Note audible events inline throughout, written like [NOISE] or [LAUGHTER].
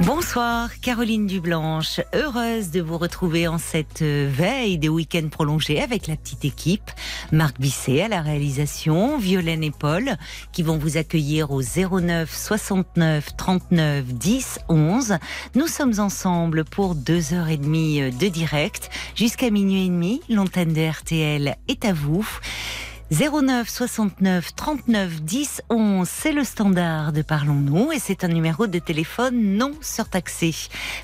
Bonsoir, Caroline Dublanche. Heureuse de vous retrouver en cette veille des week-ends prolongés avec la petite équipe. Marc Bisset à la réalisation, Violaine et Paul qui vont vous accueillir au 09 69 39 10 11. Nous sommes ensemble pour deux heures et demie de direct jusqu'à minuit et demi. L'antenne de RTL est à vous. 09 69 39 10 11, c'est le standard de Parlons-nous et c'est un numéro de téléphone non surtaxé.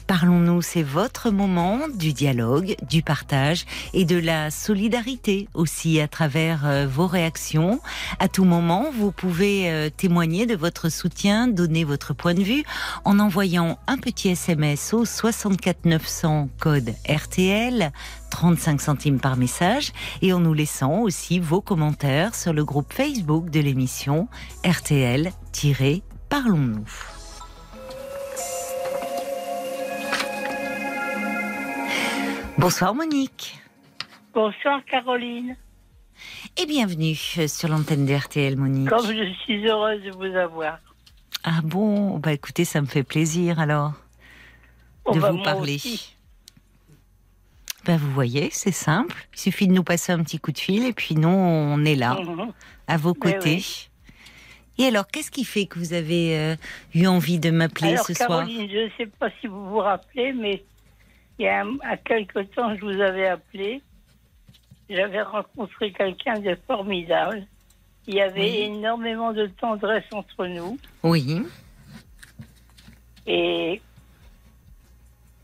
Parlons-nous, c'est votre moment du dialogue, du partage et de la solidarité aussi à travers euh, vos réactions. À tout moment, vous pouvez euh, témoigner de votre soutien, donner votre point de vue en envoyant un petit SMS au 64 900 code RTL 35 centimes par message et en nous laissant aussi vos commentaires sur le groupe Facebook de l'émission RTL-Parlons-nous. Bonsoir Monique. Bonsoir Caroline. Et bienvenue sur l'antenne de RTL Monique. Comme je suis heureuse de vous avoir. Ah bon, bah écoutez, ça me fait plaisir alors Oh, de bah, vous parler. aussi. Ben vous voyez, c'est simple. Il suffit de nous passer un petit coup de fil et puis nous, on est là, Mhm. à vos Mais côtés. Et alors, qu'est-ce qui fait que vous avez euh, eu envie de m'appeler ce soir? Caroline, je ne sais pas si vous vous rappelez, mais il y a un- à quelque temps, je vous avais appelé. J'avais rencontré quelqu'un de formidable. Il y avait Oui. énormément de tendresse entre nous. Oui. Et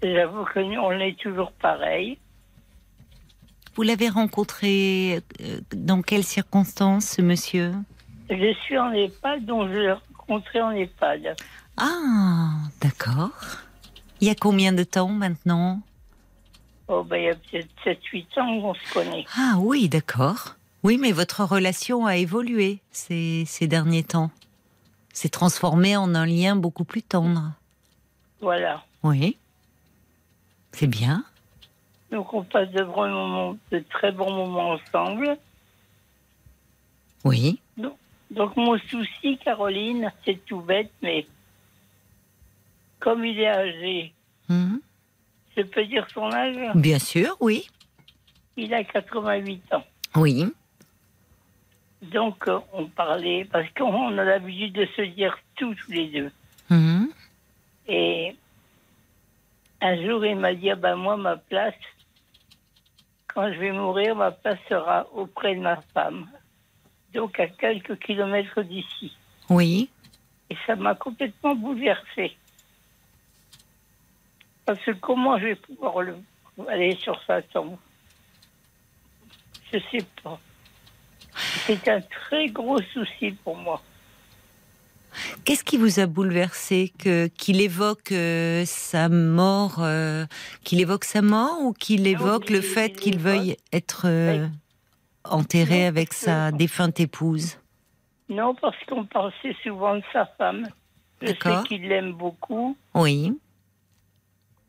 j'avoue que nous, on est toujours pareil. Vous l'avez rencontré euh, dans quelles circonstances, ce monsieur? Je suis en EHPAD, donc je l'ai rencontré en EHPAD. Ah, d'accord. Il y a combien de temps maintenant? Oh, ben, il y a peut-être 7-8 ans qu'on se connaît. Ah oui, d'accord. Oui, mais votre relation a évolué ces, ces derniers temps. S'est transformée en un lien beaucoup plus tendre. Voilà. Oui. C'est bien. Donc on passe de, vrais moments, de très bons moments ensemble. Oui. Donc mon souci, Caroline, c'est tout bête, mais comme il est âgé, Mhm. je peux dire son âge? Bien sûr, oui. Il a 88 ans. Oui. Donc euh, on parlait, parce qu'on a l'habitude de se dire tout tous les deux. Mhm. Et un jour, il m'a dit, ah ben moi, ma place, quand je vais mourir, ma place sera auprès de ma femme. Donc à quelques kilomètres d'ici. Oui. Et ça m'a complètement bouleversée. Parce que comment je vais pouvoir le- aller sur sa tombe? Je sais pas. C'est un très gros souci pour moi. Qu'est-ce qui vous a bouleversé que qu'il évoque euh, sa mort, euh, qu'il évoque sa mort ou qu'il évoque il- le fait il qu'il évoque- veuille être euh, enterré avec sa défunte épouse? Non, parce qu'on pensait souvent de sa femme. Je sais qu'il l'aime beaucoup. Oui.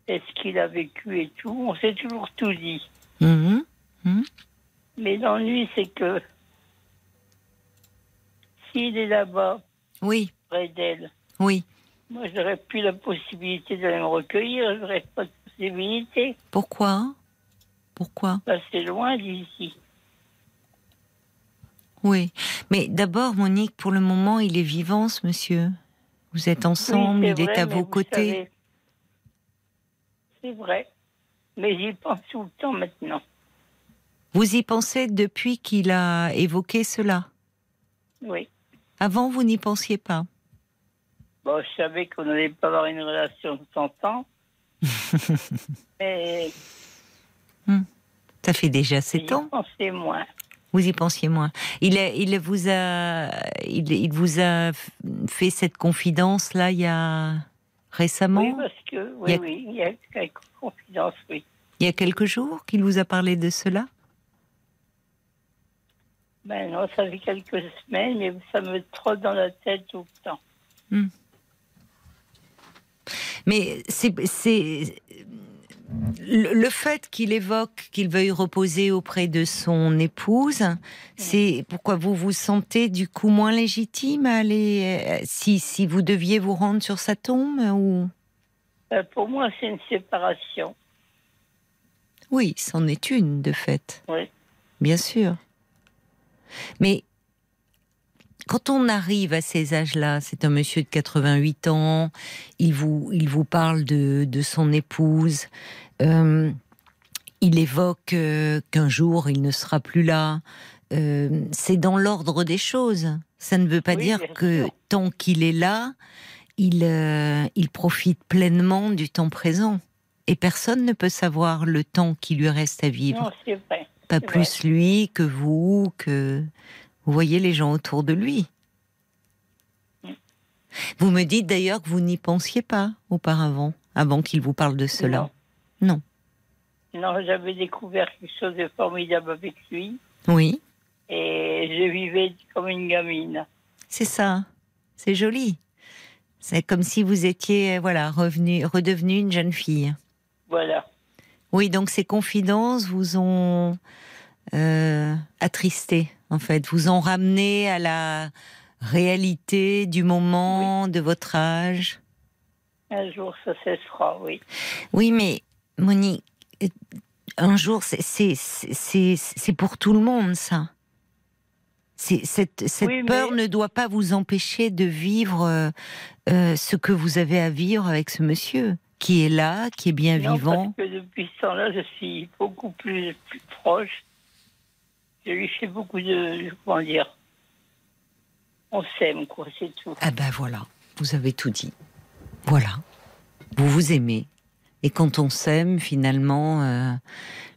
Est-ce qu'il a vécu et tout? On s'est toujours tout dit. Mhm. Mais l'ennui, c'est que s'il est là-bas, Oui. près d'elle, Oui. moi, j'aurais plus la possibilité d'aller me recueillir. J'aurais pas de possibilité. Pourquoi? Pourquoi? Bah, c'est loin d'ici. Oui. Mais d'abord, Monique, pour le moment, il est vivant, ce monsieur. Vous êtes ensemble, Oui, il est à vos côtés. C'est vrai. Mais j'y pense tout le temps maintenant. Vous y pensez depuis qu'il a évoqué cela? Oui. Avant, vous n'y pensiez pas Bon, je savais qu'on n'allait pas avoir une relation de 100 ans. [LAUGHS] mais Ça fait déjà j'y sept ans. pensais moins. Vous y pensiez moins. Il, a- il vous a, il, il vous a fait cette confidence là il y a récemment, Oui, parce que, oui, Il y a- oui, il y a quelques confidences, oui. il y a quelques jours qu'il vous a parlé de cela? Ben non, ça fait quelques semaines, mais ça me trotte dans la tête tout le temps. Mais c'est le fait qu'il évoque qu'il veuille reposer auprès de son épouse, c'est pourquoi vous vous sentez du coup moins légitime à aller euh, si si vous deviez vous rendre sur sa tombe ou? Ben, pour moi, c'est une séparation. oui, c'en est une de fait. Oui. Bien sûr. Mais quand on arrive à ces âges-là, c'est un monsieur de 88 ans, il vous, il vous parle de, de son épouse, euh, il évoque euh, qu'un jour il ne sera plus là. Euh, c'est dans l'ordre des choses. Ça ne veut pas Oui, dire que tant qu'il est là, il, il profite pleinement du temps présent. Et personne ne peut savoir le temps qui lui reste à vivre Non, c'est vrai. Pas plus lui que vous, que vous voyez les gens autour de lui. Vous me dites d'ailleurs que vous n'y pensiez pas auparavant, avant qu'il vous parle de cela. Non. Non, j'avais découvert quelque chose de formidable avec lui Oui, et je vivais comme une gamine. c'est ça. C'est joli. C'est comme si vous étiez, voilà, revenu, redevenu une jeune fille. Voilà. Oui, donc ces confidences vous ont euh, attristé, en fait, vous ont ramené à la réalité du moment, de votre âge. Un jour, ça cessera, oui. Oui, mais Monique, un jour, c'est- pour tout le monde, ça. Cette, cette Oui, mais- peur ne doit pas vous empêcher de vivre euh, euh, ce que vous avez à vivre avec ce monsieur, qui est là, qui est bien Non, vivant. parce que depuis ce temps-là, je suis beaucoup plus, plus proche. Je lui fais beaucoup de. Comment dire On s'aime, quoi, c'est tout. Ah ben voilà, vous avez tout dit. Voilà, vous vous aimez. Et quand on s'aime, finalement, euh,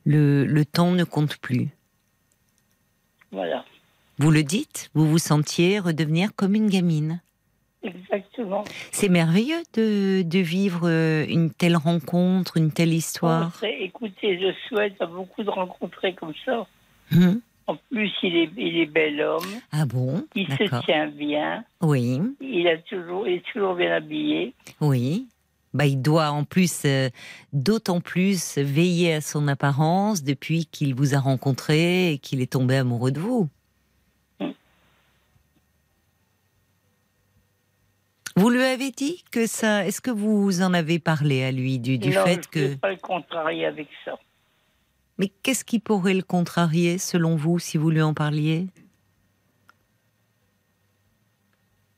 le, le temps ne compte plus. Voilà. Vous le dites, vous vous sentiez redevenir comme une gamine. Exactement. C'est merveilleux de, de vivre euh, une telle rencontre, une telle histoire. Écoutez, je souhaite à beaucoup de rencontrer comme ça. Hum. En plus, il est, il est bel homme. Ah bon? Il se tient bien. Oui, Il, a toujours, il est toujours bien habillé. oui. Bah, il doit en plus, euh, d'autant plus, veiller à son apparence depuis qu'il vous a rencontré et qu'il est tombé amoureux de vous. Vous lui avez dit que ça. Est-ce que vous en avez parlé à lui du, du non, fait je ne que. pas le contrarier avec ça. Mais qu'est-ce qui pourrait le contrarier, selon vous, si vous lui en parliez?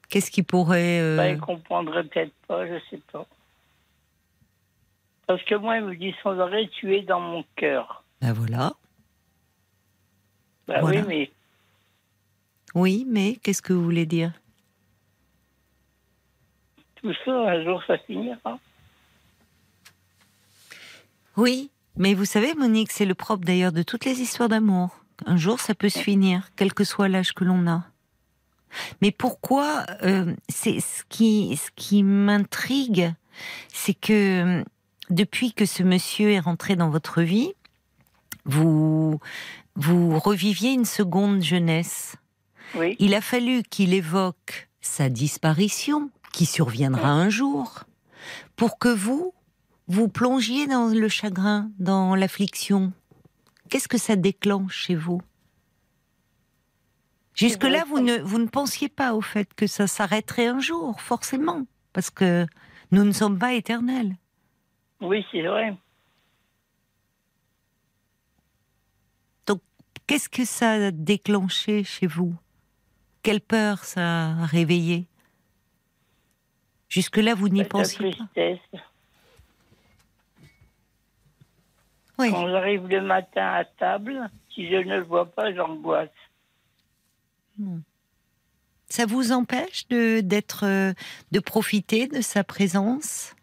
Qu'est-ce qui pourrait. euh, Bah, il comprendrait peut-être pas, je sais pas. Parce que moi, il me dit sans arrêt, tu es dans mon cœur. Ben voilà. Bah Voilà. oui, mais Oui, mais qu'est-ce que vous voulez dire? Tout ça, un jour, ça finira. Oui, mais vous savez, Monique, c'est le propre d'ailleurs de toutes les histoires d'amour. Un jour, ça peut se finir, quel que soit l'âge que l'on a. Mais pourquoi euh, C'est ce qui, ce qui m'intrigue, c'est que euh, depuis que ce monsieur est rentré dans votre vie, vous vous reviviez une seconde jeunesse. Oui, Il a fallu qu'il évoque sa disparition, qui surviendra un jour, pour que vous, vous plongiez dans le chagrin, dans l'affliction. Qu'est-ce que ça déclenche chez vous? Jusque-là, vous ne, vous ne pensiez pas au fait que ça s'arrêterait un jour, forcément, parce que nous ne sommes pas éternels. oui, c'est vrai. Qu'est-ce que ça a déclenché chez vous? Quelle peur ça a réveillé? Jusque-là, vous n'y La pensiez pas. Oui. Quand j'arrive le matin à table, si je ne le vois pas, j'angoisse. Ça vous empêche de d'être, euh, de profiter de sa présence?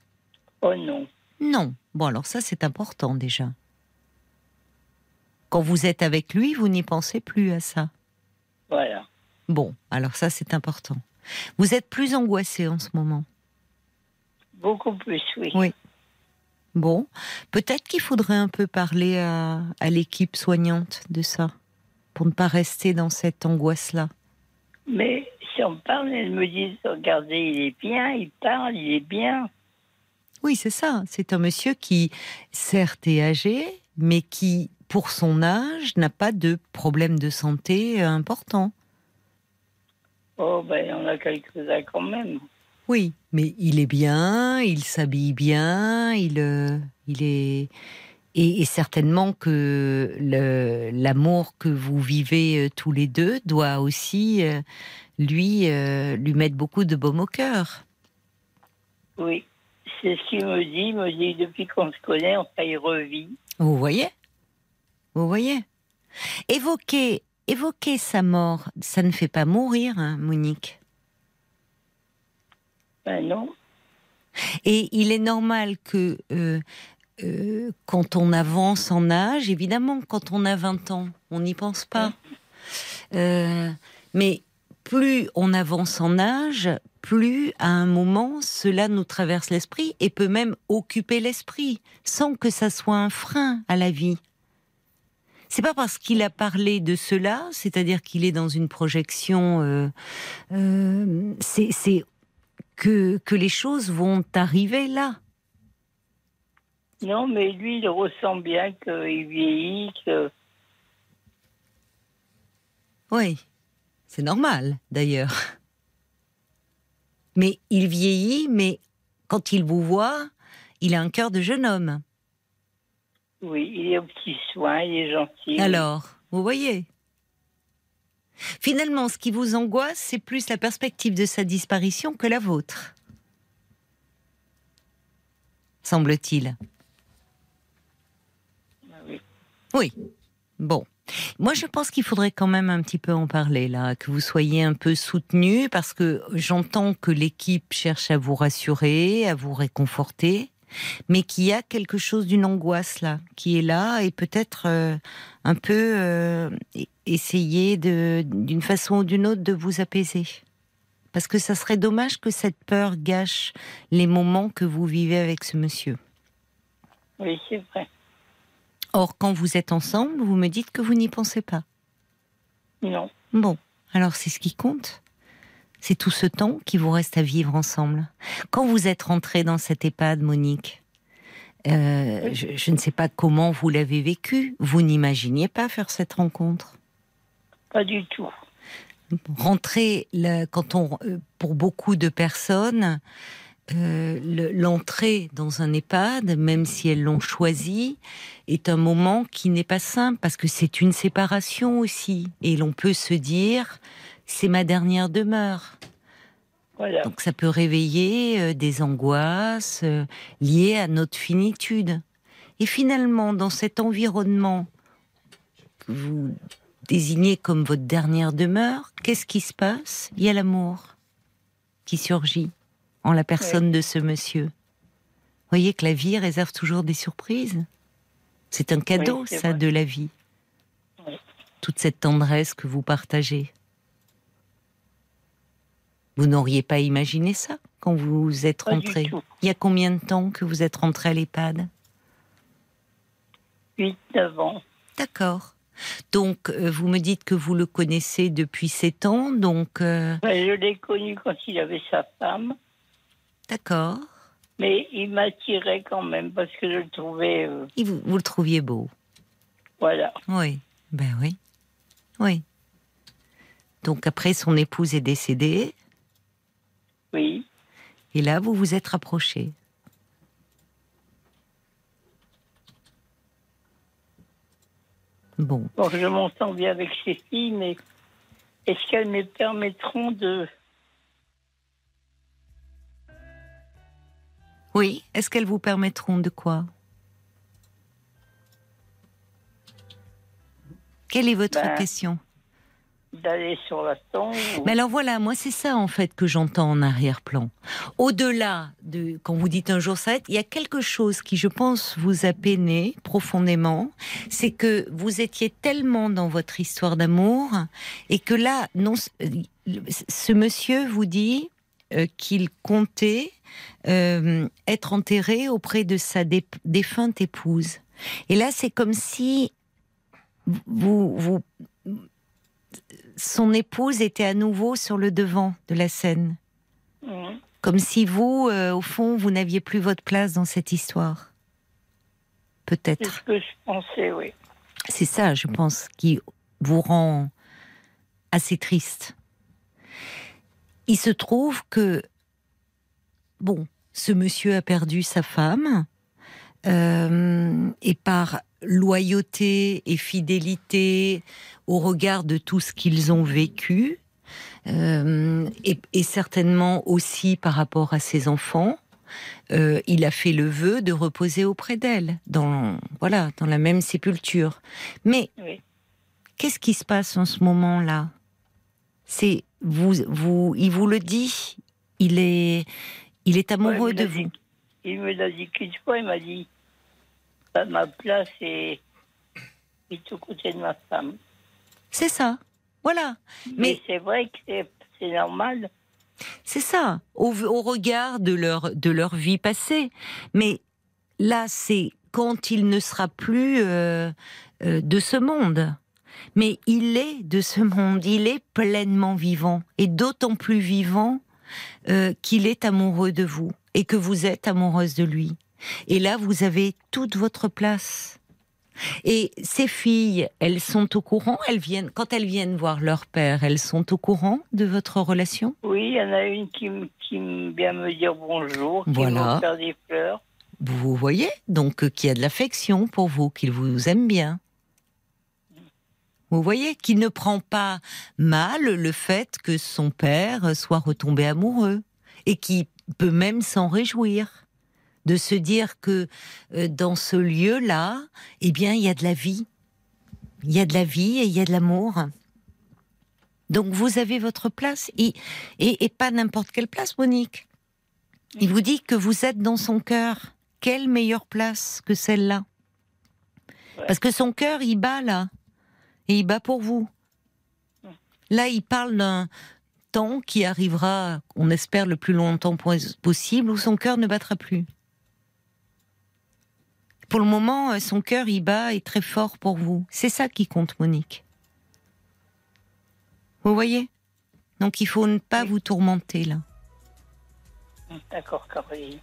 Oh non. Non. Bon, alors ça, c'est important déjà. Quand vous êtes avec lui, vous n'y pensez plus à ça. Voilà. Bon, alors ça, c'est important. Vous êtes plus angoissé en ce moment? Beaucoup plus, oui. Oui. Bon, peut-être qu'il faudrait un peu parler à, à l'équipe soignante de ça. pour ne pas rester dans cette angoisse-là. Mais si on parle, elle me dit regardez, il est bien, il parle, il est bien. Oui, c'est ça. C'est un monsieur qui, certes, est âgé, mais qui, pour son âge, n'a pas de problème de santé euh, important. Oh, ben, on a quelques-uns quand même. Oui, mais il est bien, il s'habille bien, il, euh, il est. Et, et certainement que l'amour que vous vivez euh, tous les deux doit aussi euh, lui euh, lui mettre beaucoup de baume au cœur. Oui. C'est ce qu'il me dit. Il me dit depuis qu'on se connaît, on il revit. Vous voyez? Vous voyez? Évoquer, évoquer sa mort, ça ne fait pas mourir, hein, Monique. Ben non. Et il est normal que euh, euh, quand on avance en âge, évidemment, quand on a 20 ans, on n'y pense pas. Euh, mais plus on avance en âge, plus à un moment cela nous traverse l'esprit et peut même occuper l'esprit sans que ça soit un frein à la vie. C'est pas parce qu'il a parlé de cela, c'est-à-dire qu'il est dans une projection, euh, euh, c'est c'est que, que les choses vont arriver là. Non, mais lui, il ressent bien qu'il vieillit, que. Oui, c'est normal d'ailleurs. Mais il vieillit, mais quand il vous voit, il a un cœur de jeune homme. Oui, il est au petit soin, il est gentil. Alors, vous voyez Finalement, ce qui vous angoisse, c'est plus la perspective de sa disparition que la vôtre. Semble-t-il. Ah oui. Oui. Bon. Moi, je pense qu'il faudrait quand même un petit peu en parler, là, que vous soyez un peu soutenu, parce que j'entends que l'équipe cherche à vous rassurer, à vous réconforter, mais qu'il y a quelque chose d'une angoisse, là, qui est là, et peut-être euh, un peu euh, essayer d'une façon ou d'une autre de vous apaiser. Parce que ça serait dommage que cette peur gâche les moments que vous vivez avec ce monsieur. Oui, c'est vrai. Or, quand vous êtes ensemble, vous me dites que vous n'y pensez pas. Non. Bon, alors c'est ce qui compte. C'est tout ce temps qui vous reste à vivre ensemble. Quand vous êtes rentrée dans cette EHPAD, Monique, euh, je, je ne sais pas comment vous l'avez vécu. Vous n'imaginiez pas faire cette rencontre? Pas du tout. Rentrer, là, quand on, euh, pour beaucoup de personnes, euh, le- l'entrée dans un EHPAD, même si elles l'ont choisi, est un moment qui n'est pas simple parce que c'est une séparation aussi. Et l'on peut se dire, c'est ma dernière demeure. Voilà. Donc ça peut réveiller euh, des angoisses euh, liées à notre finitude. Et finalement, dans cet environnement que vous désignez comme votre dernière demeure, qu'est-ce qui se passe? Il y a l'amour qui surgit en la personne de ce monsieur. Vous voyez que la vie réserve toujours des surprises. C'est un cadeau, Oui, ça, vrai. de la vie. Oui. Toute cette tendresse que vous partagez. Vous n'auriez pas imaginé ça quand vous êtes rentré. Il y a combien de temps que vous êtes rentré à l'EHPAD? 8, 9 ans. D'accord. Donc, euh, vous me dites que vous le connaissez depuis 7 ans, donc... euh, Ben, je l'ai connu quand il avait sa femme, D'accord. mais il m'attirait quand même parce que je le trouvais. euh, Et vous, vous le trouviez beau voilà. Oui. Ben oui. Oui. Donc, après, son épouse est décédée, Oui. et là, vous vous êtes rapprochés. Bon. Bon, je m'entends bien avec ses filles, mais est-ce qu'elles me permettront de. Oui. Est-ce qu'elles vous permettront de quoi? Quelle est votre Ben, question? D'aller sur la tombe Mais alors voilà, moi c'est ça en fait que j'entends en arrière-plan. Au-delà de quand vous dites un jour ça, il y a quelque chose qui, je pense, vous a peiné profondément. C'est que vous étiez tellement dans votre histoire d'amour et que là, non, ce monsieur vous dit euh, qu'il comptait euh, être enterré auprès de sa dé- défunte épouse. Et là, c'est comme si vous, vous, son épouse était à nouveau sur le devant de la scène. Comme si vous, euh, au fond, vous n'aviez plus votre place dans cette histoire. C'est Peut-être. ce que je pensais, oui. C'est ça, je pense, qui vous rend assez triste. Il se trouve que, bon, ce monsieur a perdu sa femme, euh, et par loyauté et fidélité au regard de tout ce qu'ils ont vécu, euh, et, et certainement aussi par rapport à ses enfants, euh, il a fait le vœu de reposer auprès d'elle, dans voilà, dans la même sépulture. Mais Oui. qu'est-ce qui se passe en ce moment-là? C'est vous, vous, il vous le dit. Il est, il est amoureux Ouais, de vous. Il me l'a dit qu'une fois, il m'a dit Ma place est, est aux côtés de ma femme. C'est ça. Voilà. Mais, Mais- c'est vrai que c'est- c'est normal. C'est ça, au, au regard de leur, de leur vie passée. Mais là, c'est quand il ne sera plus euh, euh, de ce monde. Mais il est de ce monde, il est pleinement vivant, et d'autant plus vivant euh, qu'il est amoureux de vous, et que vous êtes amoureuse de lui. Et là, vous avez toute votre place. Et ces filles, elles sont au courant, elles viennent, quand elles viennent voir leur père, elles sont au courant de votre relation? Oui, il y en a une qui, vient me dire bonjour, qui Voilà. me faire des fleurs. Vous voyez donc euh, qu'il y a de l'affection pour vous, qu'il vous aime bien. Vous voyez qu'il ne prend pas mal le fait que son père soit retombé amoureux et qui peut même s'en réjouir de se dire que euh, dans ce lieu-là, eh bien, il y a de la vie. Il y a de la vie et il y a de l'amour. Donc vous avez votre place et, et, et pas n'importe quelle place, Monique. Il vous dit que vous êtes dans son cœur. Quelle meilleure place que celle-là? Ouais. Parce que son cœur, il bat là. Et il bat pour vous. Là, il parle d'un temps qui arrivera, on espère, le plus longtemps po- possible, où son cœur ne battra plus. Pour le moment, euh, son cœur, il bat et très fort pour vous. C'est ça qui compte, Monique. Vous voyez? Donc il faut ne pas Oui. vous tourmenter là. D'accord, Caroline.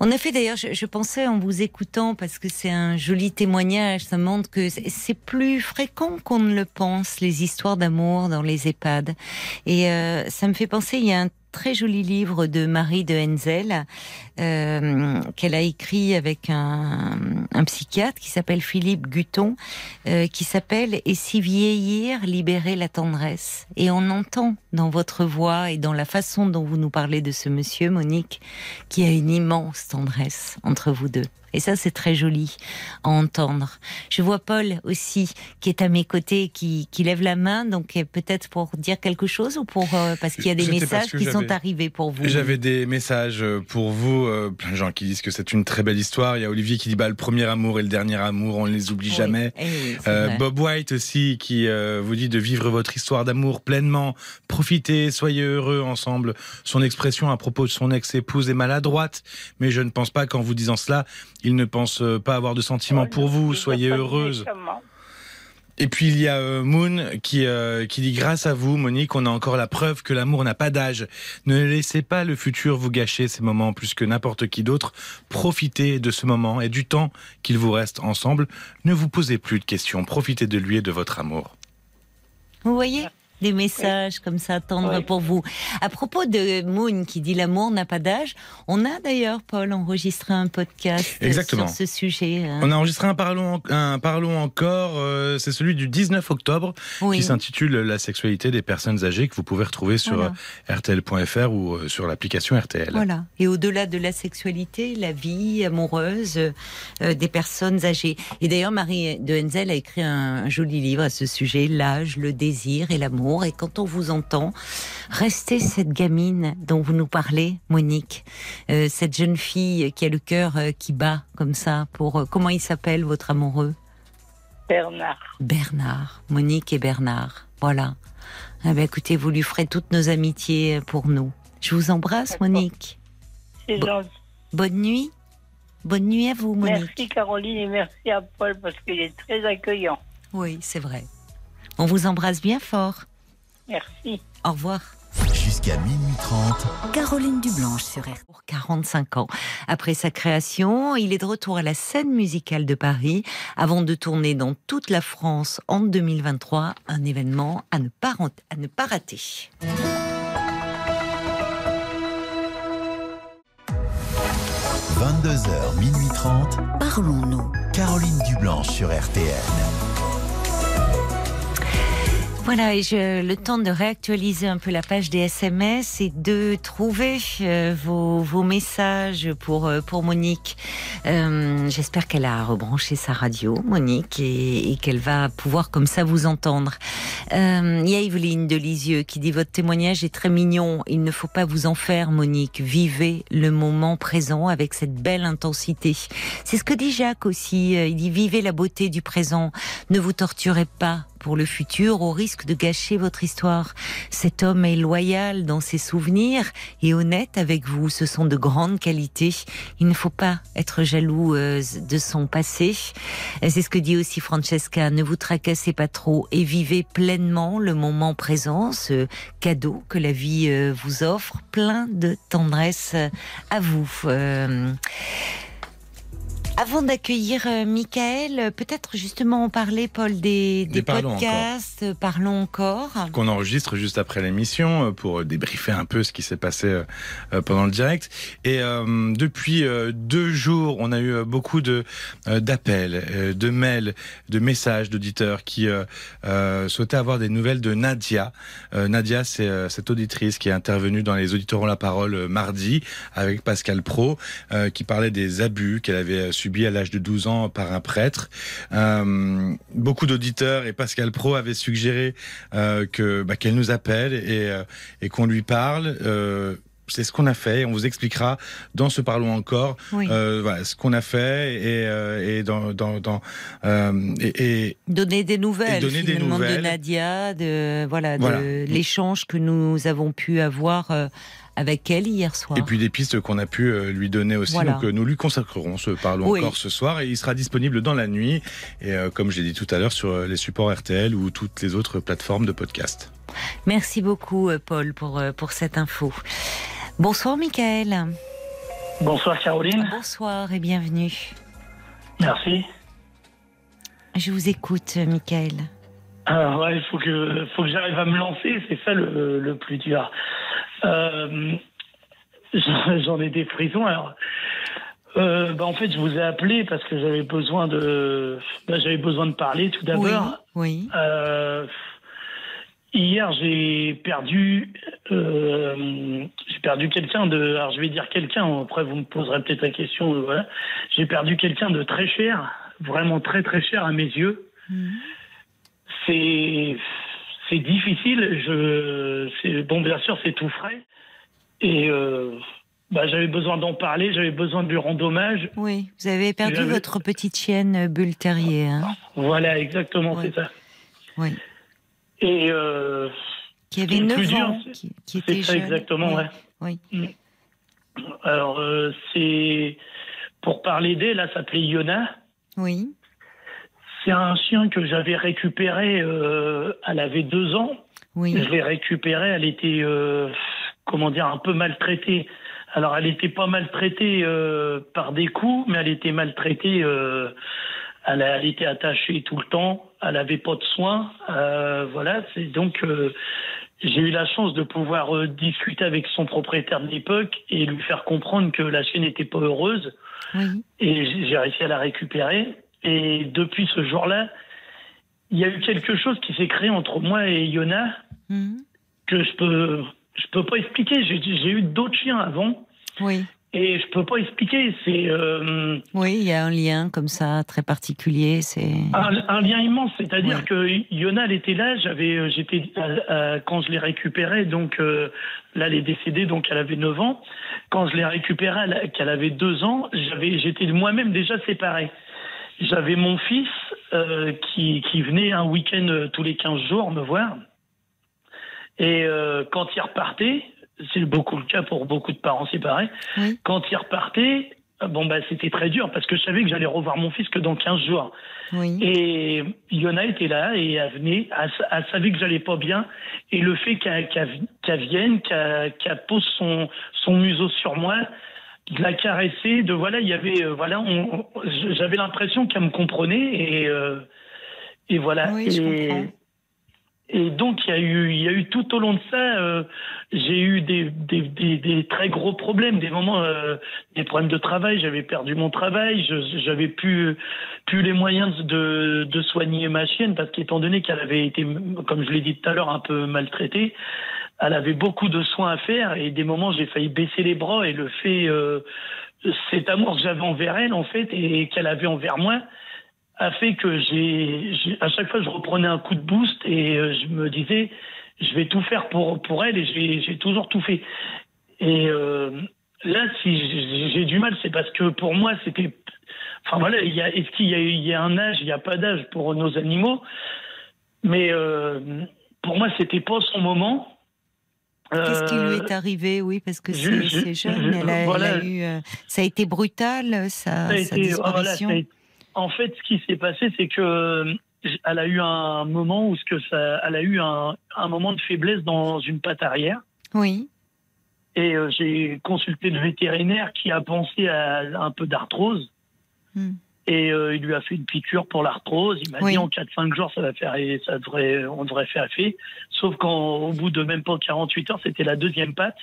En effet, d'ailleurs, je, je pensais en vous écoutant, parce que c'est un joli témoignage, ça montre que c'est- c'est plus fréquent qu'on ne le pense, les histoires d'amour dans les EHPAD. Et euh, ça me fait penser, il y a un très joli livre de Marie de Henzel euh, qu'elle a écrit avec un, psychiatre qui s'appelle Philippe Guton, euh, qui s'appelle Et si vieillir libérer la tendresse? Et on entend dans votre voix et dans la façon dont vous nous parlez de ce monsieur, Monique, qu'il y a une immense tendresse entre vous deux. Et ça, c'est très joli à entendre. Je vois Paul aussi, qui est à mes côtés, qui, qui lève la main, donc euh, peut-être pour dire quelque chose ou pour euh, parce qu'il y a des messages qui sont arrivés pour vous. J'avais des messages pour vous, euh, plein de gens qui disent que c'est une très belle histoire. Il y a Olivier qui dit bah le premier amour et le dernier amour, on ne les oublie Oui. jamais. Eh oui, Euh. Bob White aussi qui euh, vous dit de vivre votre histoire d'amour pleinement, profitez, soyez heureux ensemble. Son expression à propos de son ex-épouse est maladroite, mais je ne pense pas qu'en vous disant cela, il ne pense pas avoir de sentiments Oh, pour vous. Soyez heureuse. Et puis il y a euh, Moon qui, euh, qui dit grâce à vous, Monique, on a encore la preuve que l'amour n'a pas d'âge. Ne laissez pas le futur vous gâcher ces moments plus que n'importe qui d'autre. Profitez de ce moment et du temps qu'il vous reste ensemble. Ne vous posez plus de questions. Profitez de lui et de votre amour. Vous voyez des messages comme ça tendres Oui. pour vous. À propos de Moon qui dit l'amour n'a pas d'âge, on a d'ailleurs, Paul, enregistré un podcast euh, Exactement. sur ce sujet. hein. On a enregistré un Parlons, un Parlons encore, euh, c'est celui du 19 octobre, Oui. qui s'intitule La sexualité des personnes âgées, que vous pouvez retrouver sur Voilà. euh, rtl.fr ou euh, sur l'application RTL. Voilà. Et au-delà de la sexualité, la vie amoureuse euh, des personnes âgées. Et d'ailleurs, Marie de Henzel a écrit un, un joli livre à ce sujet, L'âge, le désir et l'amour. Et quand on vous entend, restez cette gamine dont vous nous parlez, Monique, Euh, cette jeune fille qui a le cœur euh, qui bat comme ça. Pour euh, comment il s'appelle votre amoureux? Bernard. Bernard, Monique et Bernard. Voilà. Eh ben, écoutez, vous lui ferez toutes nos amitiés pour nous. Je vous embrasse. Monique. C'est Bon. gentil. Bonne nuit. Bonne nuit à vous, Monique. Merci Caroline et merci à Paul parce qu'il est très accueillant. Oui, c'est vrai. On vous embrasse bien fort. Merci. Au revoir. Jusqu'à minuit 30, Caroline Dublanche sur RTL. Pour 45 ans. Après sa création, il est de retour à la scène musicale de Paris avant de tourner dans toute la France en 2023. Un événement à ne pas, à ne pas rater. 22h, minuit 30, Parlons-nous. Caroline Dublanche sur RTN. Voilà, et je, le temps de réactualiser un peu la page des SMS et de trouver euh, vos, vos messages pour, euh, pour Monique. Euh, J'espère qu'elle a rebranché sa radio, Monique, et, et qu'elle va pouvoir comme ça vous entendre. Euh, Il y a Evelyne de Lisieux qui dit Votre témoignage est très mignon. Il ne faut pas vous en faire, Monique. Vivez le moment présent avec cette belle intensité. C'est ce que dit Jacques aussi. Euh, Il dit Vivez la beauté du présent. Ne vous torturez pas pour le futur au risque de gâcher votre histoire. Cet homme est loyal dans ses souvenirs et honnête avec vous. Ce sont de grandes qualités. Il ne faut pas être jaloux euh, de son passé. C'est ce que dit aussi Francesca. Ne vous tracassez pas trop et vivez pleinement le moment présent, ce cadeau que la vie euh, vous offre, plein de tendresse à vous. Euh, avant d'accueillir euh, Michael, euh, peut-être justement en parler, Paul, des, des Des Parlons podcasts. euh, Parlons encore. qu'on enregistre juste après l'émission euh, pour débriefer un peu ce qui s'est passé euh, euh, pendant le direct. Et euh, depuis euh, deux jours, on a eu euh, beaucoup de euh, d'appels, euh, de mails, de messages d'auditeurs qui euh, euh, souhaitaient avoir des nouvelles de Nadia. Euh, Nadia, c'est euh, cette auditrice qui est intervenue dans les auditeurs ont la parole euh, mardi avec Pascal Pro, euh, qui parlait des abus qu'elle avait euh, à l'âge de 12 ans par un prêtre. Euh, beaucoup d'auditeurs et Pascal Pro avait suggéré euh, que bah, qu'elle nous appelle et, euh, et qu'on lui parle. C'est ce qu'on a fait. On vous expliquera dans ce parlons encore Oui. voilà, ce qu'on a fait et, et dans, dans, dans et, et Donner des nouvelles, donner des finalement, de nouvelles. Nadia, de voilà, Voilà. de l'échange que nous avons pu avoir avec elle hier soir. Et puis des pistes qu'on a pu euh, lui donner aussi. Voilà. Donc euh, nous lui consacrerons ce parlons Oui. encore ce soir et il sera disponible dans la nuit et euh, comme j'ai dit tout à l'heure sur les supports RTL ou toutes les autres plateformes de podcast. Merci beaucoup, Paul, pour, pour cette info. Bonsoir, Michael. Bonsoir Caroline, Bonsoir et bienvenue. merci. Je vous écoute, Michael. Alors ouais, il faut que, faut que j'arrive à me lancer, c'est ça le, le plus dur. Euh, [LAUGHS] j'en ai des prisons. Alors, euh, bah, en fait, je vous ai appelé parce que j'avais besoin de, bah, j'avais besoin de parler tout d'abord. Oui, oui. Euh, hier, j'ai perdu, j'ai perdu quelqu'un de, alors je vais dire quelqu'un. Après, vous me poserez peut-être la question. voilà. J'ai perdu quelqu'un de très cher, vraiment très très cher à mes yeux. Mhm. C'est, c'est difficile. Je, bon, bien sûr, c'est tout frais. Et euh, bah, j'avais besoin d'en parler. J'avais besoin de lui rendre hommage. Oui, vous avez perdu votre petite chienne euh, Bulle Terrier. Hein Voilà, exactement, Ouais. c'est ça. oui. Et euh, Qui avait qui est le 9 plus dur, ans, qui, qui était c'est ça jeune. exactement. Oui, Ouais. oui. Alors, euh, c'est pour parler d'elle, elle s'appelait Yona. Oui, C'est un chien que j'avais récupéré. euh, elle avait deux ans. oui. Je l'ai récupérée. Elle était, euh, comment dire, un peu maltraitée. Alors, elle était pas maltraitée euh, par des coups, mais elle était maltraitée. euh, elle, elle était attachée tout le temps. Elle avait pas de soins. Euh, voilà. C'est donc. euh, j'ai eu la chance de pouvoir euh, discuter avec son propriétaire de l'époque et lui faire comprendre que la chienne n'était pas heureuse. oui. Et j'ai réussi à la récupérer. Et depuis ce jour-là, il y a eu quelque chose qui s'est créé entre moi et Yona Mhm. que je peux, je peux pas expliquer. J'ai eu d'autres chiens avant Oui, et je peux pas expliquer. C'est euh, oui, il y a un lien comme ça très particulier. C'est un, un lien immense. C'est-à-dire que Yona, elle était là. J'avais, euh, j'étais quand je l'ai récupérée. Donc euh, là, elle est décédée. Donc elle avait 9 ans. Quand je l'ai récupérée, elle- qu'elle avait 2 ans, j'avais, j'étais moi-même déjà séparé. J'avais mon fils euh, qui, qui venait un week-end euh, tous les 15 jours me voir. Et euh, quand il repartait, c'est beaucoup le cas pour beaucoup de parents séparés, Oui. quand il repartait, bon, bah, c'était très dur parce que je savais que j'allais revoir mon fils que dans 15 jours. Oui. Et Yona était là et elle venait, elle, elle savait que j'allais pas bien. Et le fait qu'elle qu'elle- qu'elle vienne, qu'elle qu'elle pose son, son museau sur moi, de la caresser, de voilà, il y avait, euh, voilà, on- on- j'avais l'impression qu'elle me comprenait et, euh, et voilà. Oui, et, et donc il y a eu, il y a eu tout au long de ça, euh, j'ai eu des, des, des, des très gros problèmes, des moments, des problèmes de travail. J'avais perdu mon travail, je- j'avais plus, plus les moyens de, de soigner ma chienne parce qu'étant donné qu'elle avait été, comme je l'ai dit tout à l'heure, un peu maltraitée, elle avait beaucoup de soins à faire et des moments j'ai failli baisser les bras et le fait, euh, cet amour que j'avais envers elle en fait et qu'elle avait envers moi a fait que j'ai, à chaque fois je reprenais un coup de boost et euh, je me disais je vais tout faire pour pour elle et j'ai, toujours tout fait. Et euh, là, si j'ai, j'ai du mal, c'est parce que pour moi c'était, enfin voilà, il y a, est-ce qu'il y a, il y a un âge, il n'y a pas d'âge pour nos animaux, mais euh, pour moi c'était pas son moment. Qu'est-ce qui lui Euh, est arrivé? Oui, parce que c'est je- c'est jeune. je- Elle a, elle voilà. a eu, euh, ça a été brutal, sa, ça a sa été- voilà, disparition. ça a été- en fait, ce qui s'est passé, c'est que euh, elle a eu un moment où ce que ça, elle a eu un, un moment de faiblesse dans une patte arrière. Oui, Et euh, j'ai consulté le vétérinaire qui a pensé à un peu d'arthrose. Hmm. Et euh, il lui a fait une piqûre pour l'arthrose. Il m'a Oui. dit en 4-5 jours, ça va faire, et ça devrait, on devrait faire effet. Sauf qu'au bout de même pas 48 heures, c'était la deuxième patte.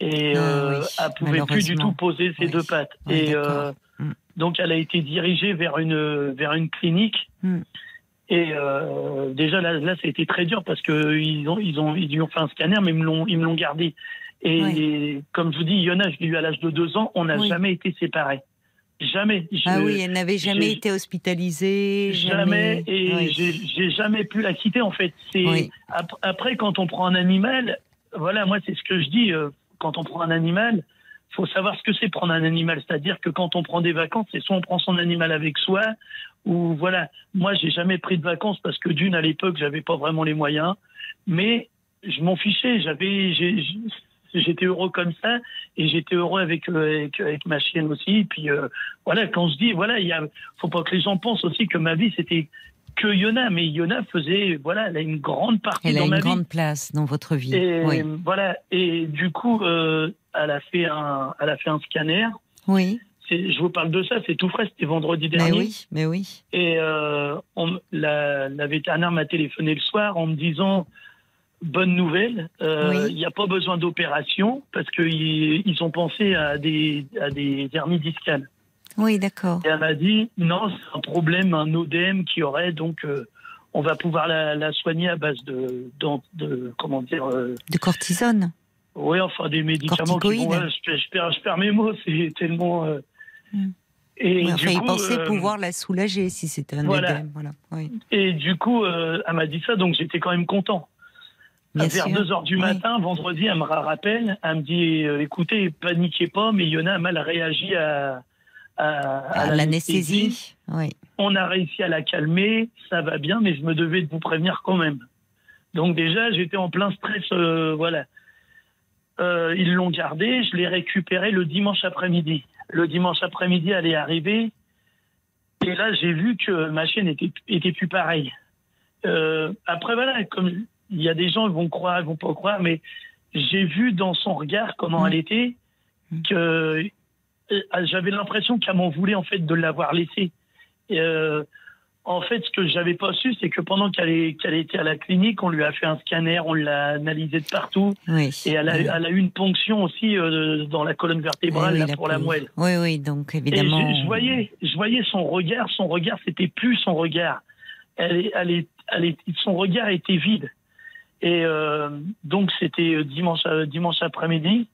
Et Ah euh, oui, elle pouvait plus du tout poser ses Oui. deux pattes. Et euh, Hmm. donc elle a été dirigée vers une vers une clinique. Hmm. Et euh, déjà là, là, ça a été très dur parce que ils ont ils ont ils lui ont fait un scanner, mais ils me l'ont ils me l'ont gardé. Et comme je vous dis, Yona, je l'ai eu à l'âge de deux ans, on n'a jamais été séparés. Jamais. Ah oui, elle n'avait jamais été hospitalisée. Jamais, et Oui. j'ai jamais pu la quitter en fait. Oui. ap- après quand on prend un animal, voilà, moi c'est ce que je dis. euh, quand on prend un animal, faut savoir ce que c'est prendre un animal. C'est-à-dire que quand on prend des vacances, c'est soit on prend son animal avec soi, ou voilà. Moi, j'ai jamais pris de vacances parce que d'une à l'époque, j'avais pas vraiment les moyens, mais je m'en fichais. J'avais, j'ai- j'étais heureux comme ça, et j'étais heureux avec, euh, avec avec ma chienne aussi. Et puis euh, voilà, quand je dis voilà, il faut pas que les gens pensent aussi que ma vie c'était que Yona, mais Yona faisait, voilà, elle a une grande partie Elle a une ma grande vie. place dans votre vie. Et Oui. voilà, et du coup, euh, elle a fait un, elle a fait un scanner. oui, Je vous parle de ça, c'est tout frais, c'était vendredi mais dernier. oui, mais oui. Et euh, on- la, la vétérinaire m'a téléphoné le soir en me disant bonne nouvelle, euh, il Oui. n'y a pas besoin d'opération parce qu'ils ils ont pensé à des, à des hernies discales. Oui, d'accord. Et elle m'a dit non, c'est un problème, un ODM qui aurait, donc euh, on va pouvoir la, la soigner à base de, comment dire, euh, De cortisone. oui, enfin des médicaments qui ouais, je, je perds, je perds mes mots, [LAUGHS] c'est tellement. Hmm. Et, Oui, du enfin, il coup, pensait euh, pouvoir la soulager si c'était un voilà. Voilà. Oui. et du coup, euh, elle m'a dit ça, donc j'étais quand même content. Bien Vers sûr. 2 heures du Oui. matin, vendredi, elle me rappelle, elle me dit euh, écoutez, paniquez pas, mais Yona a mal réagi à, à, à L'anesthésie. Oui. On a réussi à la calmer, ça va bien, mais je me devais de vous prévenir quand même. Donc déjà, j'étais en plein stress, euh, voilà. Euh, ils l'ont gardée, je l'ai récupérée le dimanche après-midi. Le dimanche après-midi, elle est arrivée, et là, j'ai vu que ma chaîne était, était plus pareille. Après, voilà, comme il y a des gens qui vont croire, ils vont pas croire, mais j'ai vu dans son regard comment Mm. elle était, Mm. que euh, j'avais l'impression qu'elle m'en voulait en fait de l'avoir laissée. Euh, en fait, ce que j'avais pas su, c'est que pendant qu'elle était à la clinique, on lui a fait un scanner, on l'a analysé de partout, Oui. et elle a, Oui. elle a eu une ponction aussi euh, dans la colonne vertébrale Oui, là, pour la moelle. Oui, oui, donc Et évidemment. je, je voyais, je voyais son regard, son regard, c'était plus son regard. Elle, elle, elle est- son regard était vide. Et euh, donc c'était euh, dimanche, euh, dimanche après-midi.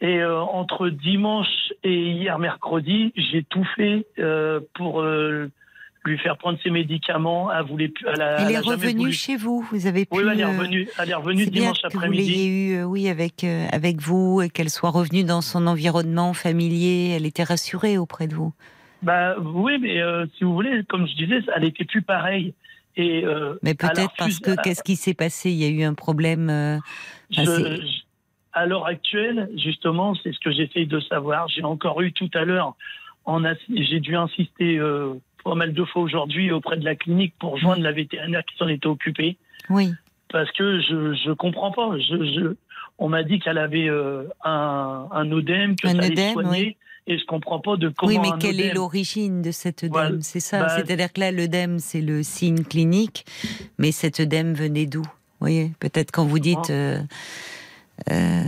Et euh, entre dimanche et hier mercredi, j'ai tout fait euh, pour lui faire prendre ses médicaments. Elle voulait plus. Elle, a- Elle elle est revenue chez vous. Vous avez pu. Oui, elle est revenue. Elle est revenue bien dimanche que vous après-midi. l'ayez eu, oui, avec avec vous et qu'elle soit revenue dans son environnement familier. Elle était rassurée auprès de vous. Bah oui, mais euh, si vous voulez, comme je disais, elle était plus pareille. Et euh, Mais peut-être parce que qu'est-ce qui s'est passé? Il y a eu un problème. euh, je, c'est- je- à l'heure actuelle, justement, c'est ce que j'essaye de savoir. J'ai encore eu tout à l'heure, j'ai dû insister euh, pas mal de fois aujourd'hui auprès de la clinique pour joindre la vétérinaire qui s'en était occupée, Oui. parce que je je comprends pas. Je, on m'a dit qu'elle avait euh, un, un œdème, que Un ça allait soigner, et je comprends pas de comment oui, mais quelle est l'origine de cet œdème Voilà. C'est ça. Bah, C'est-à-dire que là, l'œdème, c'est le signe clinique, mais cet œdème venait d'où? Vous voyez, peut-être quand vous dites. euh, euh,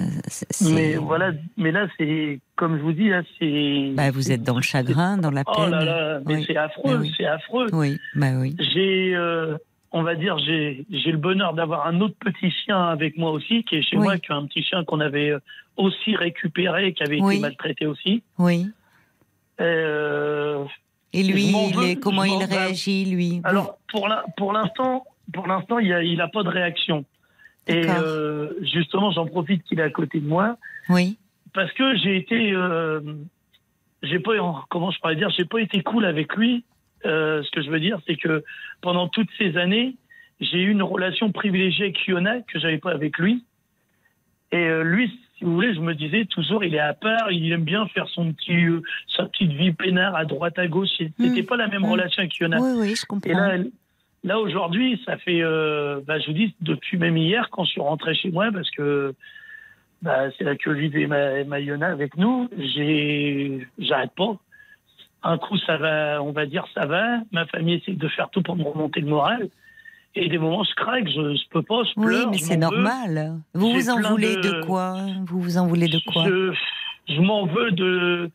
Mais voilà, mais là c'est comme je vous dis là c'est. Bah, vous êtes dans le chagrin, dans la peine. Oh là là, mais Oui. c'est affreux, Ah oui. c'est affreux. Oui, bah oui. J'ai, euh, on va dire, j'ai, le bonheur d'avoir un autre petit chien avec moi aussi, qui est chez Oui. moi, qui est un petit chien qu'on avait euh, aussi récupéré, qui avait Oui. été maltraité aussi. Oui. Euh, Et lui, Je m'en il veux, est, comment il réagit, lui? Alors pour l'in- pour l'instant, pour l'instant, il a, il a pas de réaction. Et euh, justement, j'en profite qu'il est à côté de moi. Oui, parce que j'ai été euh, j'ai pas comment je pourrais dire j'ai pas été cool avec lui Euh, ce que je veux dire c'est que pendant toutes ces années j'ai eu une relation privilégiée avec Fiona que j'avais pas avec lui et euh, lui si vous voulez je me disais toujours il est à part il aime bien faire son petit euh, sa petite vie peinard à droite à gauche c'était Mm. pas la même Mm. relation avec Fiona oui, oui, je comprends. et là, là aujourd'hui, ça fait, bah, je vous dis, depuis même hier, quand je suis rentré chez moi, parce que bah, c'est là que vivait ma, ma Yona avec nous, j'ai, j'arrête pas. Un coup, ça va, on va dire, ça va. Ma famille essaie de faire tout pour me remonter le moral. Et des moments, je craque, je, je peux pas, je oui, pleure. mais je c'est veux. normal. Vous vous en voulez de- de... quoi Vous vous en voulez de quoi je, je m'en veux de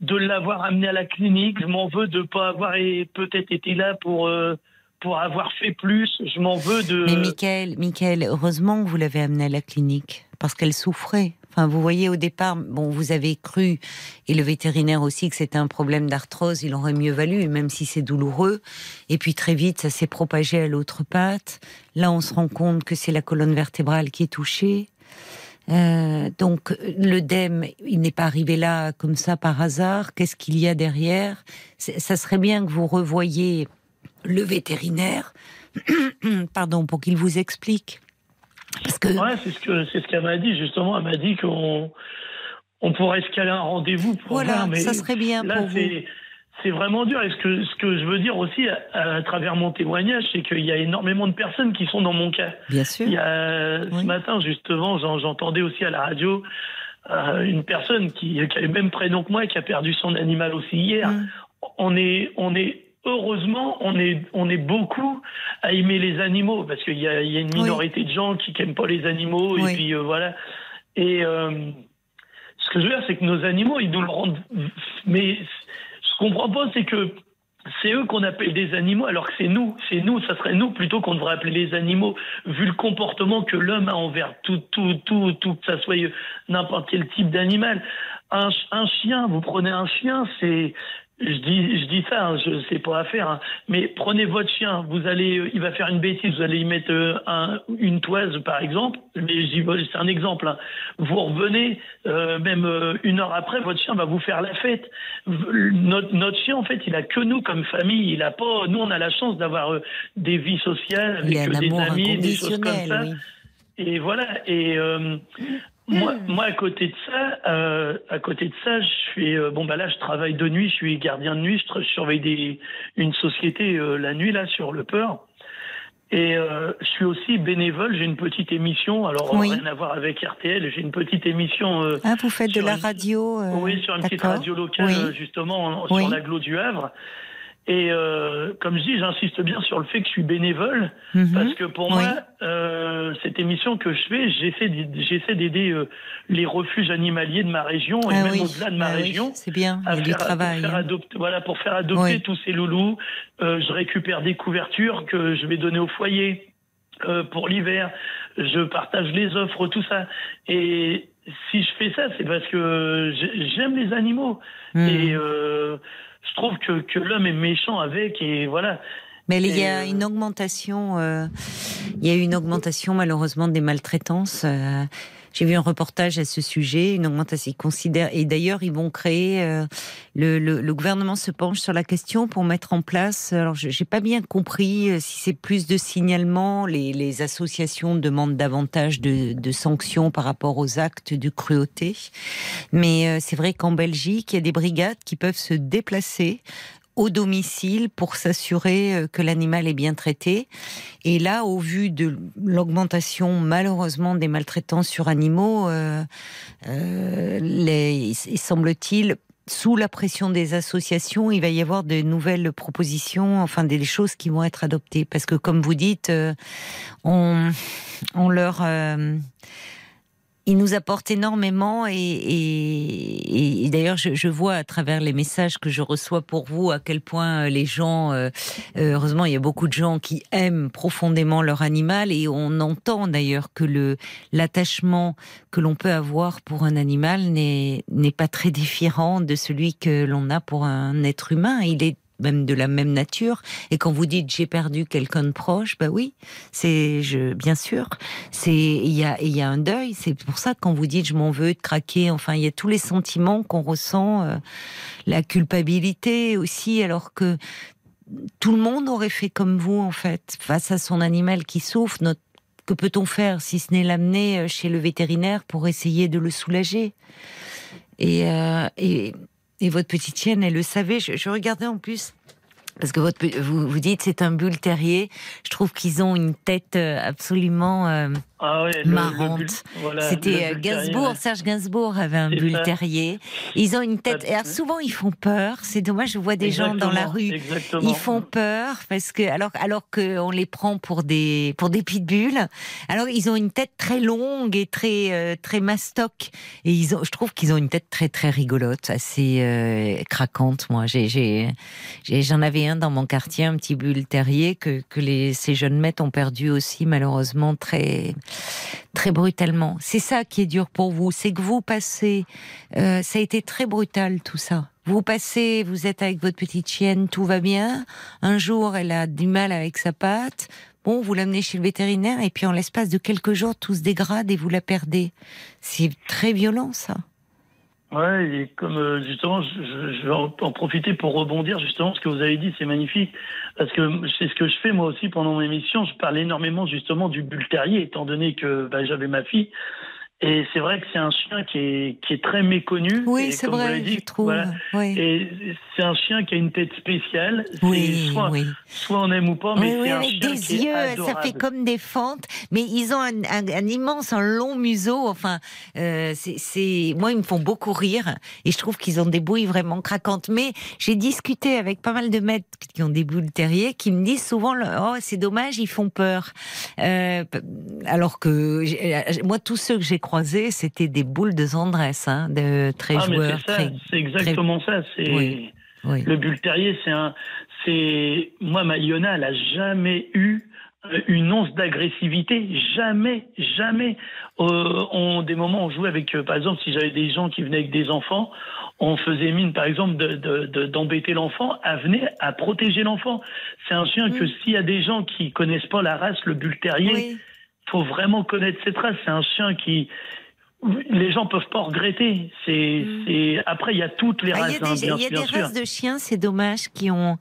de l'avoir amené à la clinique. Je m'en veux de pas avoir peut-être été là pour euh, pour avoir fait plus. Je m'en veux de. Mais Michael, Michael, heureusement que vous l'avez amenée à la clinique, parce qu'elle souffrait. Vous voyez, au départ, bon, vous avez cru, et le vétérinaire aussi, que c'était un problème d'arthrose, il aurait mieux valu, même si c'est douloureux. Et puis très vite, ça s'est propagé à l'autre patte. Là, on se rend compte que c'est la colonne vertébrale qui est touchée. Euh, donc, l'œdème, il n'est pas arrivé là comme ça par hasard. Qu'est-ce qu'il y a derrière? Ça serait bien que vous revoyiez le vétérinaire, [CLEARS THROAT] pardon, pour qu'il vous explique. Parce que Ouais, c'est ce que c'est ce qu'elle m'a dit justement. Elle m'a dit qu'on on pourrait se caler un rendez-vous pour voilà, voir, mais ça serait bien là pour vous. c'est vraiment dur. Et ce que ce que je veux dire aussi à, à travers mon témoignage, c'est qu'il y a énormément de personnes qui sont dans mon cas. Bien sûr. Il y a, Oui. Ce matin, justement, j'en- j'entendais aussi à la radio euh, une personne qui, qui a le même prénom que moi et qui a perdu son animal aussi hier. Mm. On est, on est heureusement, on est, on est beaucoup à aimer les animaux parce qu'il y a, il y a une Oui. minorité de gens qui n'aiment pas les animaux Oui. et puis euh, voilà. Et euh, ce que je veux dire, c'est que nos animaux, ils nous le rendent. Mais ce qu'on comprend pas, c'est que c'est eux qu'on appelle des animaux, alors que c'est nous, c'est nous, ça serait nous plutôt qu'on devrait appeler les animaux, vu le comportement que l'homme a envers tout, tout, tout, tout, que ça soit n'importe quel type d'animal. Un chien, vous prenez un chien, c'est, je dis, je dis ça, hein, je sais pas à faire, hein, mais prenez votre chien, vous allez, euh, il va faire une bêtise, vous allez y mettre euh, un, une toise par exemple, mais je dis, bon, c'est un exemple. hein. Vous revenez, euh, même euh, une heure après, votre chien va vous faire la fête. Notre, notre chien, en fait, il a que nous comme famille. Il a pas, nous, on a la chance d'avoir des vies sociales avec des amis, des choses comme ça. oui. Et voilà. Et euh, moi, moi, à côté de ça, euh, à côté de ça, je suis euh, bon bah là, je travaille de nuit, je suis gardien de nuit, je, surveille des, une société euh, la nuit là sur le peur. Et euh, je suis aussi bénévole. J'ai une petite émission. Alors Oui. rien à voir avec RTL. J'ai une petite émission. euh, Ah, vous faites de la une- radio euh, oui, sur une petite radio locale, Oui. justement, en- Oui. sur l'agglo du Havre. Et euh, comme je dis, j'insiste bien sur le fait que je suis bénévole, Mhm. parce que pour Oui. moi, euh, cette émission que je fais, j'essaie d'aider- euh, les refuges animaliers de ma région et Ah même oui, au-delà de ma ah oui, région. c'est bien, à a du faire- travail. Pour faire hein. adopter, voilà, pour faire adopter tous ces loulous, je récupère des couvertures que je vais donner au foyer pour l'hiver. Je partage les offres, tout ça. Et si je fais ça, c'est parce que j'ai- j'aime les animaux. Mhm. Et je trouve que, que l'homme est méchant avec. Et voilà. Mais il y a euh, une augmentation, euh, il y a une augmentation malheureusement des maltraitances. euh, J'ai vu un reportage à ce sujet, une augmentation. Ils considèrent, et d'ailleurs, ils vont créer. euh, le, gouvernement se penche sur la question pour mettre en place. Alors, j'ai pas bien compris euh, si c'est plus de signalement. Les, associations demandent davantage de, de sanctions par rapport aux actes de cruauté. Mais euh, c'est vrai qu'en Belgique, il y a des brigades qui peuvent se déplacer au domicile pour s'assurer euh, que l'animal est bien traité. Et là, au vu de l'augmentation malheureusement des maltraitances sur animaux, euh, euh, les, il semble-t-il, sous la pression des associations, il va y avoir de nouvelles propositions, enfin des choses qui vont être adoptées. Parce que comme vous dites, euh, on, on leur... ils nous apportent énormément et, d'ailleurs je, vois à travers les messages que je reçois pour vous à quel point euh, les gens, euh, euh, heureusement il y a beaucoup de gens qui aiment profondément leur animal et on entend d'ailleurs que le l'attachement que l'on peut avoir pour un animal n'est n'est pas très différent de celui que l'on a pour un être humain. Il est même de la même nature. Et quand vous dites j'ai perdu quelqu'un de proche, bah oui, c'est je bien sûr, c'est il y a il y a un deuil. C'est pour ça que quand vous dites je m'en veux de craquer, enfin il y a tous les sentiments qu'on ressent, euh, la culpabilité aussi, alors que tout le monde aurait fait comme vous en fait face à son animal qui souffre. Que peut-on faire si ce n'est l'amener euh, chez le vétérinaire pour essayer de le soulager? Et, euh, et, et votre petite chienne, elle le savait. Je, regardais en plus. Parce que vous, vous dites c'est un bull terrier. Je trouve qu'ils ont une tête euh, absolument euh, Ah ouais, marrante. voilà, C'était euh, Gainsbourg, ouais. Serge Gainsbourg avait un C'est bull ça. terrier. Ils ont une tête. Alors souvent ils font peur. C'est dommage. Je vois des gens dans la rue. Exactement. Ils font peur parce que alors alors que on les prend pour des pour des pitbulls. Alors ils ont une tête très longue et très euh, très mastoc et ils ont je trouve qu'ils ont une tête très très rigolote, assez euh, craquante. Moi j'ai j'en avais un dans mon quartier, un petit bull terrier que que les ces jeunes maîtres ont perdu aussi malheureusement très très brutalement. C'est ça qui est dur pour vous, c'est que vous passez, euh, ça a été très brutal tout ça. Vous passez, vous êtes avec votre petite chienne, tout va bien. Un jour, elle a du mal avec sa patte. Bon, vous l'amenez chez le vétérinaire et puis en l'espace de quelques jours, tout se dégrade et vous la perdez. C'est très violent ça. Ouais, et comme euh, justement, je, je- vais en profiter pour rebondir justement ce que vous avez dit, c'est magnifique parce que c'est ce que je fais moi aussi pendant mes émissions. Je parle énormément justement du bull terrier, étant donné que bah, j'avais ma fille. Et c'est vrai que c'est un chien qui est qui est très méconnu. Oui, c'est vrai, dit, je trouve. voilà. Oui, Et c'est un chien qui a une tête spéciale. Oui, soit, oui. soit on aime ou pas, mais Oui, c'est un avec chien des qui est yeux, ça fait comme des fentes, mais ils ont un, un- un immense, un long museau. Enfin, euh, c'est, moi, ils me font beaucoup rire et je trouve qu'ils ont des bouilles vraiment craquantes. Mais j'ai discuté avec pas mal de maîtres qui ont des boules terriers qui me disent souvent, oh, c'est dommage, ils font peur. Euh, alors que euh, moi, tous ceux que j'ai croisés, c'était des boules de tendresse, hein, de très Ah, joueurs, c'est ça, très, c'est exactement ça. C'est Oui. oui. le bull terrier, c'est un, c'est moi ma Iona, elle a jamais eu euh, une once d'agressivité, jamais, jamais. Euh, on, des moments, on jouait avec, euh, par exemple, si j'avais des gens qui venaient avec des enfants, on faisait mine, par exemple, de- de- de- d'embêter l'enfant, à venir à protéger l'enfant. C'est un chien que Mm. s'il y a des gens qui connaissent pas la race, le bull terrier, Oui. Faut vraiment connaître cette race. C'est un chien qui les gens peuvent pas regretter. C'est, Mm. c'est après il y a toutes les Ah, races, Il y a hein, des, bien, il y a des races de chiens, c'est dommage, qui ont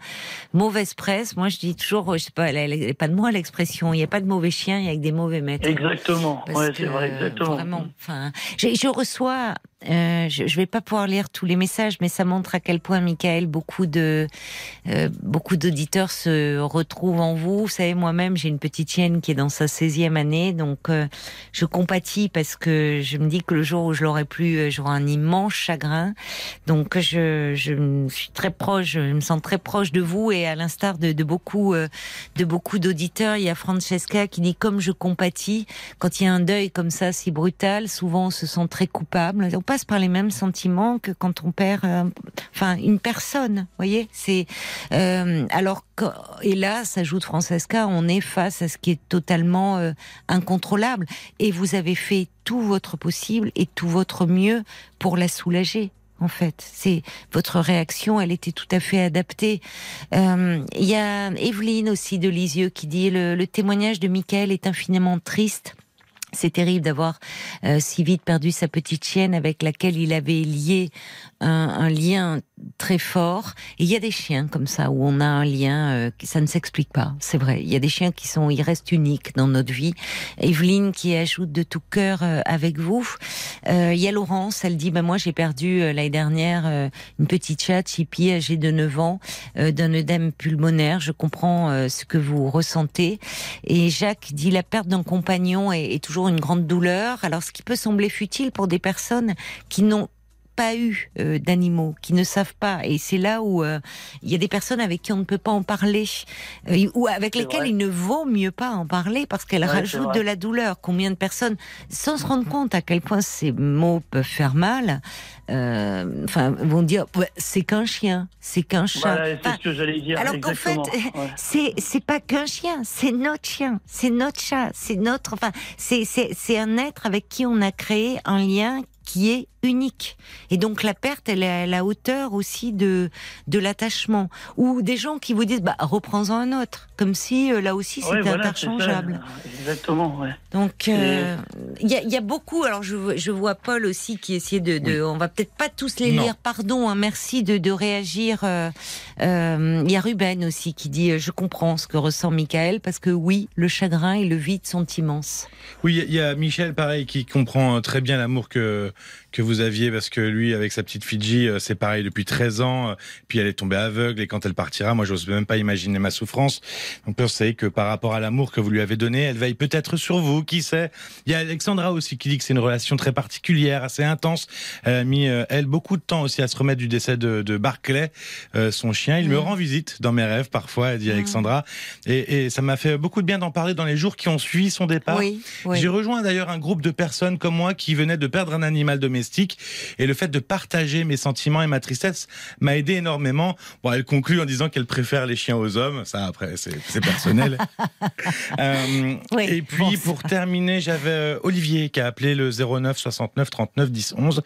mauvaise presse. Moi, je dis toujours, je sais pas, elle, elle- pas de moi l'expression. Il n'y a pas de mauvais chiens, il y a que des mauvais maîtres. Exactement. Ouais, c'est vrai, exactement. Vraiment. Enfin, je, je reçois. Euh, je, je vais pas pouvoir lire tous les messages, mais ça montre à quel point, Michael, beaucoup de euh, beaucoup d'auditeurs se retrouvent en vous. Vous savez, moi-même, j'ai une petite chienne qui est dans sa 16e année, donc euh, je compatis parce que je me dis que le jour où je l'aurai plus, euh, j'aurai un immense chagrin. Donc, je, je suis très proche, je me sens très proche de vous et à l'instar de, de beaucoup euh, de beaucoup d'auditeurs, il y a Francesca qui dit comme je compatis quand il y a un deuil comme ça si brutal, souvent on se sent très coupable. Passe par les mêmes sentiments que quand on perd, euh, enfin une personne. Voyez, c'est euh, alors et là, s'ajoute Francesca, on est face à ce qui est totalement euh, incontrôlable. Et vous avez fait tout votre possible et tout votre mieux pour la soulager. En fait, c'est votre réaction, elle était tout à fait adaptée. Euh, Il y a Evelyne aussi de Lisieux qui dit le, le témoignage de Michael est infiniment triste C'est terrible d'avoir euh, si vite perdu sa petite chienne avec laquelle il avait lié un, un lien très fort. Il y a des chiens comme ça où on a un lien, euh, ça ne s'explique pas. C'est vrai. Il y a des chiens qui sont, ils restent uniques dans notre vie. Evelyne qui ajoute de tout cœur euh, avec vous. Euh, il y a Laurence, elle dit, bah moi j'ai perdu euh, l'année dernière une petite chatte, Chippy, âgée de 9 ans, d'un œdème pulmonaire. Je comprends ce que vous ressentez. Et Jacques dit, la perte d'un compagnon est toujours une grande douleur. Alors ce qui peut sembler futile pour des personnes qui n'ont pas eu euh, d'animaux, qui ne savent pas. Et c'est là où euh, il y a des personnes avec qui on ne peut pas en parler, euh, ou avec lesquelles vrai. il ne vaut mieux pas en parler parce qu'elles Ouais, rajoutent de la douleur. Combien de personnes, sans se rendre compte à quel point ces mots peuvent faire mal, enfin vont dire c'est qu'un chien, c'est qu'un chat. Voilà, c'est Enfin, ce que j'allais dire. alors qu'en fait. [LAUGHS] Ouais. c'est c'est pas qu'un chien, c'est notre chien, c'est notre chat, c'est notre enfin c'est c'est un être avec qui on a créé un lien qui est unique. Et donc la perte, elle est à la hauteur aussi de de l'attachement. Ou des gens qui vous disent bah reprends-en un autre, comme si euh, là aussi Ouais, c'était voilà, interchangeable. Exactement, ouais. Donc euh, il y, a, il y a beaucoup. Alors je, vois- je vois Paul aussi qui essayait de. de On va peut-être pas tous les Non. lire. Pardon. hein, merci de, de réagir. euh, euh, Il y a Ruben aussi qui dit je comprends ce que ressent Michael parce que oui, le chagrin et le vide sont immenses. Oui, il y a Michel, pareil, qui comprend très bien l'amour que que vous aviez, parce que lui, avec sa petite Fidji, euh, c'est pareil depuis 13 ans, euh, puis elle est tombée aveugle, et quand elle partira, moi, j'ose même pas imaginer ma souffrance. Donc, savez que par rapport à l'amour que vous lui avez donné, elle veille peut-être sur vous, qui sait. Il y a Alexandra aussi qui dit que c'est une relation très particulière, assez intense. Elle a mis, euh, elle, beaucoup de temps aussi à se remettre du décès de, de Barclay, euh, son chien. Il me rend visite dans mes rêves, parfois, elle dit Mm. Alexandra. Et, et ça m'a fait beaucoup de bien d'en parler dans les jours qui ont suivi son départ. oui, oui. J'ai rejoint d'ailleurs un groupe de personnes comme moi qui venaient de perdre un animal domestique et le fait de partager mes sentiments et ma tristesse m'a aidé énormément. Bon, elle conclut en disant qu'elle préfère les chiens aux hommes. Ça, après, c'est personnel. [LAUGHS] Euh, Oui, et puis, pour terminer, j'avais euh, Olivier qui a appelé le 09 69 39 10 11.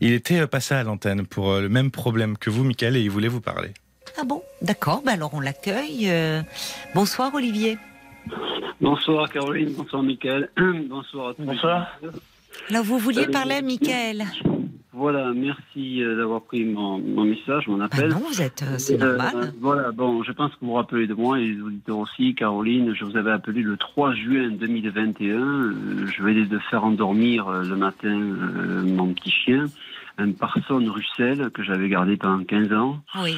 Il était euh, passé à l'antenne pour le même problème que vous, Michael, et il voulait vous parler. Ah bon, d'accord. Bah alors on l'accueille. euh. Bonsoir Olivier. Bonsoir Caroline, bonsoir Michael, [CLEARS THROAT] bonsoir à tous. Bonsoir. Alors vous vouliez parler à Michael Voilà, merci euh, d'avoir pris mon, mon message, mon Bah appel. non, vous êtes, euh, c'est Euh, normal. voilà, bon, je pense que vous vous rappelez de moi et les auditeurs aussi, Caroline. Je vous avais appelé le 3 juin 2021. Euh, je venais de faire endormir le matin euh, mon petit chien, un Parson Russell que j'avais gardé pendant 15 ans. Oui.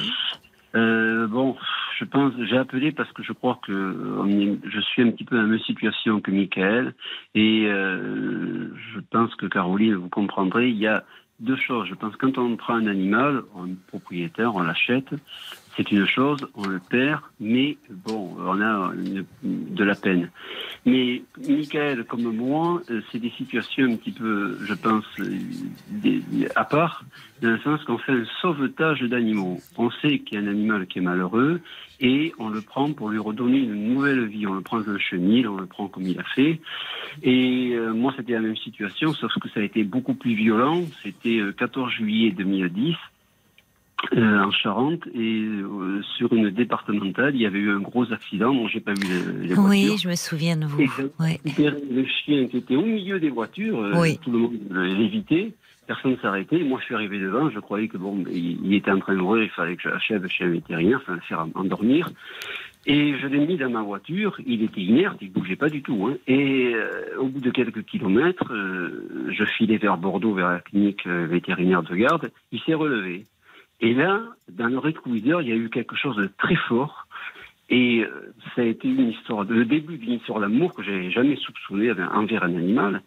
Euh, bon, je pense, j'ai appelé parce que je crois que euh, on je suis un petit peu dans la même situation que Michael et euh, je pense que Caroline, vous comprendrez, il y a deux choses. Je pense que quand on prend un animal, un propriétaire, on l'achète, c'est une chose, on le perd, mais bon, on a de la peine. Mais Michael, comme moi, euh, c'est des situations un petit peu, je pense, à part, dans le sens qu'on fait un sauvetage d'animaux. On sait qu'il y a un animal qui est malheureux et on le prend pour lui redonner une nouvelle vie. On le prend dans un chenil, on le prend comme il a fait. Et euh, moi, c'était la même situation, sauf que ça a été beaucoup plus violent. C'était euh, 14 juillet 2010. euh, en Charente et euh, sur une départementale, il y avait eu un gros accident. Moi, j'ai pas vu les, les Oui, voitures. je me souviens de vous. Et Ouais. Le chien qui était au milieu des voitures, Oui. tout le monde l'évitait, personne ne s'arrêtait. Moi, je suis arrivé devant, je croyais que bon, il, était en train de mourir, il fallait que j'achève chez un vétérinaire, enfin, le faire endormir. Et je l'ai mis dans ma voiture, il était inerte, il bougeait pas du tout. Hein. Et euh, au bout de quelques kilomètres, euh, je filais vers Bordeaux, vers la clinique euh, vétérinaire de garde, il s'est relevé. Et là, dans le rétroviseur, il y a eu quelque chose de très fort. Et euh, ça a été une histoire, le début d'une histoire d'amour que j'avais jamais soupçonné envers un animal.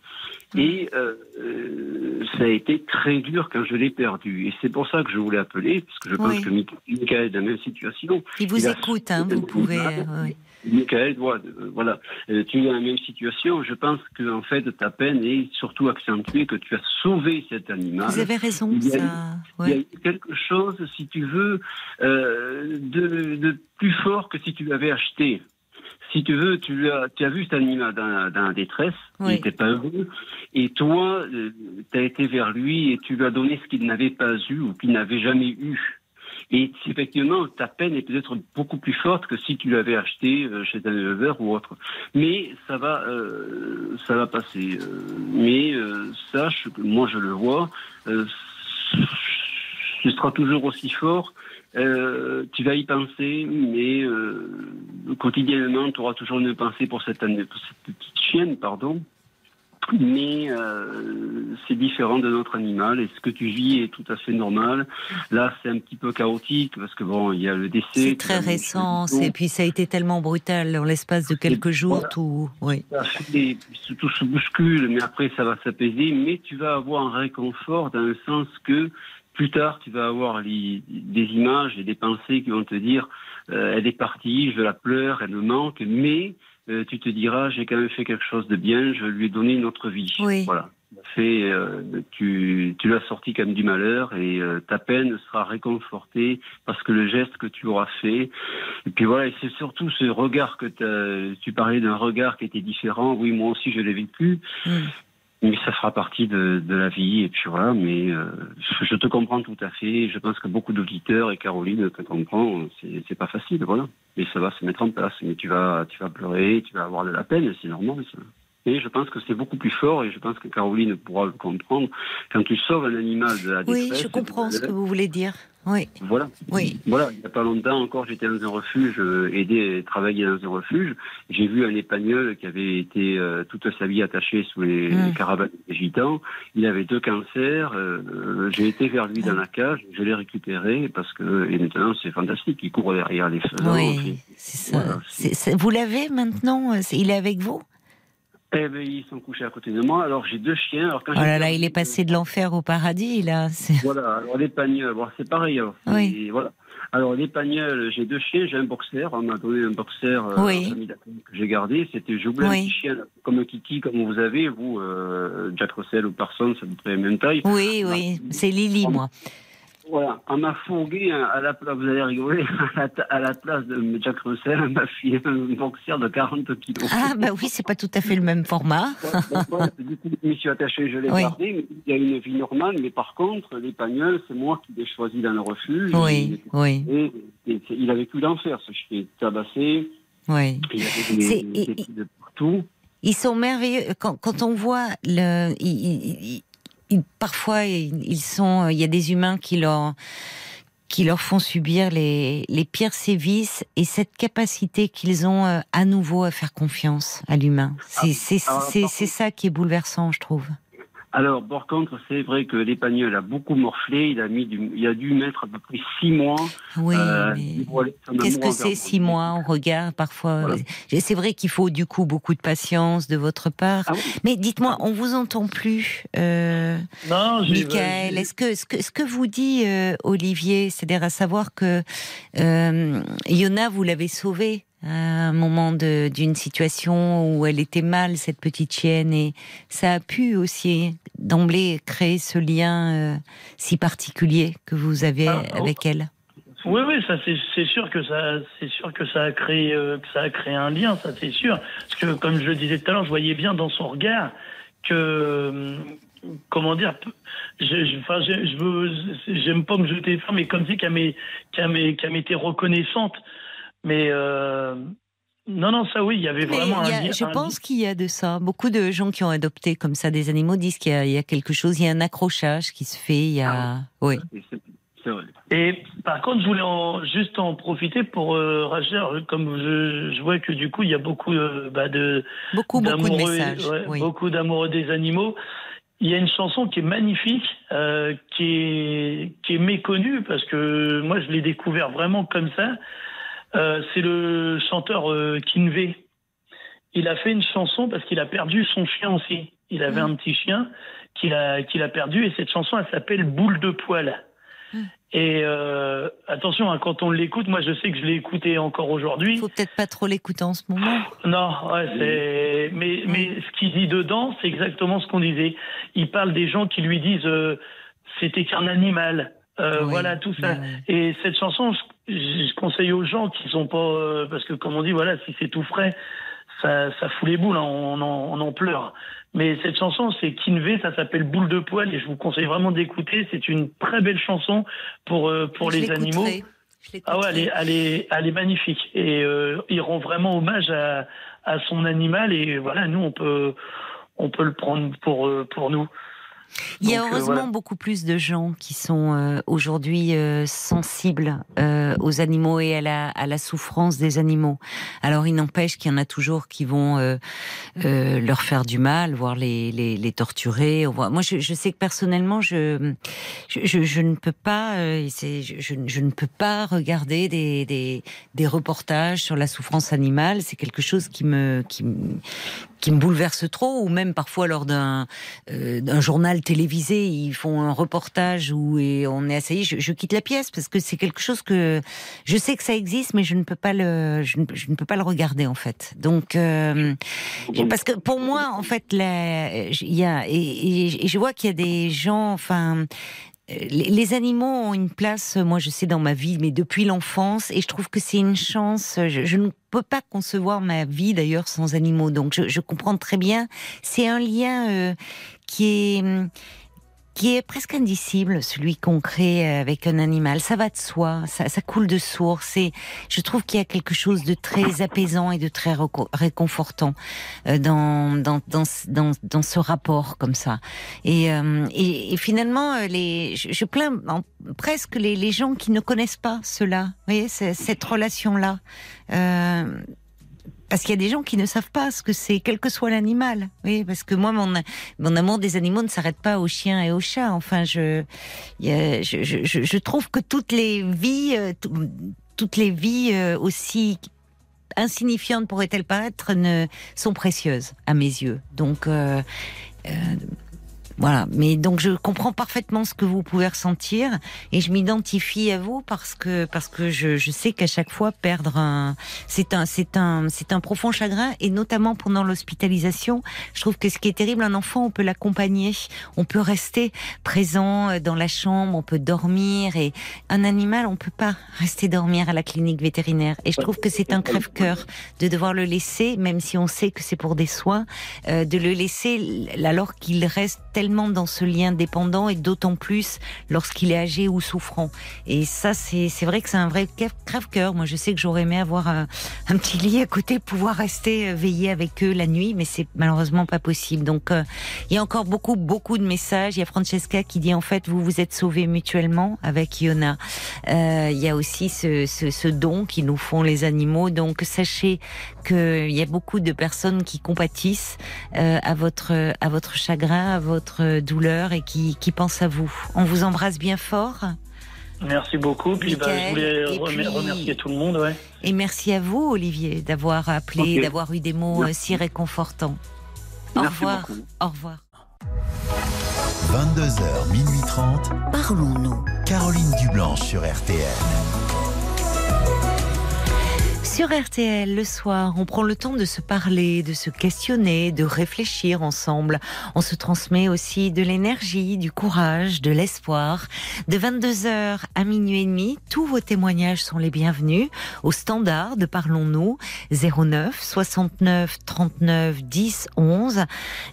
Et euh, euh, ça a été très dur quand je l'ai perdu. Et c'est pour ça que je voulais appeler, parce que je pense Oui. que Michael est dans la même situation. Il vous Il écoute, hein, vous pouvez. euh, oui. Michael euh, voilà, Euh, tu es dans la même situation. Je pense que en fait ta peine est surtout accentuée que tu as sauvé cet animal. Vous avez raison, Il y a ça. Il y a Ouais. eu quelque chose, si tu veux, euh, de, de plus fort que si tu l'avais acheté. Si tu veux, tu as, tu as vu cet animal dans, la- dans la détresse, Oui. il n'était pas heureux, et toi, tu as été vers lui et tu lui as donné ce qu'il n'avait pas eu ou qu'il n'avait jamais eu. Et effectivement, ta peine est peut-être beaucoup plus forte que si tu l'avais acheté euh, chez un éleveur ou autre. Mais ça va, euh, ça va passer. Euh, mais sache que moi je le vois, euh, ce sera toujours aussi fort. Tu vas y penser, mais quotidiennement, tu auras toujours une pensée pour cette, pour cette petite chienne, pardon. Mais euh, c'est différent de notre animal et ce que tu vis est tout à fait normal. Là, c'est un petit peu chaotique parce que bon, il y a le décès. C'est très récent, et puis ça a été tellement brutal en l'espace de quelques jours, voilà. tout. Oui. tout se bouscule, mais après ça va s'apaiser. Mais tu vas avoir un réconfort dans le sens que plus tard tu vas avoir les- des images et des pensées qui vont te dire euh, elle est partie, je la pleure, elle me manque, mais euh, tu te diras j'ai quand même fait quelque chose de bien, je lui ai donné une autre vie. Oui. Voilà. Fait, euh, tu, tu l'as sorti comme du malheur et euh, ta peine sera réconfortée parce que le geste que tu auras fait. Et puis voilà, et c'est surtout ce regard que tu parlais d'un regard qui était différent. Oui, moi aussi je l'ai vécu, Mm. mais ça fera partie de, de la vie. Et puis voilà, mais euh, je te comprends tout à fait. Je pense que beaucoup d'auditeurs et Caroline te comprend. C'est pas facile, voilà. Mais ça va se mettre en place. Mais tu vas, tu vas pleurer, tu vas avoir de la peine, c'est normal. Ça. Et je pense que c'est beaucoup plus fort, et je pense que Caroline pourra le comprendre. Quand tu sauves un animal de la Oui, détresse, je comprends ce que vous voulez dire. Oui. voilà. Oui. Voilà, il n'y a pas longtemps encore, j'étais dans un refuge, euh, aidé travaillé dans un refuge. J'ai vu un épagnol qui avait été euh, toute sa vie attaché sous les, Mm. les caravanes des gitans. Il avait deux cancers. euh, J'ai été vers lui dans la cage, je l'ai récupéré parce que et maintenant c'est fantastique. Il court derrière les faisans. Oui, c'est ça. Voilà, vous l'avez maintenant euh, Il est avec vous? Eh ben, ils sont couchés à côté de moi. Alors j'ai deux chiens. Alors quand Oh là j'ai- là, il est passé de l'enfer au paradis, là. Voilà, alors l'épagnol, bon, c'est pareil. Alors, Oui. Voilà. Alors j'ai deux chiens, j'ai un boxer, on m'a donné un boxer euh, Oui. que j'ai gardé. C'était, voulais un Oui. petit chien comme Kiki, comme vous avez, vous, euh, Jack Russell ou Parsons, c'est à peu près la même taille. Oui, oui, c'est Lily, moi. Voilà, on m'a fourgué à la place, vous allez rigoler, [LAUGHS] à la, ta- à la place de Jack Russell, on [LAUGHS] m'a filé un boxer de 40 kilos. Ah, bah oui, c'est pas tout à fait le même format. [LAUGHS] Du coup, je m'y suis attaché, je l'ai Oui. gardé, mais il y a une vie normale, mais par contre, l'épagnol, c'est moi qui l'ai choisi dans le refuge. Oui, oui, Et, il a vécu l'enfer, ce chien. Tabassé, oui. il avait des, des petits de partout. Ils sont merveilleux. Quand, quand on voit le, ils- parfois ils sont, il y a des humains qui leur qui leur font subir les, les pires sévices et cette capacité qu'ils ont euh, à nouveau à faire confiance à l'humain. C'est Ah, c'est ça qui est bouleversant, je trouve. Alors, par contre, c'est vrai que l'épagnol a beaucoup morflé. Il a, mis du, il a dû mettre à peu près six mois. Oui, euh, mais qu'est-ce que c'est six moi. mois On regarde parfois. Voilà. C'est vrai qu'il faut du coup beaucoup de patience de votre part. Ah oui. Mais dites-moi, on vous entend plus. Euh... Non, j'ai- Michael, est-ce que, ce que ce que vous dit euh, Olivier, c'est-à-dire à savoir que euh, Yona, vous l'avez sauvée à un moment d'une situation où elle était mal, cette petite chienne, et ça a pu aussi d'emblée créer ce lien euh, si particulier que vous avez Ah, oh. avec elle. Oui, oui, ça c'est sûr que ça c'est sûr que ça a créé euh, que ça a créé un lien, ça c'est sûr. Parce que comme je le disais tout à l'heure, je voyais bien dans son regard que euh, comment dire, je, je, enfin, je, je veux, j'aime pas me jeter mais comme si qu'elle m'était reconnaissante. Mais euh, non, non, ça oui, il y avait vraiment y a- un lien. je un- pense qu'il y a de ça. Beaucoup de gens qui ont adopté comme ça des animaux disent qu'il y, a- il y a quelque chose, il y a un accrochage qui se fait. Il y a, oui. Et vrai. Par contre, je voulais en- juste en profiter pour euh, Rachel, comme je, je vois que du coup, il y a beaucoup euh, bah, de Beaucoup, beaucoup de d'amoureux- messages. ouais, oui. beaucoup d'amoureux des animaux. Il y a une chanson qui est magnifique, euh, qui est qui est méconnue parce que moi, je l'ai découvert vraiment comme ça. Euh, c'est le chanteur euh, Kinvey. Il a fait une chanson parce qu'il a perdu son chien aussi. Il avait Mm. un petit chien qu'il a qu'il a perdu et cette chanson, elle s'appelle Boule de poil. Mm. Et euh, attention, hein, quand on l'écoute, moi je sais que je l'ai écouté encore aujourd'hui. Il faut peut-être pas trop l'écouter en ce moment. Non, ouais, c'est. Mais, mais ce qu'il dit dedans, c'est exactement ce qu'on disait. Il parle des gens qui lui disent euh, c'était qu'un animal. Euh, Oui, Voilà tout ça. mais oui. Et cette chanson, je, je conseille aux gens qui sont pas, euh, parce que comme on dit, voilà, si c'est tout frais, ça, ça fout les boules, hein, on, en, on en pleure. Mais cette chanson, c'est Kinvé, ça s'appelle Boule de poil et je vous conseille vraiment d'écouter. C'est une très belle chanson pour, euh, pour Je les animaux. Je Ah ouais, elle est, elle est, elle est magnifique. Et euh, il rend vraiment hommage à, à son animal. Et voilà, nous, on peut, on peut le prendre pour, euh, pour nous. Il y a euh, heureusement voilà. beaucoup plus de gens qui sont euh, aujourd'hui euh, sensibles euh, aux animaux et à la, à la souffrance des animaux. Alors il n'empêche qu'il y en a toujours qui vont euh, euh, leur faire du mal, voire les, les, les torturer. Moi, je, je sais que personnellement, je, je, je, ne peux pas, euh, je, je, je ne peux pas regarder des, des, des reportages sur la souffrance animale. C'est quelque chose qui me, qui, me- qui me bouleverse trop, ou même parfois lors d'un euh, journal télévisé, ils font un reportage où et on est assailli. Je, je quitte la pièce parce que c'est quelque chose que je sais que ça existe, mais je ne peux pas le, je ne, peux pas le regarder en fait. Donc euh, parce que pour moi, en fait, il y a et je vois qu'il y a des gens, enfin. Les, animaux ont une place, moi je sais, dans ma vie, mais depuis l'enfance, et je trouve que c'est une chance. Je, ne peux pas concevoir ma vie d'ailleurs sans animaux, donc je, je comprends très bien. C'est un lien euh, qui est hum, qui est presque indicible, celui qu'on crée avec un animal. Ça va de soi, ça, ça coule de source. Et je trouve qu'il y a quelque chose de très apaisant et de très réconfortant euh, dans, dans, dans, dans, dans ce rapport comme ça. Et, euh, et, et finalement, euh, les, je, je plains presque les, les gens qui ne connaissent pas cela, vous voyez, cette relation-là. Euh, parce qu'il y a des gens qui ne savent pas ce que c'est, quel que soit l'animal. Oui, parce que moi, mon, mon amour des animaux ne s'arrête pas aux chiens et aux chats. Enfin, je, je, je, je- trouve que toutes les vies, euh, tout- toutes les vies euh, aussi insignifiantes pourraient-elles paraître, ne, sont précieuses à mes yeux. Donc, euh, euh, voilà. Mais donc, je comprends parfaitement ce que vous pouvez ressentir et je m'identifie à vous parce que parce que je, je sais qu'à chaque fois perdre un, c'est un c'est un c'est un profond chagrin et notamment pendant l'hospitalisation. Je trouve que ce qui est terrible, un enfant, on peut l'accompagner, on peut rester présent euh, dans la chambre, on peut dormir et un animal, on peut pas rester dormir à la clinique vétérinaire. Et je trouve que c'est un crève-cœur de devoir le laisser, même si on sait que c'est pour des soins, euh, de le laisser alors qu'il reste tellement dans ce lien dépendant et d'autant plus lorsqu'il est âgé ou souffrant. Et ça, c'est vrai que c'est un vrai crève- crève-cœur. Moi, je sais que j'aurais aimé avoir un, petit lit à côté, pouvoir rester euh, veiller avec eux la nuit, mais c'est malheureusement pas possible. Donc, euh, il y a encore beaucoup, beaucoup de messages. Il y a Francesca qui dit en fait, vous vous êtes sauvés mutuellement avec Iona. Euh, il y a aussi ce, ce, don qui nous font les animaux. Donc, sachez qu'il y a beaucoup de personnes qui compatissent à votre à votre chagrin, à votre douleur et qui, qui pensent à vous. On vous embrasse bien fort. Merci beaucoup. Puis bah, je voulais et remer- puis- remercier tout le monde. Ouais. Et merci à vous, Olivier, d'avoir appelé, Ok. d'avoir eu des mots euh, Merci. si réconfortants. Au revoir. beaucoup. Au revoir. 22h, minuit 30. Parlons-nous. Caroline Dublanche sur RTL. Sur RTL, le soir, on prend le temps de se parler, de se questionner, de réfléchir ensemble. On se transmet aussi de l'énergie, du courage, de l'espoir. De 22h à minuit et demi, tous vos témoignages sont les bienvenus. Au standard de Parlons-nous, 09 69 39 10 11.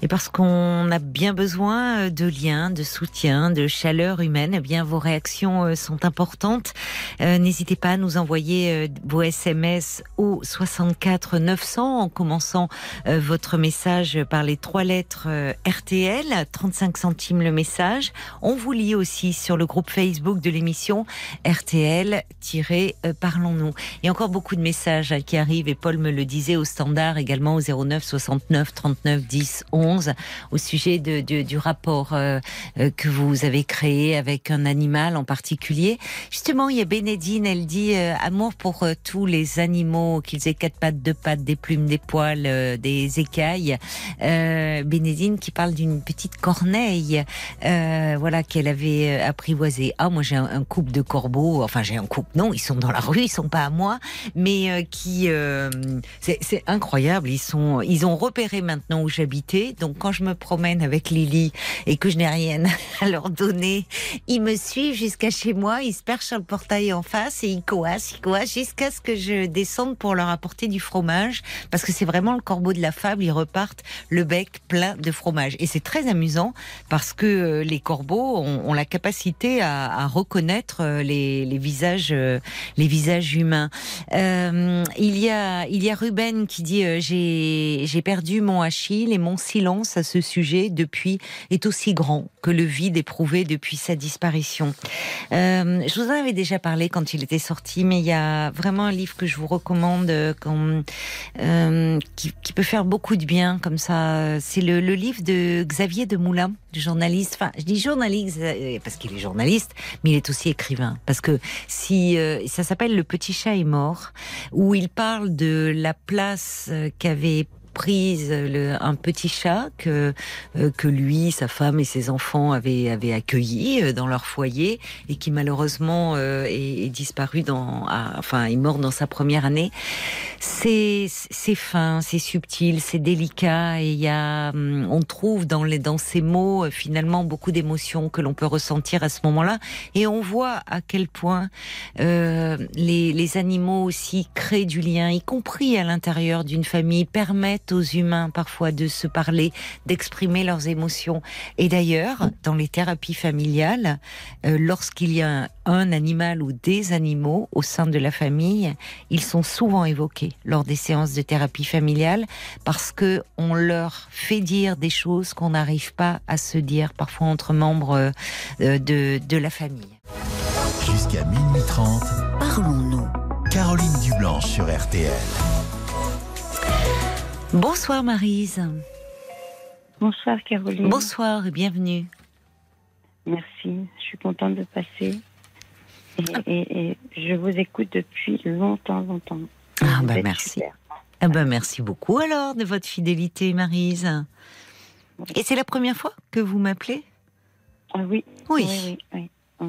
Et parce qu'on a bien besoin de liens, de soutien, de chaleur humaine, eh bien, vos réactions euh, sont importantes. Euh, N'hésitez pas à nous envoyer euh, vos SMS au 64 900 en commençant euh, votre message par les trois lettres euh, RTL, 35 centimes le message. On vous lit aussi sur le groupe Facebook de l'émission RTL-Parlons-nous. Et encore beaucoup de messages qui arrivent et Paul me le disait au standard également au 09 69 39 10 11 au sujet de, du rapport euh, euh, que vous avez créé avec un animal en particulier. Justement, il y a Bénédine, elle dit euh, amour pour euh, tous les animaux, qu'ils aient quatre pattes, deux pattes, des plumes, des poils, euh, des écailles. Euh, qui parle d'une petite corneille, euh, voilà qu'elle avait euh, apprivoisée. Ah, moi j'ai un, couple de corbeaux, enfin j'ai un couple, non, ils sont dans la rue, ils sont pas à moi, mais qui c'est incroyable. Ils sont, ils ont repéré maintenant où j'habitais. Donc quand je me promène avec Lily et que je n'ai rien [LAUGHS] à leur donner, ils me suivent jusqu'à chez moi. Ils se perchent sur le portail en face et ils coassent, ils coassent jusqu'à ce que je descende pour leur apporter du fromage, parce que c'est vraiment le corbeau de la fable, ils repartent le bec plein de fromage. Et c'est très amusant, parce que euh, les corbeaux ont, la capacité à, reconnaître euh, les, visages, euh, les visages humains. Il y a, il y a Ruben qui dit j'ai, perdu mon Achille et mon silence à ce sujet depuis est aussi grand que le vide éprouvé depuis sa disparition. Je vous en avais déjà parlé quand il était sorti, mais il y a vraiment un livre que je vous recommande euh, euh, qui, peut faire beaucoup de bien comme ça. C'est le, le livre de Xavier de Moulin, du journaliste. Enfin, je dis journaliste euh, parce qu'il est journaliste, mais il est aussi écrivain. Parce que si ça s'appelle Le petit chat est mort, où il parle de la place qu'avait le, un petit chat que euh, que lui, sa femme et ses enfants avaient accueilli euh, dans leur foyer et qui malheureusement euh, est, disparu dans, enfin est mort dans sa première année. C'est fin, c'est subtil, c'est délicat et il y a, hum, on trouve dans ces mots euh, finalement beaucoup d'émotions que l'on peut ressentir à ce moment-là et on voit à quel point euh, les animaux aussi créent du lien, y compris à l'intérieur d'une famille, permettent aux humains parfois de se parler, d'exprimer leurs émotions. Et d'ailleurs, dans les thérapies familiales, euh, lorsqu'il y a un, un animal ou des animaux au sein de la famille, ils sont souvent évoqués lors des séances de thérapie familiale parce que on leur fait dire des choses qu'on n'arrive pas à se dire parfois entre membres euh, de, de la famille. Jusqu'à minuit 30, Parlons-nous. Caroline Dublanche sur RTL. Bonsoir Marise. Bonsoir Caroline. Bonsoir et bienvenue. Merci, je suis contente de passer. Et, et- et je vous écoute depuis longtemps, longtemps. Ah bah merci. Ah ben merci beaucoup alors de votre fidélité Marise. Et c'est la première fois que vous m'appelez? Ah oui. Oui. Oui, oui, oui.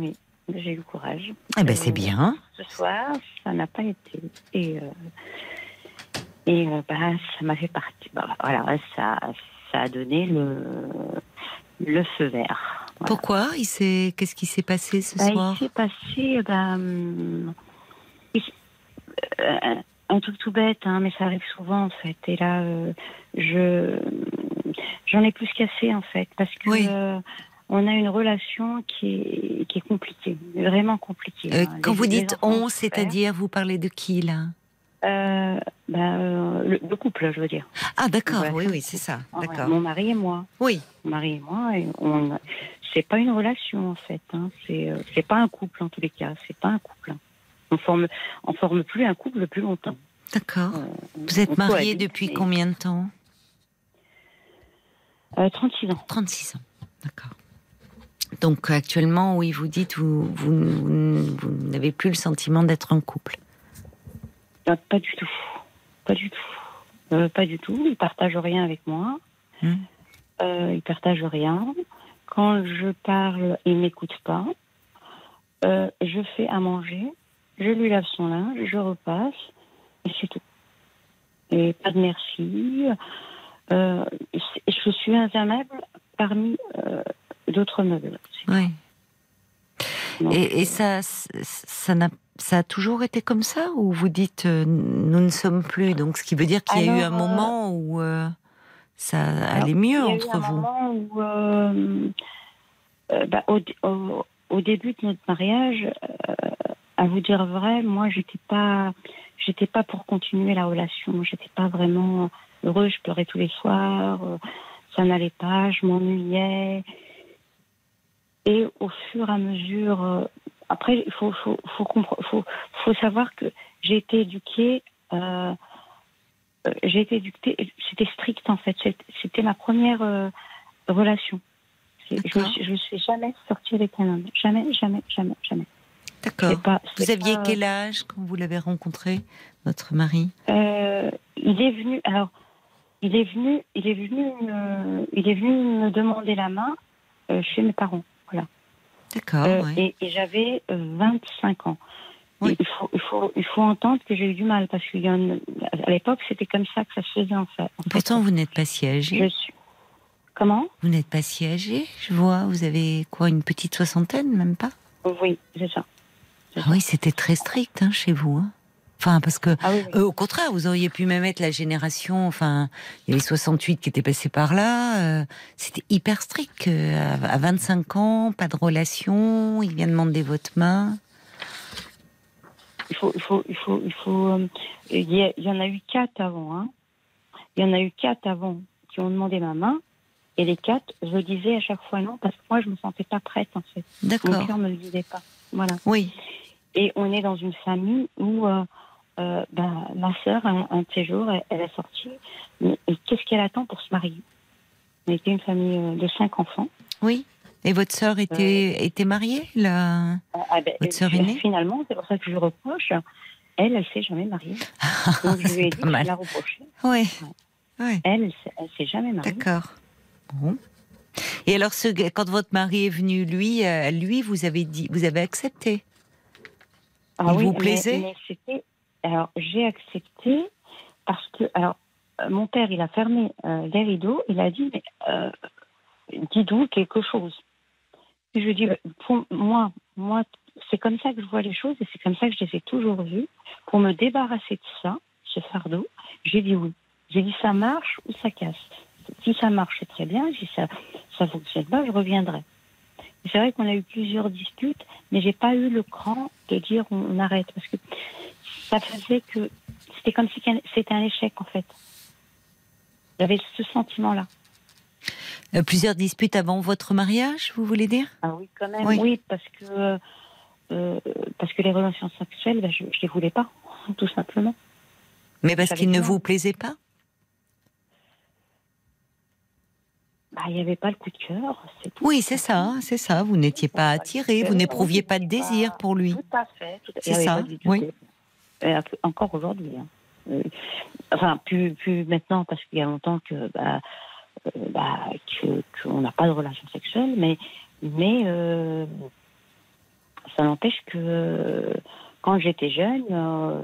oui. J'ai eu le courage. Eh ben Euh, c'est bien. Ce soir, ça n'a pas été. Et, euh, et euh, bah, ça m'a fait partie. Bah, voilà, ça, ça a donné le, le feu vert. Voilà. Pourquoi il s'est qu'est-ce qui s'est passé ce Bah, soir? il s'est passé s- euh, un truc tout bête, hein, mais ça arrive souvent en fait. Et là, euh, je j'en ai plus cassé en fait, parce que Oui. euh, on a une relation qui est, qui est compliquée, vraiment compliquée. Hein. Quand Les- vous dites on, c'est-à-dire vous parlez de qui là? Euh, bah, euh, le, le couple, je veux dire. Ah d'accord, Ouais. oui oui c'est ça, d'accord. Mon mari et moi. Oui, Mon mari et moi, et on, c'est pas une relation en fait. Hein. C'est, euh, c'est pas un couple en tous les cas. C'est pas un couple. On forme, on forme plus un couple depuis longtemps. d'accord. Euh, Vous êtes marié depuis combien de temps? Euh, 36 ans. 36 ans, d'accord. Donc actuellement, oui, vous dites vous, vous, vous- vous n'avez plus le sentiment d'être en couple. Euh, Pas du tout. Pas du tout. Euh, pas du tout. Il partage rien avec moi. Hmm. Euh, il partage rien. Quand je parle, il m'écoute pas. Euh, je fais à manger. Je lui lave son linge. Je repasse. Et c'est tout. Et pas de merci. Je suis un meuble parmi d'autres meubles. Oui. Et, et ça, ça, n'a, ça a toujours été comme ça ou vous dites euh, nous ne sommes plus? Donc ce qui veut dire qu'il y a eu un euh, moment où euh, ça allait mieux il y a eu entre un vous. moment où, euh, bah, au, dé- au- au début de notre mariage, à vous dire vrai, moi, j'étais pas, j'étais pas pour continuer la relation. J'étais pas vraiment heureuse. Je pleurais tous les soirs. ça n'allait pas. Je m'ennuyais. Et au fur et à mesure, après, il faut, faut, faut, faut, faut savoir que j'ai été éduquée. euh, euh, j'ai été éduquée, c'était strict en fait. C'était ma première euh, relation. Je ne suis jamais sortie avec un homme. Jamais, jamais, jamais, jamais. D'accord. Vous aviez pas- quel âge quand vous l'avez rencontré, votre mari? Euh, il est venu. Alors, il est venu. Il est venu. me- il est venu me demander la main chez mes parents. Voilà. D'accord. Euh, ouais. et, et j'avais euh, 25 ans. Oui. Il, faut, il, faut, il faut entendre que j'ai eu du mal parce qu'à l'époque, c'était comme ça que ça se faisait en fait. En fait, Pourtant, vous n'êtes pas si âgé. je suis. Comment? Vous n'êtes pas si âgé. Je vois, vous avez quoi, une petite soixantaine, même pas? Oui, c'est ça. Ah oui, c'était très strict hein, chez vous. hein. Enfin, parce que Ah oui, oui. euh, au contraire, vous auriez pu même être la génération. Enfin, il y avait 68 qui étaient passés par là. euh, C'était hyper strict. euh, à à 25 ans, pas de relation. Il vient demander votre main. Il faut, il faut, il faut, il faut. euh, Il y, a- il y en a eu quatre avant. Hein. Il y en a eu quatre avant qui ont demandé ma main. Et les quatre, je disais à chaque fois non parce que moi, je me sentais pas prête en fait. Mon D'accord. cœur me le disait pas. Voilà. Oui. Et on est dans une famille où euh, euh, ben, ma sœur, un, un de ces jours, elle, elle est sortie. Mais- Et qu'est-ce qu'elle attend pour se marier? On était une famille euh, de cinq enfants. Oui. Et votre sœur était, était mariée là Ah, ben, Votre sœur euh, aînée? Finalement, c'est pour ça que je lui reproche. Elle, elle s'est jamais mariée. [LAUGHS] Donc je lui ai dit, Pas mal. je la reproché. Oui. Oui. Elle, elle elle s'est jamais mariée. D'accord. Bon. Et alors, ce, quand votre mari est venu, lui, euh, lui, vous avez dit, vous avez accepté? Ah Il oui, vous mais- plaisait? mais c'était- Alors, j'ai accepté parce que, alors, euh, mon père, il a fermé euh, les rideaux. Il a dit, mais, euh, dis donc quelque chose. Et je lui ai dit, pour moi, moi, c'est comme ça que je vois les choses et c'est comme ça que je les ai toujours vues. Pour me débarrasser de ça, ce fardeau, j'ai dit oui. J'ai dit ça marche ou ça casse? Si ça marche, c'est très bien. Si ça ça fonctionne pas, je reviendrai. C'est vrai qu'on a eu plusieurs disputes, mais j'ai pas eu le cran de dire on, on arrête parce que ça faisait que c'était comme si c'était un échec en fait. J'avais ce sentiment-là. Euh, plusieurs disputes avant votre mariage, vous voulez dire? Ah oui, quand même. Oui. Oui, parce que euh, parce que les relations sexuelles, ben, je, je les voulais pas, [LAUGHS] tout simplement. Mais parce qu'il ne vous plaisait pas? Bah, il n'y avait pas le coup de cœur. Oui, c'est ça, hein, c'est ça. Vous n'étiez pas attiré, vous n'éprouviez pas de désir pour lui. Tout à fait. tout à- C'est ça, oui. Encore aujourd'hui. hein. Euh, Enfin, plus, plus maintenant, parce qu'il y a longtemps que bah, euh, bah, que- qu'on n'a pas de relation sexuelle, mais, mais euh, ça n'empêche que quand j'étais jeune, euh,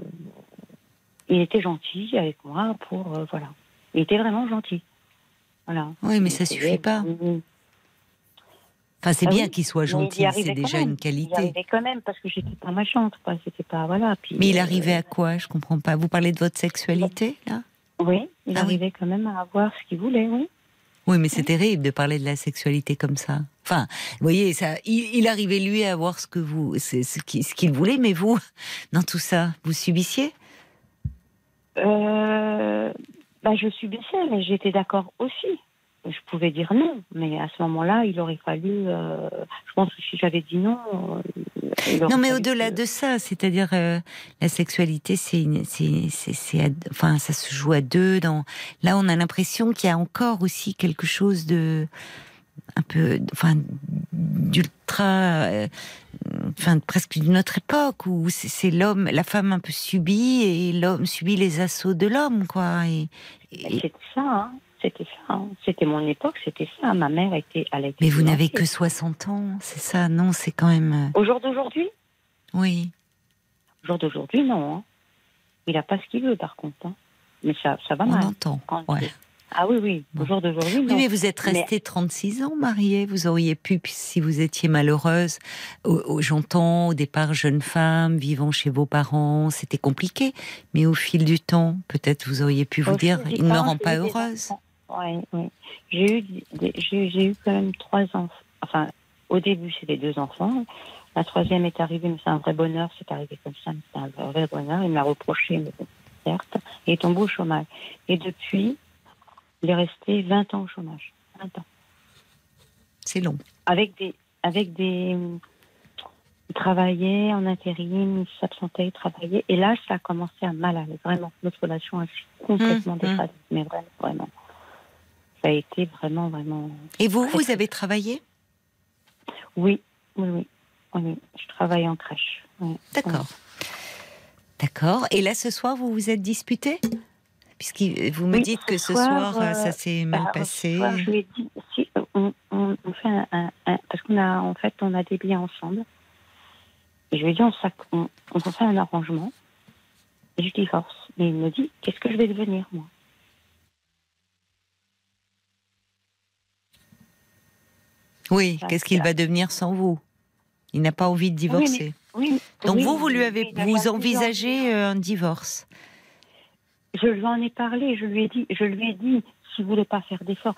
il était gentil avec moi pour euh, voilà. Il était vraiment gentil. Voilà. Oui, mais ça suffit pas. Enfin, c'est Ah bien oui, qu'il soit il gentil, c'est déjà même. une Il qualité. arrivait quand même parce que j'étais pas méchante, quoi. C'était pas voilà. Puis, Mais il euh, arrivait à quoi? Je comprends pas. Vous parlez de votre sexualité, là? Oui, il Ah oui. arrivait quand même à avoir ce qu'il voulait, oui. Oui, mais c'est terrible de parler de la sexualité comme ça. Enfin, vous voyez, ça, il, il arrivait lui à avoir ce que vous, ce qu'il voulait, mais vous, dans tout ça, vous subissiez? Euh, bah, je subissais, mais j'étais d'accord aussi. Je pouvais dire non, mais à ce moment-là, il aurait fallu. euh, je pense que si j'avais dit non. euh, Non, mais au-delà que- de ça, c'est-à-dire euh, la sexualité, c'est, c'est, c'est, c'est enfin, ça se joue à deux. Dans là, on a l'impression qu'il y a encore aussi quelque chose de un peu, enfin, d'ultra, euh, enfin, presque d'une autre époque où c'est, c'est l'homme, la femme un peu subit et l'homme subit les assauts de l'homme, quoi. Et, et- C'était ça, hein. C'était ça. hein. C'était mon époque, c'était ça. Ma mère était. Elle a été mais vous n'avez que 60 ans, c'est ça? Non, c'est quand même. euh, Au jour d'aujourd'hui? Oui. Au jour d'aujourd'hui, non. hein. Il n'a pas ce qu'il veut, par contre. hein. Mais ça, ça va On mal. entend. Ouais. c'est- Ah oui, oui. Au Bon. jour d'aujourd'hui, Oui, mais vous êtes Mais- restée 36 ans mariée. Vous auriez pu, si vous étiez malheureuse, j'entends au départ jeune femme vivant chez vos parents, c'était compliqué. Mais au fil du temps, peut-être vous auriez pu vous dire, il ne me rend pas heureuse. enfants. Ouais, ouais. J'ai eu, des- j'ai, j'ai eu quand même trois enfants. Enfin, au début, c'était deux enfants. La troisième est arrivée, mais c'est un vrai bonheur. C'est arrivé comme ça, mais c'est un vrai bonheur. Il me l'a reproché, mais certes. Il est tombé au chômage. Et depuis, il est resté 20 ans au chômage. 20 ans. C'est long. Avec des. Avec des il travaillait en intérim, il s'absentait, il travaillait. Et là, ça a commencé à mal aller, vraiment. Notre relation a complètement Hum, déphasé. Mais vraiment, vraiment. Ça a été vraiment, vraiment. Et vous, vous avez travaillé? Oui, oui, oui. oui. Je travaille en crèche. oui. D'accord. D'accord. Et là, ce soir, vous vous êtes disputé? Puisque vous me Oui, dites ce que ce soir, soir, euh, ça s'est mal Bah, passé. ce soir, je lui ai dit, si, on, on- on fait un, un- un- parce qu'on a, en fait, on a des biens ensemble. Et je lui ai dit, on, on, on fait un arrangement. Et je divorce. Mais il me dit, qu'est-ce que je vais devenir, moi? Oui, qu'est-ce qu'il va devenir sans vous? Il n'a pas envie de divorcer. Oui, Donc Oui, vous, vous lui avez, vous envisagez euh, un divorce? Je lui en ai parlé, je lui ai dit, je lui ai dit, s'il voulait pas faire d'efforts,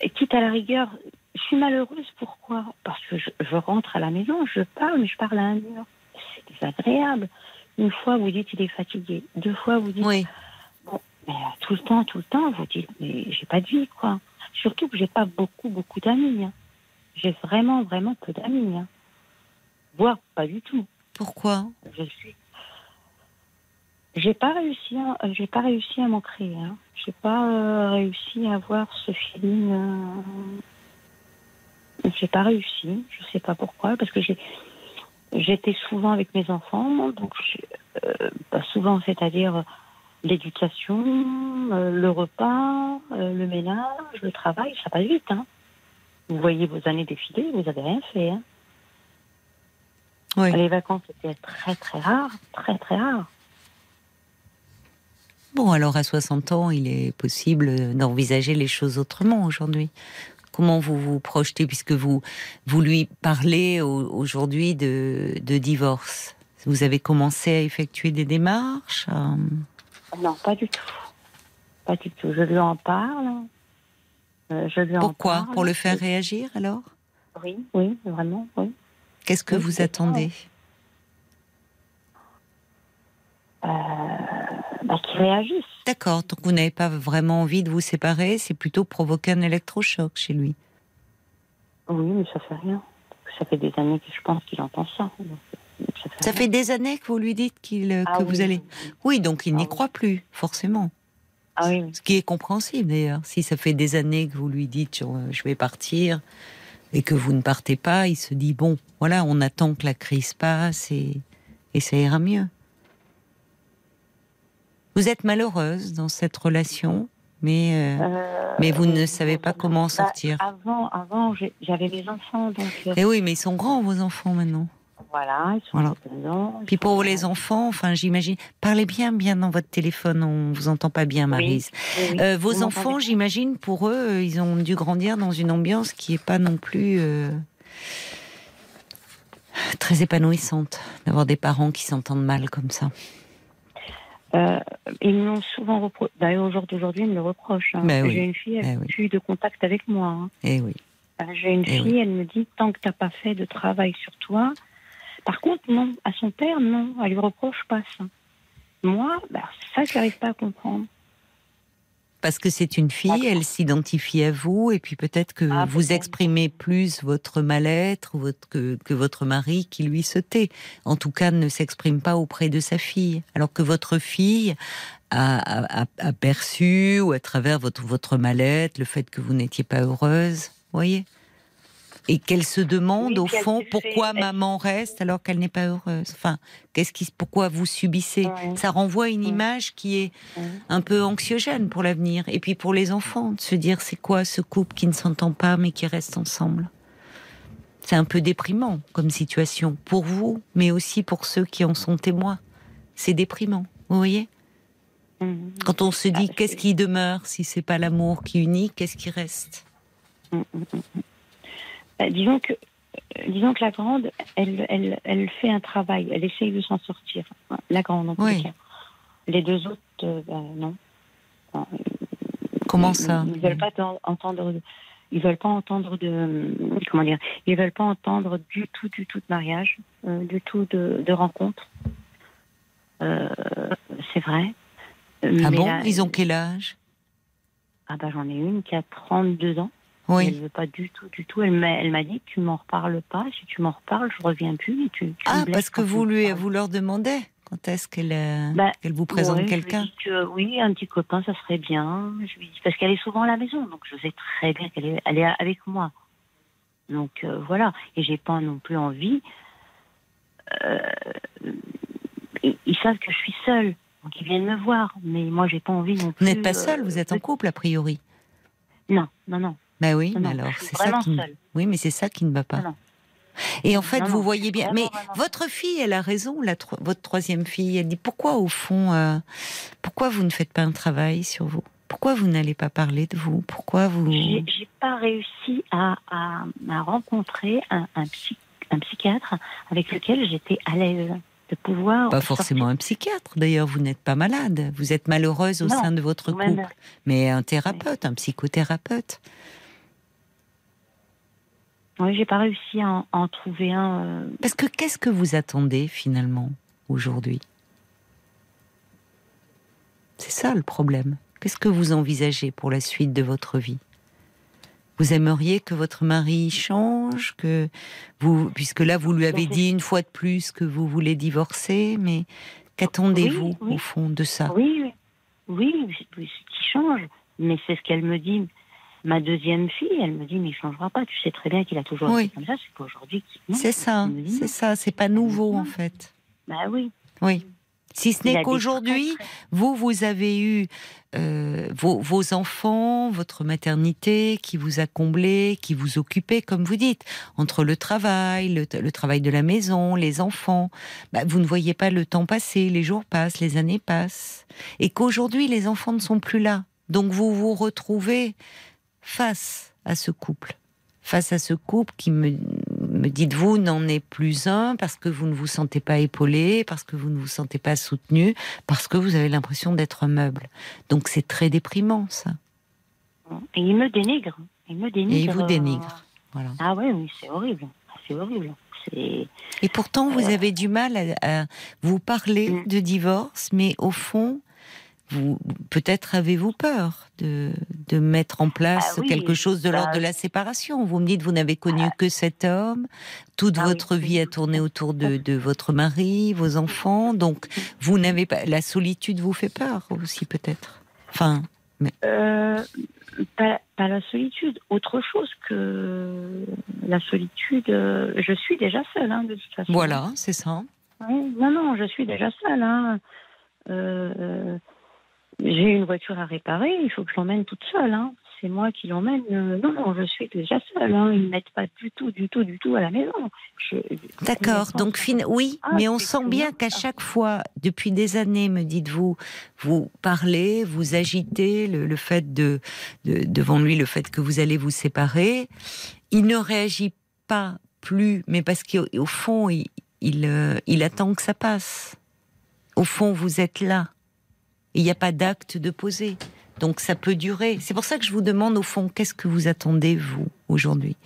et quitte à la rigueur, je suis malheureuse. Pourquoi? Parce que je, je rentre à la maison, je parle, mais je parle à un mur. C'est désagréable. Une fois, vous dites il est fatigué. Deux fois, vous dites Oui. mais, euh, tout le temps, tout le temps, vous dites mais j'ai pas de vie, quoi. Surtout que j'ai pas beaucoup, beaucoup d'amis. hein. J'ai vraiment, vraiment peu d'amis. hein. Voire pas du tout. Pourquoi? Je suis. J'ai pas réussi, à, euh, j'ai pas réussi à m'en créer. Hein. J'ai pas euh, réussi à avoir ce feeling. Euh... J'ai pas réussi. Je sais pas pourquoi, parce que j'ai, j'étais souvent avec mes enfants, donc je- euh, pas souvent, c'est-à-dire l'éducation, euh, le repas, euh, le ménage, le travail, ça passe vite. Hein. Vous voyez vos années défiler, vous avez rien fait. Hein. Oui. Les vacances étaient très très rares, très très rares. Bon, alors à 60 ans, il est possible d'envisager les choses autrement aujourd'hui. Comment vous vous projetez puisque vous vous lui parlez au- aujourd'hui de, de divorce? Vous avez commencé à effectuer des démarches euh, Non, pas du tout. Pas du tout. Je lui en parle. Euh, je lui en Pourquoi? parle. Pour le faire réagir alors? Oui, oui, vraiment, oui. Qu'est-ce que Oui, vous attendez? Euh, bah, qu'il réagisse. D'accord, donc vous n'avez pas vraiment envie de vous séparer, c'est plutôt provoquer un électrochoc chez lui. Oui, mais ça fait rien. Ça fait des années que je pense qu'il entend ça. Donc, Ça fait, des années que vous lui dites qu'il, Ah que oui, vous allez. oui, donc il Ah n'y oui. croit plus, forcément. Ah oui. Ce qui est compréhensible d'ailleurs. Si ça fait des années que vous lui dites euh, je vais partir et que vous ne partez pas, il se dit bon, voilà, on attend que la crise passe et, et ça ira mieux. Vous êtes malheureuse dans cette relation, mais, euh, Euh, mais vous ne savez pas bah, comment sortir. Avant, avant j'avais mes enfants, donc euh, Eh oui, mais ils sont grands vos enfants maintenant. Voilà, ils sont Voilà. ils Puis sont- pour les enfants, enfin j'imagine, parlez bien, bien dans votre téléphone, on vous entend pas bien, Marise. Oui, oui. Euh, vos enfants, j'imagine, pour eux, euh, ils ont dû grandir dans une ambiance qui est pas non plus euh, très épanouissante d'avoir des parents qui s'entendent mal comme ça. Euh, ils me l'ont souvent reproché. D'ailleurs, au jour d'aujourd'hui, ils me le reprochent. hein. Ben oui. J'ai une fille, elle Ben n'a oui. plus de contact avec moi. hein. Eh oui. J'ai une Eh fille, elle me dit tant que tu n'as pas fait de travail sur toi. Par contre, non, à son père, non, elle lui reproche pas ça. Moi, bah, ça, je n'arrive pas à comprendre. Parce que c'est une fille, elle s'identifie à vous, et puis peut-être que Ah, vous exprimez plus votre mal-être votre, que, que votre mari qui lui se tait. En tout cas, ne s'exprime pas auprès de sa fille. Alors que votre fille a, a- a- a perçu, ou à travers votre, votre mal-être, le fait que vous n'étiez pas heureuse, voyez? Et qu'elle se demande Oui, au fond fait- pourquoi maman reste alors qu'elle n'est pas heureuse? Enfin, qu'est-ce qui, pourquoi vous subissez? Ça renvoie une image qui est un peu anxiogène pour l'avenir. Et puis pour les enfants, de se dire c'est quoi ce couple qui ne s'entend pas mais qui reste ensemble? C'est un peu déprimant comme situation pour vous, mais aussi pour ceux qui en sont témoins. C'est déprimant, vous voyez? Mhm. Quand on se dit Ah, qu'est-ce c'est- qui demeure si c'est pas l'amour qui unit, qu'est-ce qui reste? Bah, disons que, euh, disons que la grande, elle, elle, elle fait un travail, elle essaye de s'en sortir. La grande, en Oui. les cas. Les deux autres, euh, bah, non. Enfin, Comment ils- ça Ils veulent pas t'en- entendre. Ils veulent pas entendre de comment dire. Ils veulent pas entendre du tout, du tout de mariage, euh, du tout de, de rencontre. Euh, c'est vrai. Ah Mais bon là- Ils ont quel âge? Ah bah j'en ai une qui a 32 ans. Elle Oui. veut pas du tout, du tout. Elle m'a, dit, tu m'en reparles pas. Si tu m'en reparles, je reviens plus. Et tu, Ah, parce que vous lui, vous leur demandez quand est-ce qu'elle euh, Bah, qu'elle vous présente Ouais, quelqu'un que oui, un petit copain, ça serait bien. Je lui dis parce qu'elle est souvent à la maison, donc je sais très bien qu'elle est, elle est avec moi. Donc euh, voilà, et j'ai pas non plus envie. euh, ils, ils savent que je suis seule, donc ils viennent me voir, mais moi j'ai pas envie non Vous plus. n'êtes pas euh, seul, vous êtes en couple a priori. Non, non, non. Bah oui, mais alors c'est ça qui. seule. Oui, mais c'est ça qui ne va pas. Non. Et en fait, Non, vous non, voyez bien. vraiment, mais vraiment. votre fille, elle a raison. La tro- votre troisième fille, elle dit pourquoi au fond, euh, pourquoi vous ne faites pas un travail sur vous? Pourquoi vous n'allez pas parler de vous? Pourquoi vous J'ai pas réussi à, à, à rencontrer un, un, psy- un psychiatre avec lequel j'étais à l'aise de pouvoir. Pas forcément un psychiatre, d'ailleurs, vous n'êtes pas malade. Vous êtes malheureuse au sein de votre couple. Mais un thérapeute, un psychothérapeute. Oui, j'ai pas réussi à en, trouver un. Euh, Parce que qu'est-ce que vous attendez finalement aujourd'hui? C'est ça le problème. Qu'est-ce que vous envisagez pour la suite de votre vie? Vous aimeriez que votre mari change, que vous, puisque là vous lui avez dit une fois de plus que vous voulez divorcer, mais qu'attendez-vous au fond de ça? Oui, oui, oui, oui, qui change, mais c'est ce qu'elle me dit Ma deuxième fille, elle me dit, mais il changera pas. Tu sais très bien qu'il a toujours oui. été comme ça. C'est pas aujourd'hui C'est ça, c'est ça. C'est pas nouveau en fait. Bah oui. Oui. Si ce n'est qu'aujourd'hui, vous, vous avez eu euh, vos, vos, enfants, votre maternité qui vous a comblé, qui vous occupait, comme vous dites, entre le travail, le, travail de la maison, les enfants. Bah, vous ne voyez pas le temps passer, les jours passent, les années passent. Et qu'aujourd'hui, les enfants ne sont plus là. Donc vous vous retrouvez face à ce couple, face à ce couple qui me, me dites-vous n'en est plus un parce que vous ne vous sentez pas épaulé, parce que vous ne vous sentez pas soutenu, parce que vous avez l'impression d'être un meuble. Donc c'est très déprimant ça. Et il me dénigre. Il me dénigre. Et il vous dénigre. Voilà. Ah oui, oui, c'est horrible. C'est horrible. Et pourtant, vous euh. avez du mal à, vous parler mm. de divorce, mais au fond, vous peut-être avez-vous peur de, de mettre en place ah quelque chose de l'ordre de la séparation. Vous me dites vous n'avez connu ah. que cet homme, toute ah votre vie a tourné autour de, de, votre mari, vos enfants, donc vous n'avez pas la solitude vous fait peur aussi peut-être? Enfin, mais... Euh, pas, pas, la solitude, autre chose que la solitude. Euh, je suis déjà seule hein, de toute façon. Voilà, c'est ça. non, non, je suis déjà seule. Hein. Euh, j'ai une voiture à réparer, il faut que je l'emmène toute seule. Hein. C'est moi qui l'emmène. Euh, non, non, je suis déjà seule. Hein. Ils ne m'aident pas du tout, du tout, du tout à la maison. D'accord. Donc, fin... oui, ah, mais on sent bien qu'à chaque fois, depuis des années, me dites-vous, vous parlez, vous agitez le, fait de, devant lui, le fait que vous allez vous séparer. Il ne réagit pas plus, mais parce qu'au fond, il, il, euh, il attend que ça passe. Au fond, vous êtes là il n'y a pas d'acte de poser. Donc ça peut durer. C'est pour ça que je vous demande au fond, qu'est-ce que vous attendez, vous, aujourd'hui?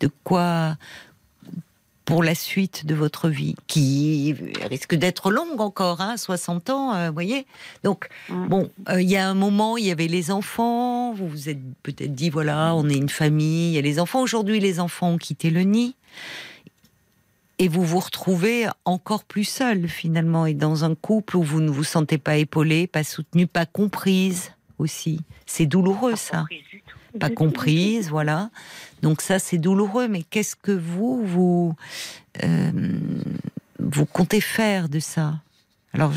De quoi pour la suite de votre vie, qui risque d'être longue encore, hein, 60 ans, euh, vous voyez? Donc, bon, euh, il y a un moment, il y avait les enfants, vous vous êtes peut-être dit, voilà, on est une famille, il y a les enfants. Aujourd'hui, les enfants ont quitté le nid et vous vous retrouvez encore plus seul finalement et dans un couple où vous ne vous sentez pas épaulé, pas soutenu, pas comprise aussi. C'est douloureux ça. Pas comprise, voilà. Donc ça c'est douloureux. Mais qu'est-ce que vous vous euh, vous comptez faire de ça? Alors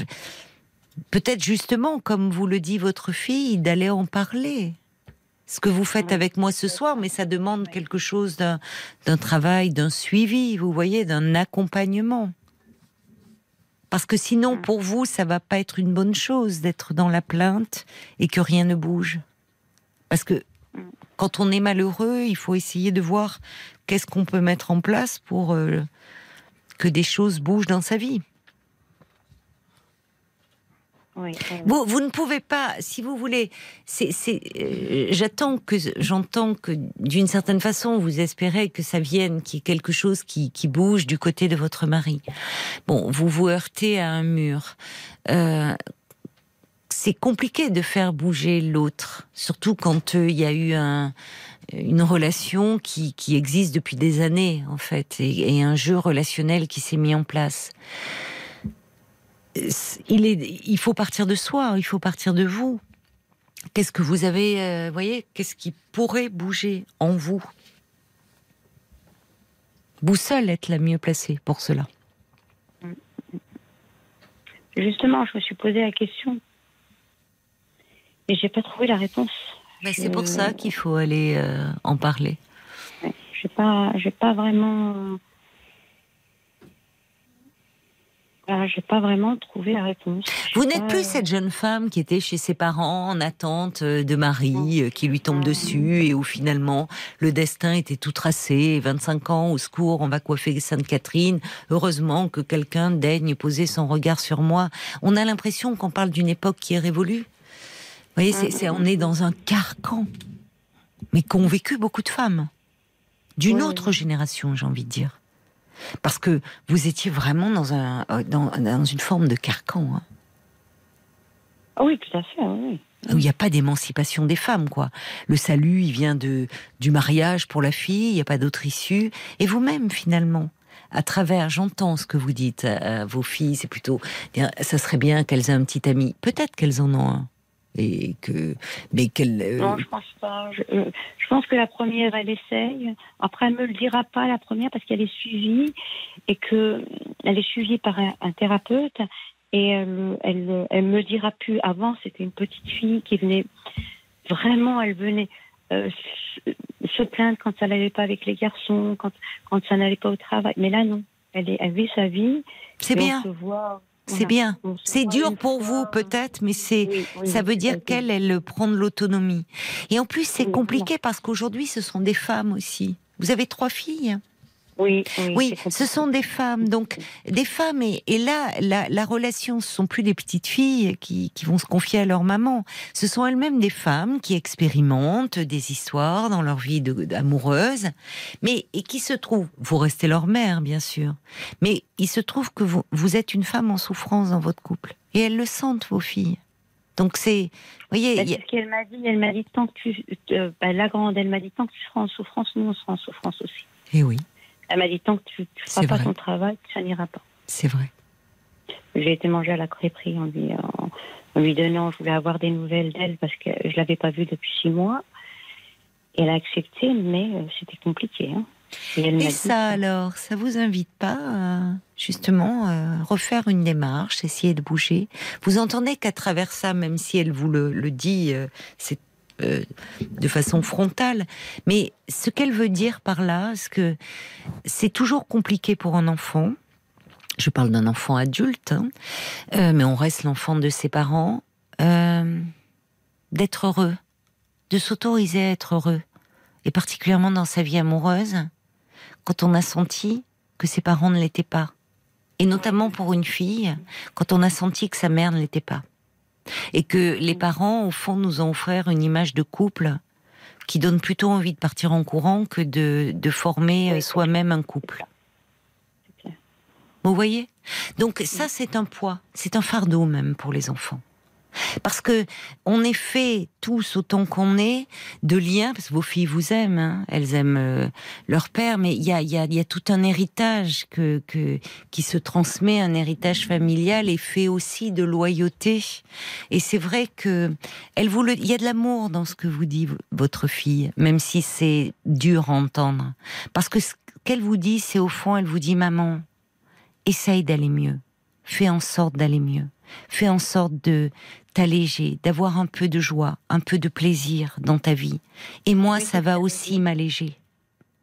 peut-être justement, comme vous le dit votre fille, d'aller en parler ce que vous faites avec moi ce soir, mais ça demande quelque chose d'un travail, d'un suivi, vous voyez, d'un accompagnement. Parce que sinon, pour vous, ça va pas être une bonne chose d'être dans la plainte et que rien ne bouge. Parce que quand on est malheureux, il faut essayer de voir qu'est-ce qu'on peut mettre en place pour euh, que des choses bougent dans sa vie. Vous, ne pouvez pas, si vous voulez, euh, j'attends que, j'entends que d'une certaine façon, vous espérez que ça vienne, qu'il y ait quelque chose qui, bouge du côté de votre mari. Bon, vous vous heurtez à un mur. Euh, c'est compliqué de faire bouger l'autre, surtout quand euh, il y a eu un, une relation qui, existe depuis des années, en fait, et un jeu relationnel qui s'est mis en place il, est, il faut partir de soi, il faut partir de vous. Qu'est-ce que vous avez, euh, voyez, qu'est-ce qui pourrait bouger en vous? Vous seule êtes la mieux placée pour cela. Justement, je me suis posé la question et j'ai pas trouvé la réponse. C'est pour ça qu'il faut aller euh, en parler. Je n'ai pas, j'ai pas vraiment Ah, j'ai pas vraiment trouvé la réponse. Vous n'êtes plus euh, cette jeune femme qui était chez ses parents en attente euh, de mari, euh, qui lui tombe dessus et où finalement le destin était tout tracé. 25 ans, au secours, on va coiffer Sainte-Catherine. Heureusement que quelqu'un daigne poser son regard sur moi. On a l'impression qu'on parle d'une époque qui est révolue. Vous voyez, c'est, c'est- on est dans un carcan, mais qu'ont vécu beaucoup de femmes. D'une Oui, autre génération, j'ai envie de dire. Parce que vous étiez vraiment dans, un, euh, dans, dans une forme de carcan. hein Ah oui, tout à fait, oui. où il n'y a pas d'émancipation des femmes, quoi. Le salut, il vient de du mariage pour la fille, il n'y a pas d'autre issue. Et vous-même, finalement, à travers, j'entends ce que vous dites à, à vos filles, c'est plutôt, bien, ça serait bien qu'elles aient un petit ami. Peut-être qu'elles en ont un. Et que, mais qu'elles. euh, Non, je pense pas. Je, euh, je pense que la première, elle essaye. Après, elle me le dira pas la première parce qu'elle est suivie et que elle est suivie par un, un thérapeute et elle, elle, elle me le dira plus. Avant, c'était une petite fille qui venait vraiment, elle venait euh, se, plaindre quand ça n'allait pas avec les garçons, quand quand ça n'allait pas au travail. Mais là, non. Elle, est, elle vit sa vie. c'est on bien, se voit- c'est bien. C'est dur pour vous, fois. peut-être, mais c'est. Oui, oui, Ça veut dire qu'elle, elle prend de l'autonomie. Et en plus, c'est compliqué parce qu'aujourd'hui, ce sont des femmes aussi. Vous avez trois filles? Oui, oui. Ce sont des femmes. Donc, des femmes. Et, et là, la, la relation, ce sont plus des petites filles qui, qui vont se confier à leur maman. Ce sont elles-mêmes des femmes qui expérimentent des histoires dans leur vie de- d'amoureuse, mais et qui se trouvent. Vous restez leur mère, bien sûr. Mais il se trouve que vous, vous êtes une femme en souffrance dans votre couple. Et elles le sentent, vos filles. Donc, c'est. Vous voyez, Bah, a- ce qu'elle m'a dit. Elle m'a dit tant que tu, euh, bah, la grande, elle m'a dit tant que tu seras en souffrance, nous on sera en souffrance aussi. Eh oui, Elle m'a dit tant que tu, tu feras pas vrai. ton travail, ça n'ira pas. c'est vrai. J'ai été manger à la crêperie en lui, en, en lui donnant, je voulais avoir des nouvelles d'elle parce que je l'avais pas vue depuis six mois. Et elle a accepté, mais euh, c'était compliqué. Hein. Et, dit, ça alors, ça vous invite pas à justement euh, refaire une démarche, essayer de bouger? Vous entendez qu'à travers ça, même si elle vous le, le dit, euh, c'est euh, de façon frontale, mais ce qu'elle veut dire par là, c'est que c'est toujours compliqué pour un enfant. Je parle d'un enfant adulte, hein, euh, mais on reste l'enfant de ses parents, euh, d'être heureux, de s'autoriser à être heureux, et particulièrement dans sa vie amoureuse quand on a senti que ses parents ne l'étaient pas. Et notamment pour une fille, quand on a senti que sa mère ne l'était pas. Et que les parents, au fond, nous ont offert une image de couple qui donne plutôt envie de partir en courant que de, de former euh, soi-même un couple. Vous voyez? Donc ça, c'est un poids, c'est un fardeau même pour les enfants. Parce que on est fait tous autant qu'on est de liens, parce que vos filles vous aiment, hein, elles aiment euh, leur père, mais il y a, tout un héritage qui se transmet, un héritage familial et fait aussi de loyauté. Et c'est vrai que elle il y a de l'amour dans ce que vous dit votre fille, même si c'est dur à entendre, parce que ce qu'elle vous dit, c'est au fond, elle vous dit maman, essaye d'aller mieux, fais en sorte d'aller mieux, fais en sorte de t'alléger, d'avoir un peu de joie, un peu de plaisir dans ta vie. Et moi, Oui, ça va aussi m'alléger.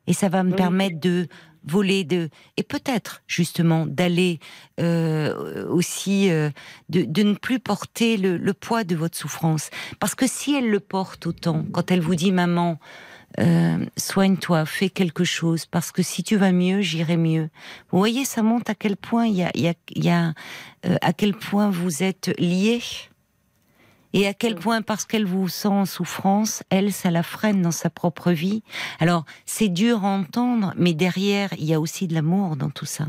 Et ça va me Oui. permettre de voler de et peut-être justement d'aller euh, aussi euh, de, de ne plus porter le, le poids de votre souffrance parce que si elle le porte autant quand elle vous dit maman euh, soigne-toi fais quelque chose parce que si tu vas mieux j'irai mieux vous voyez ça montre à quel point il y a, y a, y a euh, à quel point vous êtes liés et à quel point, parce qu'elle vous sent en souffrance, elle, ça la freine dans sa propre vie. Alors, c'est dur à entendre, mais derrière, il y a aussi de l'amour dans tout ça.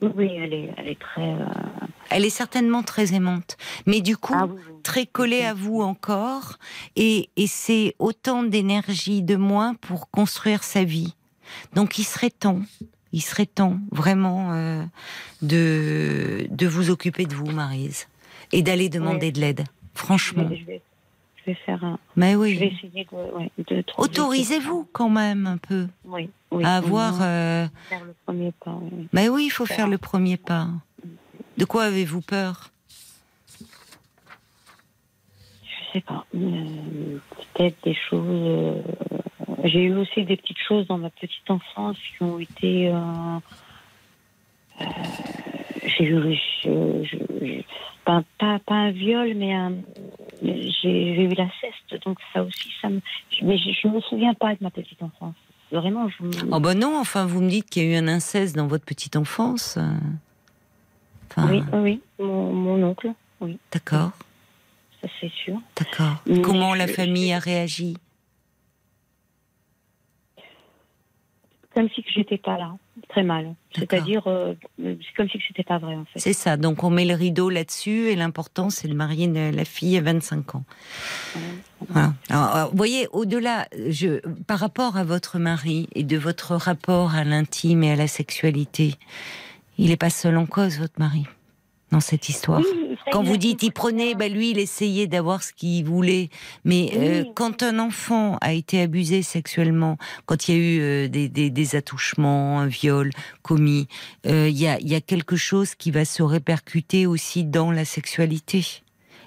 Oui, elle est, elle est très. euh, Elle est certainement très aimante, mais du coup, ah oui, oui. très collée à vous encore, et, et c'est autant d'énergie de moins pour construire sa vie. Donc, il serait temps, il serait temps vraiment euh, de, de vous occuper de vous, Marise, et d'aller demander Oui. de l'aide. Franchement. je vais, je vais faire un. Mais Je vais oui. essayer de, ouais, de trouver Autorisez-vous quand même un peu Oui, oui. à avoir. euh, Faire le premier pas. oui. Mais oui, il faut faire le premier pas. De quoi avez-vous peur? Je sais pas. euh, Peut-être des choses. euh, J'ai eu aussi des petites choses dans ma petite enfance qui ont été. euh, j'ai eu, je- je- je- pas, pas, pas un viol, mais j'ai eu la ceste, donc ça aussi, ça me, mais je, je me souviens pas de ma petite enfance. Vraiment, je. Oh ben non, enfin vous me dites qu'il y a eu un inceste dans votre petite enfance. euh. Enfin, Oui, oui, mon, mon oncle, oui, D'accord, ça c'est sûr. d'accord. Comment la famille a réagi? Comme si que j'étais pas là, très mal. C'est-à-dire, euh, c'est comme si que c'était pas vrai en fait. C'est ça, donc on met le rideau là-dessus et l'important c'est de marier la fille à 25 ans. Voilà. Alors, alors, vous voyez, au-delà, je, par rapport à votre mari et de votre rapport à l'intime et à la sexualité, il n'est pas seul en cause, votre mari, dans cette histoire. Oui, Quand vous dites il prenait, bah lui il essayait d'avoir ce qu'il voulait. Mais euh, quand un enfant a été abusé sexuellement, quand il y a eu euh, des, des, des attouchements, un viol commis, euh, il y, a, y a quelque chose qui va se répercuter aussi dans la sexualité.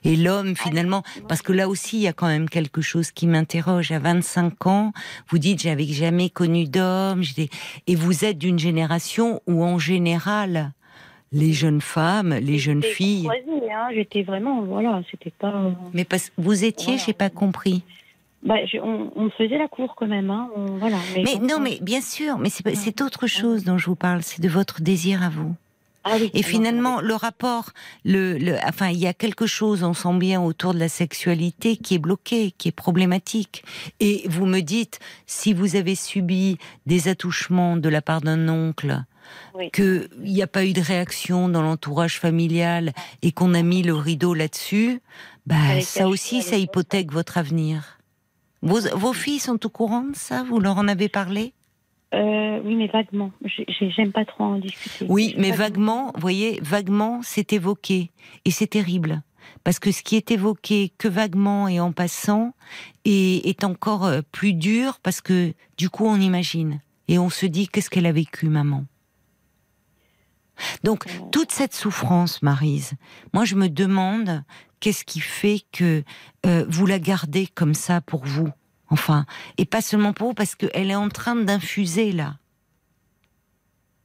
Et l'homme finalement, parce que là aussi il y a quand même quelque chose qui m'interroge. À 25 ans, vous dites j'avais jamais connu d'homme, et vous êtes d'une génération où en général les jeunes femmes, les jeunes filles. croisée, hein, J'étais vraiment, voilà, c'était pas. Mais parce vous étiez, Voilà. j'ai pas compris. Bah, je- on, faisait la cour quand même, hein. on- voilà. Mais, non, on- mais bien sûr, mais c'est autre chose dont je vous parle, c'est de votre désir à vous. Ah oui, Et finalement, le rapport, le, le, enfin, il y a quelque chose, on sent bien autour de la sexualité qui est bloqué, qui est problématique. Et vous me dites, si vous avez subi des attouchements de la part d'un oncle, Oui. qu'il n'y a pas eu de réaction dans l'entourage familial et qu'on a mis le rideau là-dessus, bah, ça aussi, ça hypothèque votre avenir. Vos, vos filles sont au courant de ça? Vous leur en avez parlé? Euh, oui, mais vaguement. J'ai- j'ai- J'aime pas trop en discuter. Oui, mais vaguement, vous voyez, vaguement, c'est évoqué. Et c'est terrible. Parce que ce qui est évoqué que vaguement et en passant est, est encore euh, plus dur parce que du coup on imagine. Et on se dit qu'est-ce qu'elle a vécu, maman? Donc, toute cette souffrance, Marise, moi je me demande qu'est-ce qui fait que euh, vous la gardez comme ça pour vous? Enfin, et pas seulement pour vous, parce qu'elle est en train d'infuser là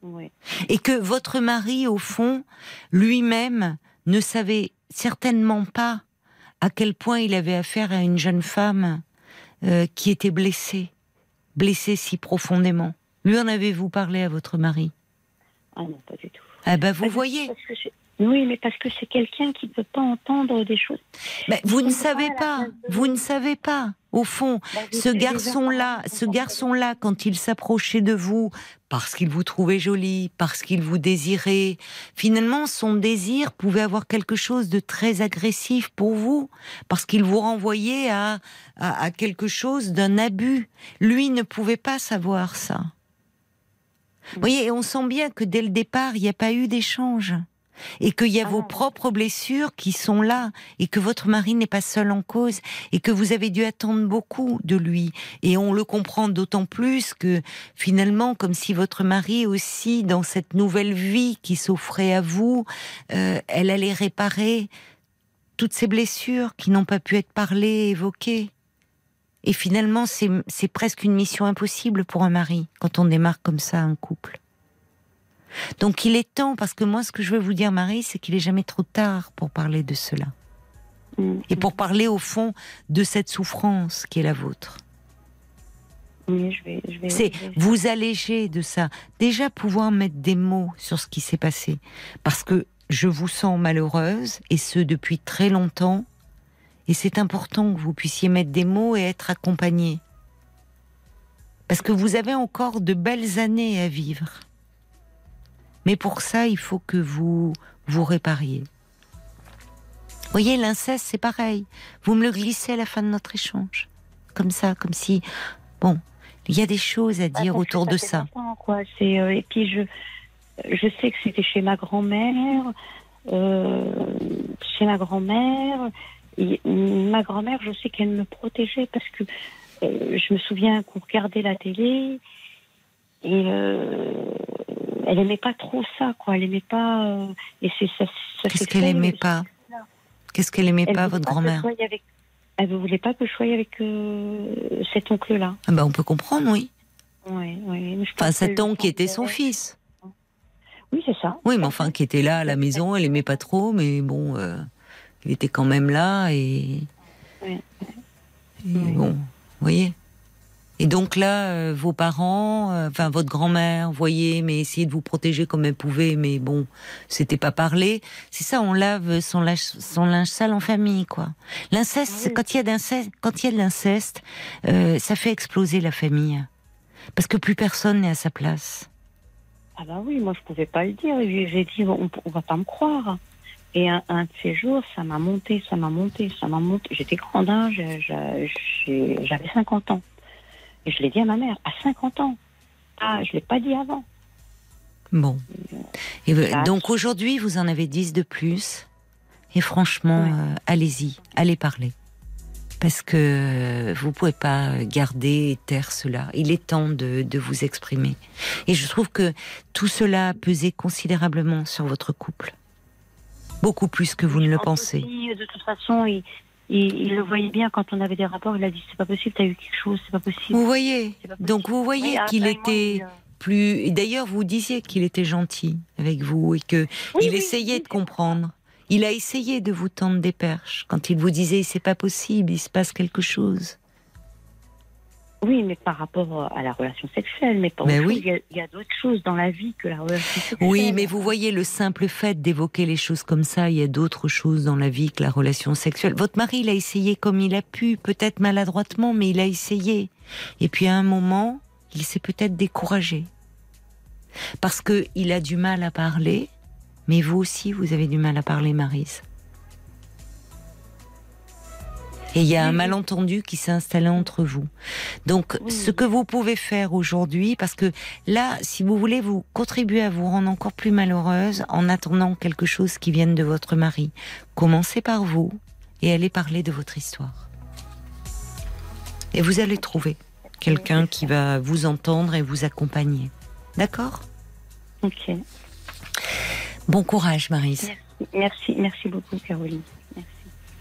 Oui. et que votre mari, au fond, lui-même ne savait certainement pas à quel point il avait affaire à une jeune femme euh, qui était blessée, blessée si profondément. Lui en avez-vous parlé à votre mari? Ah non, pas du tout. Ah ben vous Parce voyez, que oui, mais parce que c'est quelqu'un qui ne peut pas entendre des choses. Ben, vous ne savez pas, de vous ne savez pas. Au fond, Bah, ce garçon-là, ce garçon-là, quand il s'approchait de vous, parce qu'il vous trouvait jolie, parce qu'il vous désirait, finalement, son désir pouvait avoir quelque chose de très agressif pour vous, parce qu'il vous renvoyait à, à, à quelque chose d'un abus. Lui ne pouvait pas savoir ça. Vous voyez, et on sent bien que dès le départ, il n'y a pas eu d'échange. Et qu'il y a Ah vos propres blessures qui sont là, et que votre mari n'est pas seul en cause, et que vous avez dû attendre beaucoup de lui. Et on le comprend d'autant plus que finalement, comme si votre mari aussi, dans cette nouvelle vie qui s'offrait à vous, euh, elle allait réparer toutes ces blessures qui n'ont pas pu être parlées, évoquées. Et finalement, c'est presque une mission impossible pour un mari quand on démarre comme ça un couple. Donc il est temps, parce que moi, ce que je veux vous dire, Marie, c'est qu'il est jamais trop tard pour parler de cela. Mm, Et pour parler au fond de cette souffrance qui est la vôtre. Oui, je vais. Je vais C'est je vais- vous alléger de ça. Déjà pouvoir mettre des mots sur ce qui s'est passé. Parce que je vous sens malheureuse, et ce depuis très longtemps. Et c'est important que vous puissiez mettre des mots et être accompagnée. Parce que vous avez encore de belles années à vivre. Mais pour ça, il faut que vous vous répariez. Voyez, l'inceste, c'est pareil. Vous me le glissez à la fin de notre échange. Comme ça, comme si... Bon, il y a des choses à Ah, dire autour de ça. quoi. Euh, et puis je je sais que c'était chez ma grand-mère, euh, chez ma grand-mère. Et Ma grand-mère, je sais qu'elle me protégeait parce que euh, je me souviens qu'on regardait la télé et euh, elle aimait pas trop ça, quoi. Elle aimait pas. euh, et c'est ça. ça Qu'est-ce qu'elle aimait pas Qu'est-ce qu'elle aimait elle pas, votre grand-mère avec- Elle ne voulait pas que je sois avec cet oncle-là. ah ben, On peut comprendre, oui. Ouais, ouais. Mais je Enfin, cet oncle qui était son fils. Oui, c'est ça. Oui, mais enfin, qui était là à la maison, elle aimait pas trop, mais bon, il était quand même là et. Oui. et bon, vous voyez. Et donc là, euh, vos parents, euh, enfin votre grand-mère, voyez, mais essayez de vous protéger comme elle pouvait, mais bon, c'était pas parlé. C'est ça, on lave son linge, son linge sale en famille, quoi. L'inceste, Ah oui. quand il y a d'inceste, quand il y a de l'inceste, euh, ça fait exploser la famille, parce que plus personne n'est à sa place. Ah bah oui, moi je pouvais pas le dire. J'ai j'ai dit on, on va pas me croire. Et un, un de ces jours, ça m'a monté, ça m'a monté, ça m'a monté. J'étais grande, hein, j'avais 50 ans. Et je l'ai dit à ma mère, à 50 ans. Ah, je l'ai pas dit avant. Bon. Et euh, donc aujourd'hui, vous en avez 10 de plus. Et franchement, Ouais. euh, allez-y, allez parler. Parce que vous pouvez pas garder et taire cela. Il est temps de, de vous exprimer. Et je trouve que tout cela a pesé considérablement sur votre couple. Beaucoup plus que vous ne le pensez. de toute façon, il, il, il le voyait bien quand on avait des rapports. Il a dit c'est pas possible, t'as eu quelque chose, c'est pas possible. Vous voyez. Donc vous voyez Oui, qu'il était euh, plus... Et d'ailleurs, vous disiez qu'il était gentil avec vous et que Oui, il oui, essayait de comprendre. Il a essayé de vous tendre des perches quand il vous disait c'est pas possible, il se passe quelque chose. Oui, mais par rapport à la relation sexuelle, mais pas Mais oui. Il y a, a d'autres choses dans la vie que la relation sexuelle. Oui, mais vous voyez le simple fait d'évoquer les choses comme ça, il y a d'autres choses dans la vie que la relation sexuelle. Votre mari, il a essayé comme il a pu, peut-être maladroitement, mais il a essayé. Et puis à un moment, il s'est peut-être découragé. Parce que il a du mal à parler, mais vous aussi, vous avez du mal à parler, Marise. Et il y a un malentendu qui s'est installé entre vous. Donc, Oui. ce que vous pouvez faire aujourd'hui, parce que là, si vous voulez, vous contribuer à vous rendre encore plus malheureuse en attendant quelque chose qui vienne de votre mari. Commencez par vous et allez parler de votre histoire. Et vous allez trouver quelqu'un qui va vous entendre et vous accompagner. D'accord? Ok. Bon courage, Marise. Merci, merci beaucoup, Caroline.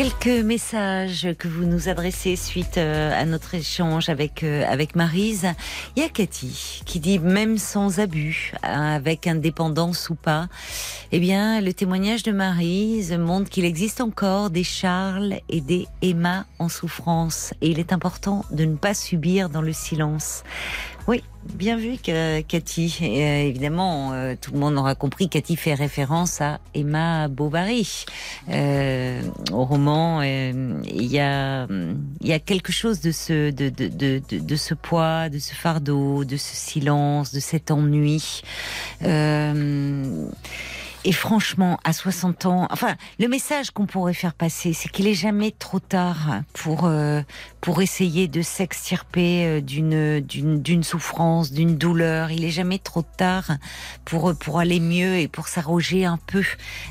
Quelques messages que vous nous adressez suite euh, à notre échange avec euh, avec Marise. Il y a Cathy qui dit même sans abus, euh, avec indépendance ou pas, eh bien le témoignage de Marise montre qu'il existe encore des Charles et des Emma en souffrance et il est important de ne pas subir dans le silence. Oui, bien vu Cathy. Euh, évidemment, euh, tout le monde aura compris. Cathy fait référence à Emma Bovary. Euh, au roman, il y a quelque chose de ce poids, de ce fardeau, de ce silence, de cet ennui. Et franchement, à 60 ans, enfin, le message qu'on pourrait faire passer, c'est qu'il est jamais trop tard pour euh, pour essayer de s'extirper euh, d'une d'une d'une souffrance, d'une douleur. Il est jamais trop tard pour pour aller mieux et pour s'arroger un peu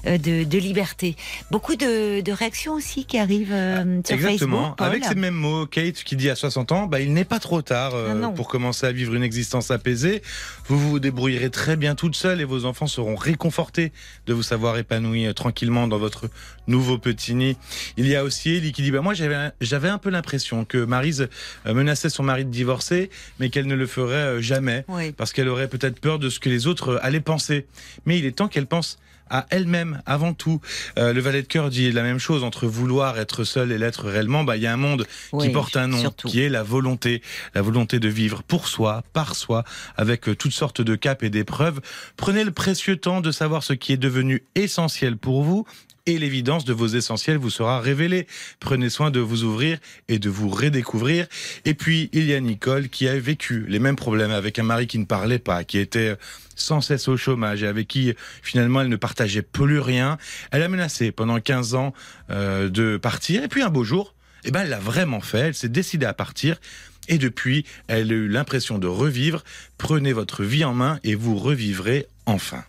euh, de, de liberté. Beaucoup de, de réactions aussi qui arrivent euh, sur Exactement. Facebook. Avec ces mêmes mots, Kate qui dit à 60 ans, bah, il n'est pas trop tard euh, non. pour commencer à vivre une existence apaisée. Vous vous débrouillerez très bien toute seule et vos enfants seront réconfortés de vous savoir épanoui euh, tranquillement dans votre nouveau petit nid. Il y a aussi Ellie qui dit, bah, moi j'avais un- peu l'impression que Marise euh, menaçait son mari de divorcer, mais qu'elle ne le ferait euh, jamais Oui. parce qu'elle aurait peut-être peur de ce que les autres allaient penser. Mais il est temps qu'elle pense à elle-même avant tout. Euh, le valet de cœur dit la même chose entre vouloir être seul et l'être réellement. Bah, il y a un monde qui porte un nom, surtout. qui est la volonté, la volonté de vivre pour soi, par soi, avec euh, toutes sortes de caps et d'épreuves. Prenez le précieux temps de savoir ce qui est devenu essentiel pour vous. Et l'évidence de vos essentiels vous sera révélée. Prenez soin de vous ouvrir et de vous redécouvrir. Et puis, il y a Nicole qui a vécu les mêmes problèmes avec un mari qui ne parlait pas, qui était sans cesse au chômage et avec qui finalement elle ne partageait plus rien. Elle a menacé pendant 15 ans euh, de partir. Et puis un beau jour, eh ben, elle l'a vraiment fait. Elle s'est décidée à partir. Et depuis, elle a eu l'impression de revivre. Prenez votre vie en main et vous revivrez enfin.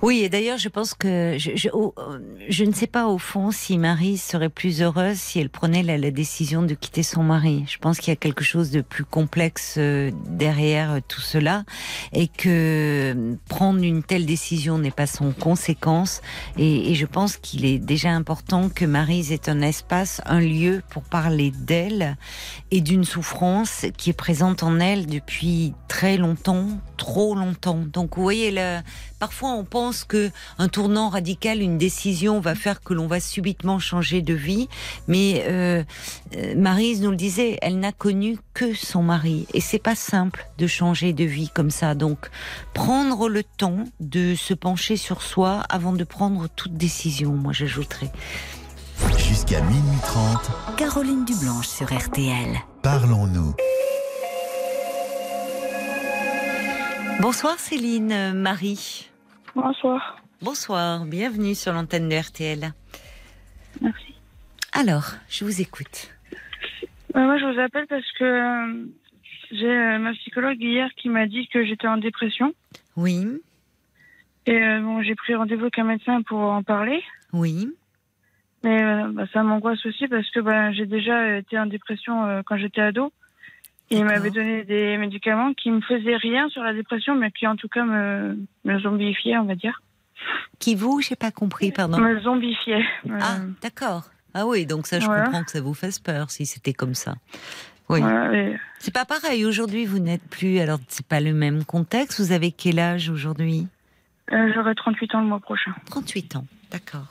Oui, et d'ailleurs, je pense que je, je, ne sais pas au fond si Marie serait plus heureuse si elle prenait la, la décision de quitter son mari. Je pense qu'il y a quelque chose de plus complexe euh, derrière euh, tout cela et que euh, prendre une telle décision n'est pas sans conséquence. Et, je pense qu'il est déjà important que Marie ait un espace, un lieu pour parler d'elle et d'une souffrance qui est présente en elle depuis très longtemps, trop longtemps. Donc vous voyez, parfois on pense que un tournant radical, une décision va faire que l'on va subitement changer de vie, mais euh, euh, Maryse nous le disait, elle n'a connu que son mari et c'est pas simple de changer de vie comme ça. Donc prendre le temps de se pencher sur soi avant de prendre toute décision, moi j'ajouterais. Jusqu'à minuit 30, Caroline Dublanche sur RTL. parlons-nous. Bonsoir Céline, euh, Marie. Bonsoir. Bonsoir, bienvenue sur l'antenne de RTL. Merci. Alors, je vous écoute. Euh, moi, je vous appelle parce que euh, j'ai euh, ma psychologue hier qui m'a dit que j'étais en dépression. Oui, Et euh, bon, j'ai pris rendez-vous avec un médecin pour en parler. oui, Mais bah, ça m'angoisse aussi parce que bah, j'ai déjà été en dépression quand j'étais ado. Il m'avait donné des médicaments qui me faisaient rien sur la dépression, mais qui en tout cas me, me zombifiaient, on va dire. Qui vous J'ai pas compris, pardon. Me zombifiaient. Euh, Ah, d'accord. Ah oui, donc ça, je Voilà. comprends que ça vous fasse peur si c'était comme ça. Oui. voilà, C'est pas pareil. Aujourd'hui, vous n'êtes plus. Alors, c'est pas le même contexte. Vous avez quel âge aujourd'hui? Euh, J'aurai 38 ans le mois prochain. 38 ans. D'accord.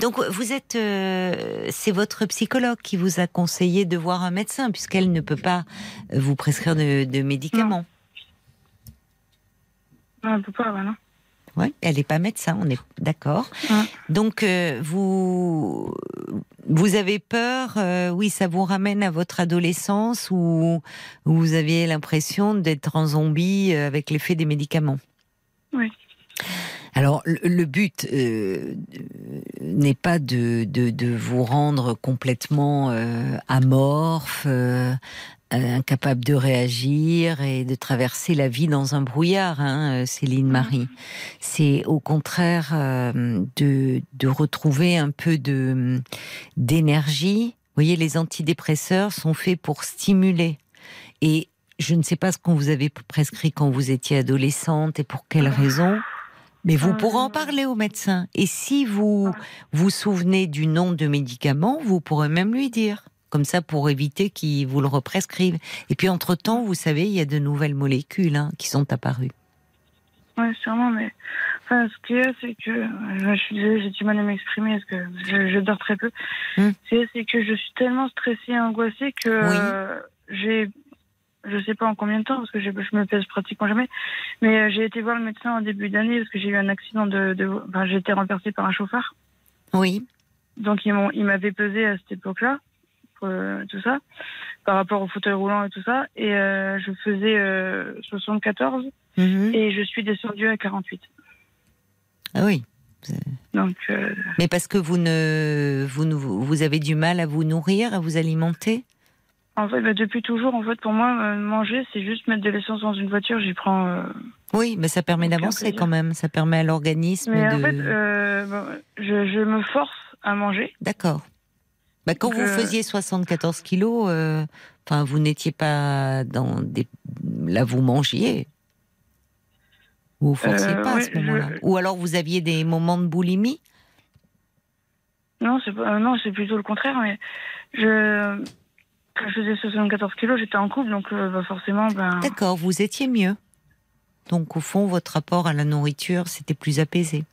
Donc, vous êtes. euh, c'est votre psychologue qui vous a conseillé de voir un médecin, puisqu'elle ne peut pas euh, vous prescrire de, de médicaments. Non, on peut pas, non. Oui, elle n'est pas médecin, on est d'accord. Ouais. Donc, euh, vous, vous avez peur, euh, oui, ça vous ramène à votre adolescence où, où vous aviez l'impression d'être en zombie euh, avec l'effet des médicaments? Alors, le, but euh, n'est pas de, de, de vous rendre complètement euh, amorphe, euh, incapable de réagir et de traverser la vie dans un brouillard, hein, euh, Céline Marie. C'est au contraire euh, de, de retrouver un peu de d'énergie. Vous voyez, les antidépresseurs sont faits pour stimuler. Et je ne sais pas ce qu'on vous avait prescrit quand vous étiez adolescente et pour quelle raison. Mais vous pourrez en parler au médecin. Et si vous vous souvenez du nom de médicament, vous pourrez même lui dire. Comme ça, pour éviter qu'il vous le represcrive. Et puis, entre-temps, vous savez, il y a de nouvelles molécules hein, qui sont apparues. Oui, sûrement, mais enfin, ce qu'il y a, c'est que euh, je suis désolée, j'ai du mal à m'exprimer parce que je, je dors très peu. Hmm. C'est c'est que je suis tellement stressée et angoissée que Oui. euh, j'ai, je sais pas en combien de temps parce que je, je me pèse pratiquement jamais, mais euh, j'ai été voir le médecin en début d'année parce que j'ai eu un accident de, de enfin, j'ai été renversée par un chauffard. Oui, Donc ils m'ont, ils m'avaient pesé à cette époque-là, euh, tout ça, par rapport au fauteuil roulant et tout ça, et euh, je faisais euh, 74 Mhm. et je suis descendue à 48. Ah oui. Donc, euh, Mais parce que vous ne, vous ne, vous avez du mal à vous nourrir, à vous alimenter? En fait, bah, depuis toujours, en fait, pour moi, euh, manger, c'est juste mettre de l'essence dans une voiture. J'y prends. euh, Oui, mais ça permet d'avancer quand même. Ça permet à l'organisme Mais de. en fait, euh, je, je me force à manger. D'accord. Bah, quand Donc, vous euh, faisiez 74 kilos, enfin, vous n'étiez pas dans des. Là, vous mangiez. Vous forciez pas à ce moment-là. je- Ou alors vous aviez des moments de boulimie? Non, c'est pas, non, c'est plutôt le contraire. Mais je, quand je faisais 74 kilos, j'étais en couple, donc euh, bah, forcément, ben. D'accord, vous étiez mieux. Donc au fond, votre rapport à la nourriture, c'était plus apaisé.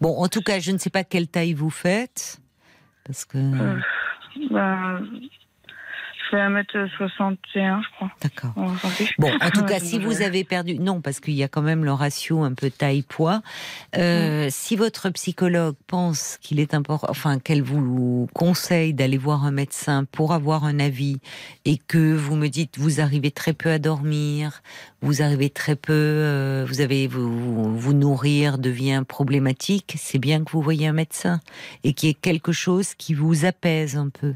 Bon, en tout cas, je ne sais pas quelle taille vous faites. Parce que. euh, ben, je fais 1m61, je crois. D'accord. Bon, en tout [LAUGHS] cas, si vous avez perdu, non, parce qu'il y a quand même le ratio un peu taille-poids. Mm. Euh, Si votre psychologue pense qu'il est important, enfin qu'elle vous conseille d'aller voir un médecin pour avoir un avis, et que vous me dites vous arrivez très peu à dormir, vous arrivez très peu, euh, vous avez vous, vous nourrir devient problématique, c'est bien que vous voyez un médecin et qu'il y ait quelque chose qui vous apaise un peu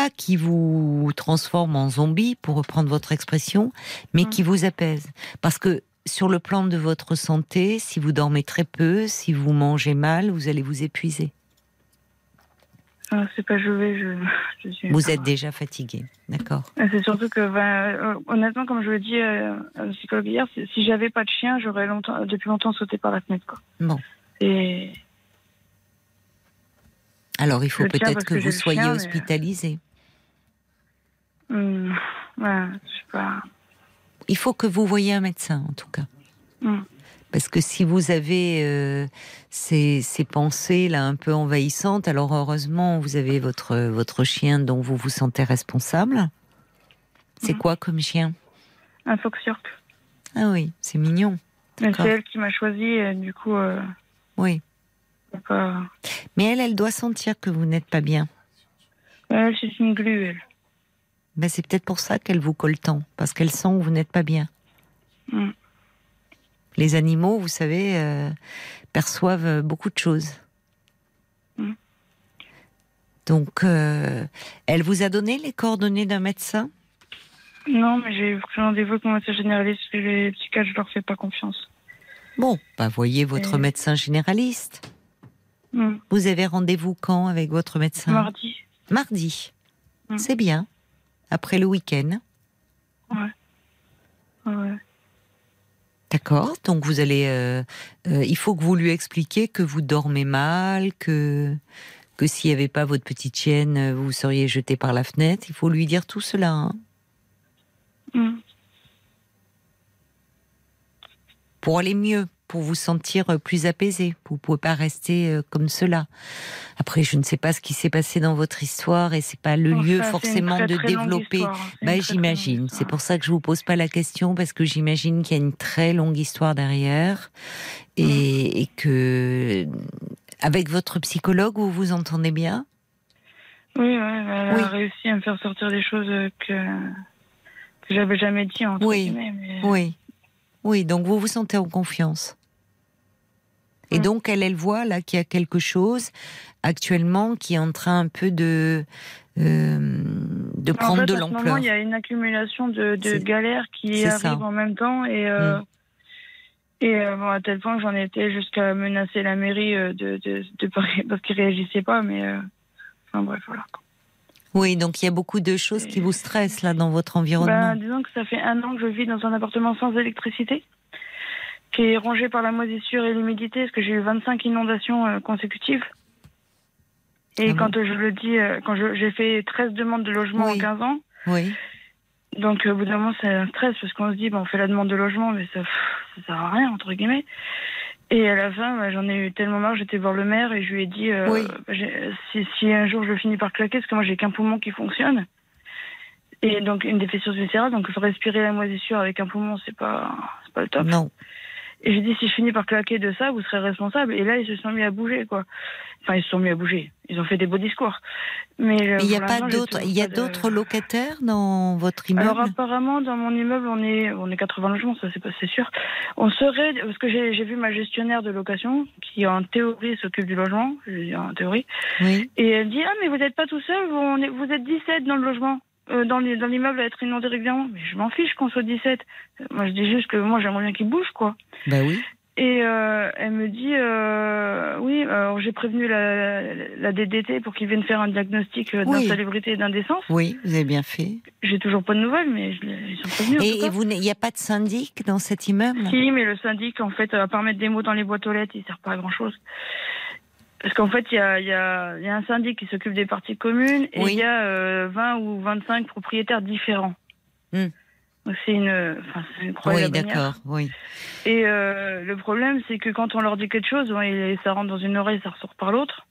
pas qui vous transforme en zombie, pour reprendre votre expression, mais qui vous apaise. Parce que sur le plan de votre santé, si vous dormez très peu, si vous mangez mal, vous allez vous épuiser. Ah, c'est pas je vais, je, je suis. Vous êtes déjà fatigué, d'accord Ah, C'est surtout que, ben, euh, honnêtement, comme je le dis euh, psychologue hier, si j'avais pas de chien, j'aurais longtemps, depuis longtemps sauté par la fenêtre. Quoi. Bon. Et Alors il faut peut-être que que vous soyez chien, mais- hum, ouais, je sais pas. Il faut que vous voyiez un médecin, en tout cas. Hum. Parce que si vous avez euh, ces, ces pensées là un peu envahissantes, alors heureusement vous avez votre votre chien dont vous vous sentez responsable. C'est Mhm. quoi comme chien? Un fox York. Ah oui, c'est mignon. C'est elle qui m'a choisi, et du coup, euh, Oui, pas. mais elle, elle doit sentir que vous n'êtes pas bien. Elle, c'est une glu, elle. Ben, c'est peut-être pour ça qu'elle vous colle tant, parce qu'elle sent que vous n'êtes pas bien. Hum. Les animaux, vous savez, euh, perçoivent beaucoup de choses. Mhm. Donc, euh, elle vous a donné les coordonnées d'un médecin? Non, mais j'ai pris rendez-vous avec mon médecin généraliste parce que les psychiatres, je leur fais pas confiance. Bon, bah voyez votre médecin généraliste. Hum. Vous avez rendez-vous quand avec votre médecin? Mardi. Mardi. C'est bien. Après le week-end. Ouais. D'accord. Donc vous allez. euh, euh, il faut que vous lui expliquiez que vous dormez mal, que que s'il n'y avait pas votre petite chienne, euh, vous seriez jeté par la fenêtre. Il faut lui dire tout cela. hein, Hum. pour aller mieux, pour vous sentir euh, plus apaisé. Vous pouvez pas rester euh, comme cela. Après, je ne sais pas ce qui s'est passé dans votre histoire et c'est pas le Enfin, lieu forcément très, de très développer. Bah, j'imagine. C'est pour ça que je vous pose pas la question parce que j'imagine qu'il y a une très longue histoire derrière et, et que avec votre psychologue vous vous entendez bien? Oui, ouais, elle Oui. a réussi à me faire sortir des choses euh, que, que j'avais jamais dit, entre Oui. Mais... Oui, oui. Donc vous vous sentez en confiance? Et Mm. donc elle, elle voit là qu'il y a quelque chose actuellement qui est en train un peu de euh, de En prendre fait, de en ce moment, l'ampleur. il y a une accumulation de, galères qui arrivent ça. en même temps et euh, Mm. et euh, bon, à tel point que j'en étais jusqu'à menacer la mairie de, de, de Paris parce qu'ils réagissaient pas, mais enfin bref voilà. Oui, donc il y a beaucoup de choses qui vous stressent là dans votre environnement. Ben, disons que ça fait un an que je vis dans un appartement sans électricité, qui est rongé par la moisissure et l'humidité, parce que j'ai eu 25 inondations euh, consécutives. Et Ah quand je le dis, euh, quand j'ai fait 13 demandes de logement Oui. en 15 ans, Oui. donc euh, au bout d'un moment c'est un stress, parce qu'on se dit, ben, on fait la demande de logement, mais ça, ça sert à rien, entre guillemets. Et à la fin, ben, j'en ai eu tellement marre, j'étais voir le maire et je lui ai dit, euh, Oui. si, si un jour je finis par claquer, parce que moi j'ai qu'un poumon qui fonctionne, et donc une déficience viscérale, donc respirer la moisissure avec un poumon, c'est pas, c'est pas le top. Non. Et j'ai dit, si je finis par claquer de ça, vous serez responsable. Et là, ils se sont mis à bouger, quoi. Enfin, ils se sont mis à bouger. Ils ont fait des beaux discours. Mais il n'y a pas d'autres. Il y a de- d'autres locataires dans votre immeuble? Alors apparemment, dans mon immeuble, on est, on est 80 logements, ça c'est pas, c'est sûr. On serait, parce que j'ai, j'ai vu ma gestionnaire de location, qui en théorie s'occupe du logement, je dis en théorie, Oui. et elle dit, ah mais vous n'êtes pas tout seul, vous, on est- vous êtes 17 dans le logement. Euh, dans l'immeuble à être inondé régulièrement, mais je m'en fiche qu'on soit 17. Moi, je dis juste que moi, j'aimerais bien qu'il bouge, quoi. Ben oui. Et euh, elle me dit euh, oui, j'ai prévenu la, la DDT pour qu'ils viennent faire un diagnostic euh, Oui. d'insalubrité et d'indécence. Oui, vous avez bien fait. J'ai toujours pas de nouvelles, mais je, ils sont prévenus. Et, il n'y a pas de syndic dans cet immeuble? Si, mais le syndic, en fait, à part mettre des mots dans les boîtes aux lettres, il sert pas à grand chose. Parce qu'en fait, il y a, y, a, y a un syndic qui s'occupe des parties communes et Oui. il y a euh, 20 ou 25 propriétaires différents. Hmm. Donc c'est une, enfin, c'est une Oui, d'accord. Oui. Et euh, le problème, c'est que quand on leur dit quelque chose, ça rentre dans une oreille, ça ressort par l'autre.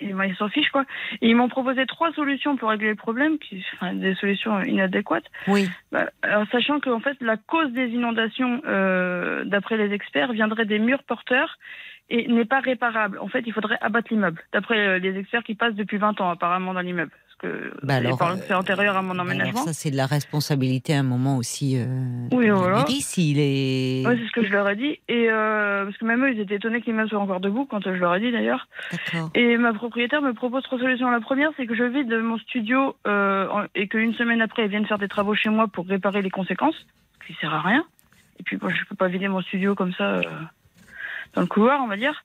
Et ben, ils s'en fichent, quoi. Et ils m'ont proposé trois solutions pour régler le problème, qui, enfin, des solutions inadéquates. Oui. Bah, alors, sachant qu'en fait, la cause des inondations, euh, d'après les experts, viendrait des murs porteurs et n'est pas réparable. En fait, il faudrait abattre l'immeuble, d'après euh, les experts qui passent depuis 20 ans, apparemment, dans l'immeuble. Parce que Bah c'est euh, antérieur à mon Alors emménagement. ça, c'est de la responsabilité à un moment aussi. Euh, Oui, voilà. s'il est. Ouais, c'est ce que je leur ai dit. Et euh, parce que même eux, ils étaient étonnés que l'immeuble soit encore debout quand euh, je leur ai dit d'ailleurs. Et ma propriétaire me propose trois solutions. La première, c'est que je vide mon studio euh, et qu'une semaine après, elle vienne faire des travaux chez moi pour réparer les conséquences, ce qui sert à rien. Et puis, bon, je peux pas vider mon studio comme ça euh, dans le couloir, on va dire.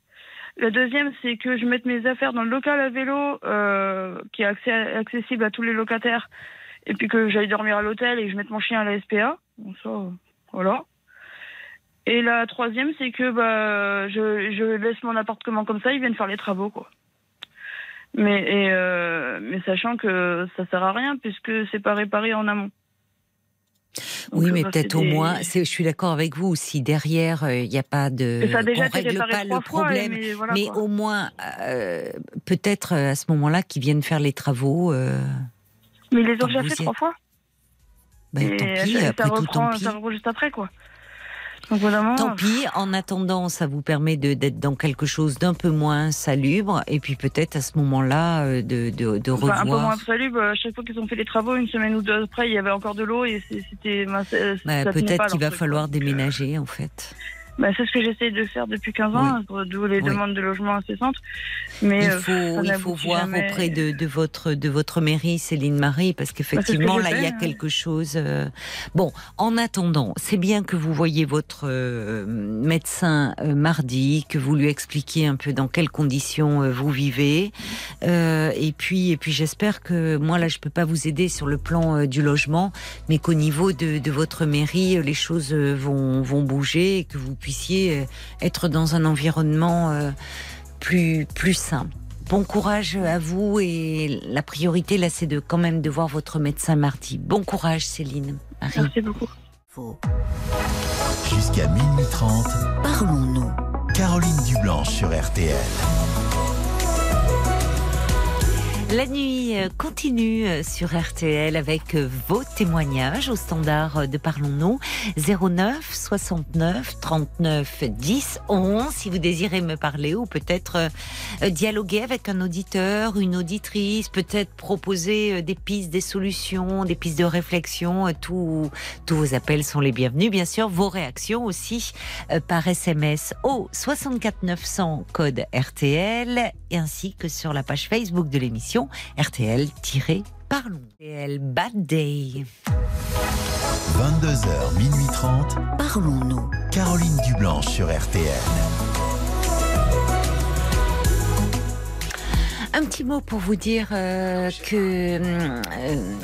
La deuxième, c'est que je mette mes affaires dans le local à vélo euh, qui est accès- accessible à tous les locataires. Et puis que j'aille dormir à l'hôtel et que je mette mon chien à la SPA. Bon, ça, voilà. Et la troisième, c'est que bah, je, je laisse mon appartement comme ça, ils viennent faire les travaux, quoi. Mais, et, euh, mais sachant que ça sert à rien puisque c'est pas réparé en amont. Donc, Oui, mais bah, peut-être au moins, je suis d'accord avec vous, si derrière, euh, il n'y a pas de. Ça a déjà on règle pas le fois, problème. mais voilà, mais au moins, euh, peut-être euh, à ce moment-là, qu'ils viennent faire les travaux. euh, Mais ils les ont déjà fait trois fois. ben, et tant pis, ça, après ça tout, reprend, tant pis. ça reprend juste après, quoi. Tant pis, en attendant, ça vous permet de- d'être dans quelque chose d'un peu moins salubre, et puis peut-être à ce moment-là euh, de, de, de Enfin, un peu revoir. moins salubre. Chaque fois qu'ils ont fait les travaux, une semaine ou deux après, il y avait encore de l'eau et c'était. c'est- Bah, peut-être qu'il va falloir euh, déménager, en fait. Bah, c'est ce que j'essaie de faire depuis 15 ans, d'où les Oui. demandes de logement incessantes. Mais il euh, faut, il faut voir jamais. auprès de, de votre de votre mairie, Céline Marie, parce qu'effectivement Bah, ce là il y a quelque chose. euh, Bon, en attendant, c'est bien que vous voyez votre euh, médecin euh, mardi, que vous lui expliquiez un peu dans quelles conditions euh, vous vivez, Euh, et puis et puis j'espère que moi là je peux pas vous aider sur le plan euh, du logement, mais qu'au niveau de, de votre mairie les choses vont vont bouger et que vous puissiez euh, être dans un environnement euh, plus plus sain. Bon courage à vous et la priorité là c'est de quand même de voir votre médecin mardi. Bon courage Céline. Marie. Merci beaucoup. Jusqu'à minuit 30, Parlons-nous. Caroline Dublanche sur RTL. La nuit euh, continue euh, sur RTL avec euh, vos témoignages au standard de Parlons-nous 09 69 39 10 11 si vous désirez me parler ou peut-être dialoguer avec un auditeur, une auditrice, peut-être proposer des pistes, des solutions, des pistes de réflexion. Tous vos appels sont les bienvenus. Bien sûr, vos réactions aussi par SMS au 64 900 code RTL ainsi que sur la page Facebook de l'émission RTL-Parlons. RTL Bad Day. 22h, minuit 30, Parlons-nous. Caroline Dublanche sur RTL. Un petit mot pour vous dire euh, que euh,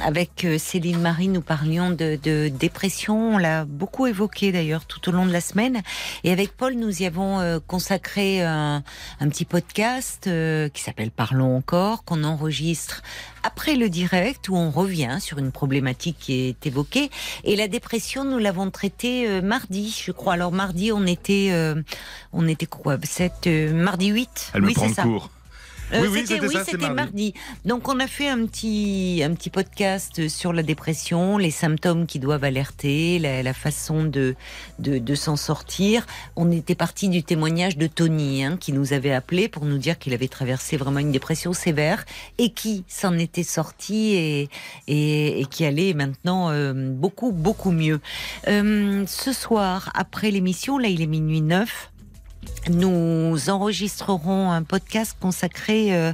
avec euh, Céline Marie, nous parlions de, de dépression. On l'a beaucoup évoqué d'ailleurs tout au long de la semaine. Et avec Paul, nous y avons euh, consacré un, un petit podcast euh, qui s'appelle Parlons encore, qu'on enregistre après le direct où on revient sur une problématique qui est évoquée. Et la dépression, nous l'avons traitée euh, mardi, je crois. Alors mardi, on était, euh, on était quoi? C'est euh, mardi 8 Elle me Oui, prend c'est le ça. cours. Euh, Oui, c'était oui, mardi. mardi. Donc on a fait un petit un petit podcast sur la dépression, les symptômes qui doivent alerter, la, la façon de de, de s'en sortir. On était parti du témoignage de Tony hein, qui nous avait appelé pour nous dire qu'il avait traversé vraiment une dépression sévère et qui s'en était sorti et, et et qui allait maintenant euh, beaucoup beaucoup mieux. Euh, ce soir après l'émission, là il est minuit 9 nous enregistrerons un podcast consacré euh,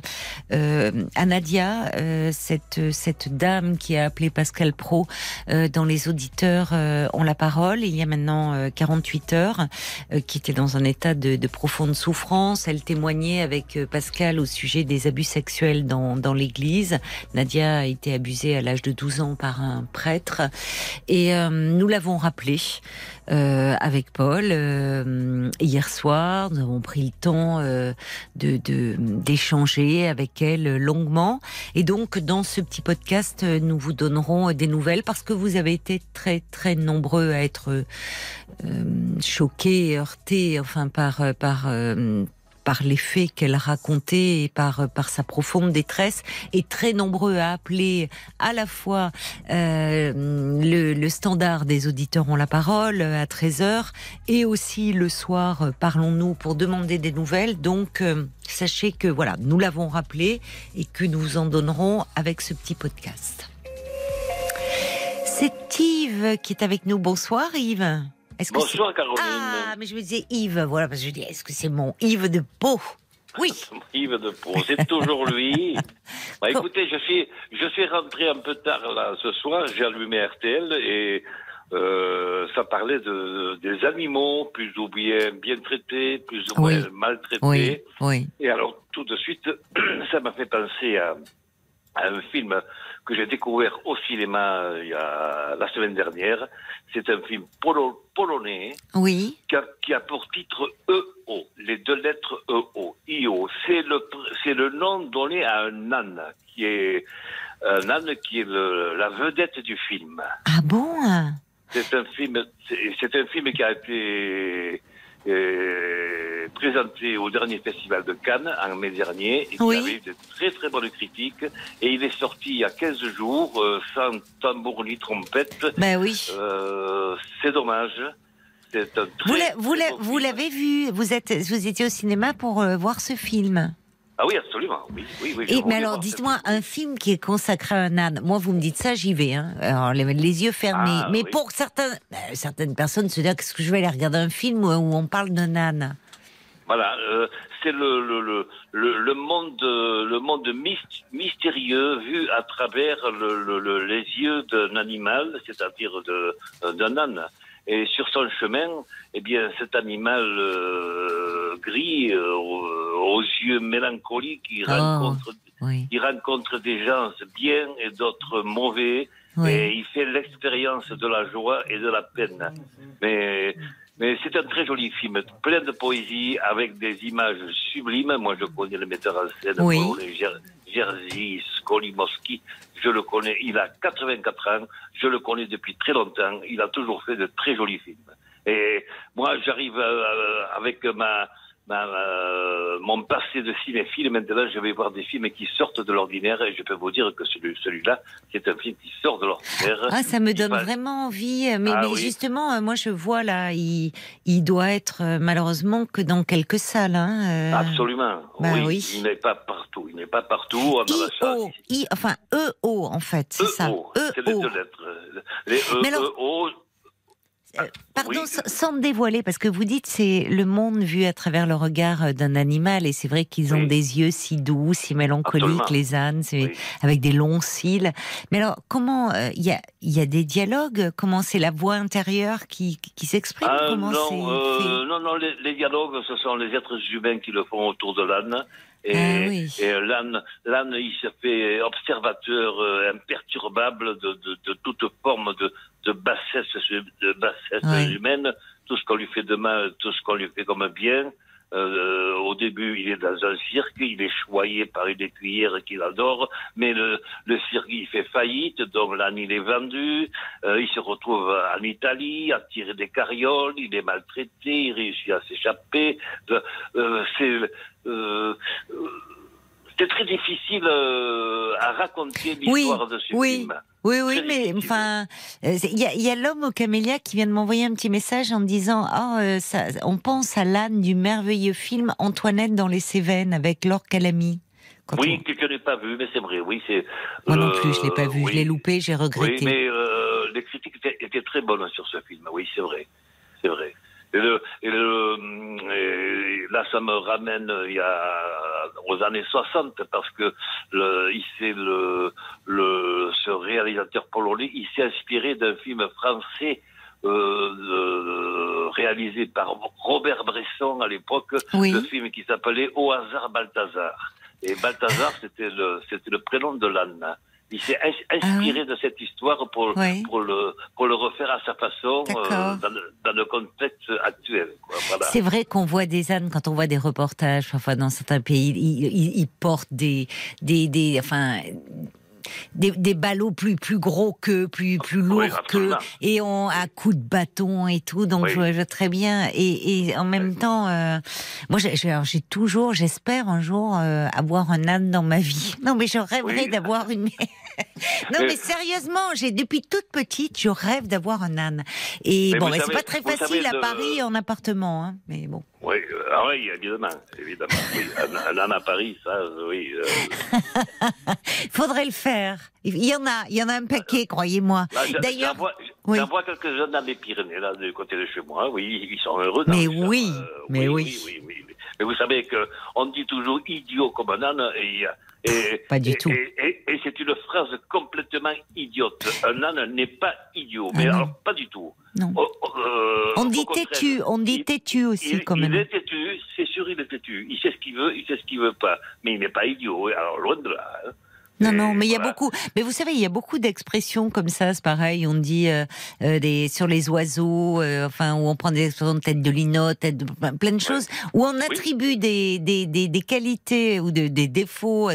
euh, à Nadia, euh, cette cette dame qui a appelé Pascal Pro euh, dans les auditeurs euh, ont la parole. Il y a maintenant euh, 48 heures, euh, qui était dans un état de, de profonde souffrance. Elle témoignait avec Pascal au sujet des abus sexuels dans dans l'Église. Nadia a été abusée à l'âge de 12 ans par un prêtre et nous l'avons rappelé avec Paul hier soir. Nous avons pris le temps euh, de d'échanger avec elle longuement. Et donc, dans ce petit podcast, nous vous donnerons des nouvelles parce que vous avez été très très nombreux à être euh, choqués, heurtés, enfin par par euh, par les faits qu'elle racontait et par par sa profonde détresse. Et très nombreux à appeler à la fois euh, le, le standard des auditeurs ont la parole euh, à 13h et aussi le soir euh, parlons-nous pour demander des nouvelles. Donc euh, sachez que voilà nous l'avons rappelé et que nous vous en donnerons avec ce petit podcast. C'est Yves qui est avec nous. Bonsoir Yves est-ce que Bonsoir Caroline. ah mais je me disais Yves voilà parce que je dis est-ce que c'est mon Yves de Pau? Oui [LAUGHS] Yves de Pau, c'est toujours lui. [LAUGHS] Bah, écoutez, je suis, je suis rentré un peu tard là ce soir, j'ai allumé RTL et euh, ça parlait de, des animaux, plus ou bien bien traités, plus ou Oui. moins maltraités. Oui, oui. Et alors, tout de suite, [CLEARS THROAT] ça m'a fait penser à, à un film que j'ai découvert au cinéma euh, il y a, la semaine dernière. C'est un film polo- polonais Oui, qui a, qui a pour titre EO, les deux lettres EO, IO. C'est le, c'est le nom donné à un âne, qui est un âne qui est le- la vedette du film. ah bon? C'est un film, c'est un film qui a été euh, présenté au dernier festival de Cannes en mai dernier et qui Oui. avait eu de très très bonnes critiques. Et il est sorti il y a 15 jours euh, sans tambour ni trompette. Ben oui. Euh, c'est dommage. C'est un très, Vous l'avez vu Vous êtes, vous étiez au cinéma pour euh, voir ce film. Ah oui, absolument. Oui, oui, oui. Et, mais alors, dites-moi, un film qui est consacré à un âne. Moi, vous me dites ça, j'y vais. Hein. Alors, les, les yeux fermés. Ah, mais pour certains, euh, certaines personnes se disent qu'est-ce que je vais aller regarder un film où, où on parle d'un âne Voilà, euh, c'est le, le, le, le, le monde, le monde myst- mystérieux vu à travers le, le, le- les yeux d'un animal, c'est-à-dire d'un âne. Et sur son chemin, eh bien, cet animal euh, gris, euh, aux, yeux mélancoliques, il Oh. rencontre, Oui. il rencontre des gens bien et d'autres mauvais. Oui. Et il fait l'expérience de la joie et de la peine. Mais, mais c'est un très joli film, plein de poésie, avec des images sublimes. Moi, je connais le metteur en scène, Oui. Jer- Jerzy Skolimowski. Je le connais, il a 84 ans. Je le connais depuis très longtemps. Il a toujours fait de très jolis films. Et moi, j'arrive euh, avec ma, ma, euh, mon passé de cinéphile. Maintenant, je vais voir des films qui sortent de l'ordinaire. Et je peux vous dire que celui- celui-là, c'est un film qui sort de l'ordinaire. Ah, ça me donne passe- vraiment envie. Mais, Ah mais oui. justement, euh, moi, je vois là, il, il doit être euh, malheureusement que dans quelques salles. Hein, euh, Absolument. Bah oui, oui. Il n'est pas partout. Il n'est pas partout. I-O, I, enfin E-O en fait, c'est ça. EO, c'est les E-O. deux lettres. Les E, Mais alors- E, O. Euh, Pardon, Oui. sans- me dévoiler, parce que vous dites c'est le monde vu à travers le regard euh, d'un animal, et c'est vrai qu'ils ont Oui. des yeux si doux, si mélancoliques, Absolument. les ânes, Oui. avec des longs cils. Mais alors, comment euh, il y, a, il y a des dialogues? Comment c'est la voix intérieure qui, qui s'exprime? Ah, non, euh, non, non, les, les dialogues, ce sont les êtres humains qui le font autour de l'âne. Et, Ah oui. et l'âne, l'âne, il se fait observateur euh, imperturbable de, de, de toute forme de, de bassesse, de bassesse humaine. Tout ce qu'on lui fait de mal, tout ce qu'on lui fait comme bien. Euh, au début, il est dans un cirque, il est choyé par une écuyère qu'il adore, mais le, le cirque il fait faillite, donc l'âne il est vendu, euh, il se retrouve en Italie à tirer des carrioles, il est maltraité, il réussit à s'échapper. Euh, c'est euh, c'est très difficile euh, à raconter Oui, l'histoire de ce oui. film. Oui, oui, mais enfin, euh, il y a, l'homme au camélia qui vient de m'envoyer un petit message en me disant euh, ça, on pense à l'âne du merveilleux film Antoinette dans les Cévennes avec Laure Calamy. Quand Oui, on- que je n'ai pas vu, mais c'est vrai, oui, c'est. Moi non plus, je l'ai pas vu, oui. je l'ai loupé, j'ai Oui, regretté. mais euh, les critiques étaient, étaient très bonnes sur ce film. Oui, c'est vrai. C'est vrai. Et, le, et, le, hum, et là, ça me ramène euh, il y a, aux années 60 parce que le, le, le, ce réalisateur polonais, il s'est inspiré d'un film français euh, euh, réalisé par Robert Bresson à l'époque, Oui. le film qui s'appelait Au hasard Balthazar. Et Balthazar, c'était le, c'était le prénom de l'âne. Il s'est ins- inspiré de cette histoire pour, Ah Oui. pour, le, pour le refaire à sa façon euh, dans, le, dans le contexte actuel. Voilà. C'est vrai qu'on voit des ânes quand on voit des reportages, parfois dans certains pays, ils, ils- ils portent des, des, des, enfin, des, des ballots plus, plus gros que, plus, plus lourds que, absolument. et on à coups de bâton et tout. Donc Oui. je vois je très bien. Et, et en même temps, euh, moi j'ai- toujours, j'espère un jour euh, avoir un âne dans ma vie. Non mais je rêverais Oui. d'avoir une. [LAUGHS] non Mais- mais sérieusement, j'ai depuis toute petite, je rêve d'avoir un âne. Et Mais bon, mais c'est pas très facile à Paris en appartement, hein, mais bon. Oui, euh, ah oui, évidemment. évidemment oui. [LAUGHS] Un, un âne à Paris, ça, oui. euh, [LAUGHS] Faudrait le faire. Il y en a, il y en a un paquet, croyez-moi. j'en- D'ailleurs, j'en vois- quelques-uns dans les Pyrénées, là, du côté de chez moi. Oui, ils sont heureux. Mais oui, champ, mais oui. oui, oui, oui, oui. Mais vous savez que on dit toujours idiot comme un âne, et il Et, Pas du et- tout. Et, c'est une phrase complètement idiote. Un âne n'est pas idiot, mais Ah non. alors pas du tout. Non. Au- au- euh, On dit têtu, on dit il- têtu aussi il, quand il même. est têtu, c'est sûr, il est têtu. Il sait ce qu'il veut, il sait ce qu'il veut pas. Mais il n'est pas idiot. Alors loin de là. hein. Non, non, mais il y a beaucoup. Mais vous savez, il y a beaucoup d'expressions comme ça. C'est pareil. On dit euh, euh, des sur les oiseaux. euh, enfin, où on prend des expressions de tête de lino, tête de plein- de choses. Où on attribue des, des, des, des qualités ou de- des défauts,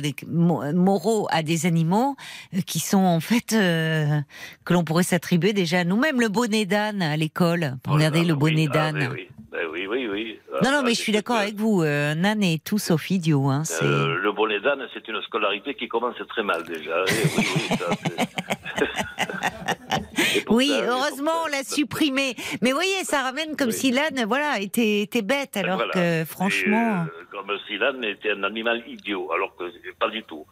moraux à des animaux euh, qui sont en fait euh, que l'on pourrait s'attribuer déjà à nous-mêmes. Le bonnet d'âne à l'école. Oh Regardez là, le bonnet ah, d'âne. oui, Ben oui, oui, oui. Non, non, mais je suis d'accord avec vous. euh, Un âne est tout sauf idiot. Hein, c'est... euh, le bonnet d'âne, c'est une scolarité qui commence très mal déjà. Eh oui, oui, ça, [LAUGHS] Oui, ça, heureusement, on l'a supprimé. Mais vous voyez, ça ramène comme Oui. si l'âne, voilà, était, était bête, alors Voilà. que franchement. Euh, comme si l'âne était un animal idiot, alors que pas du tout.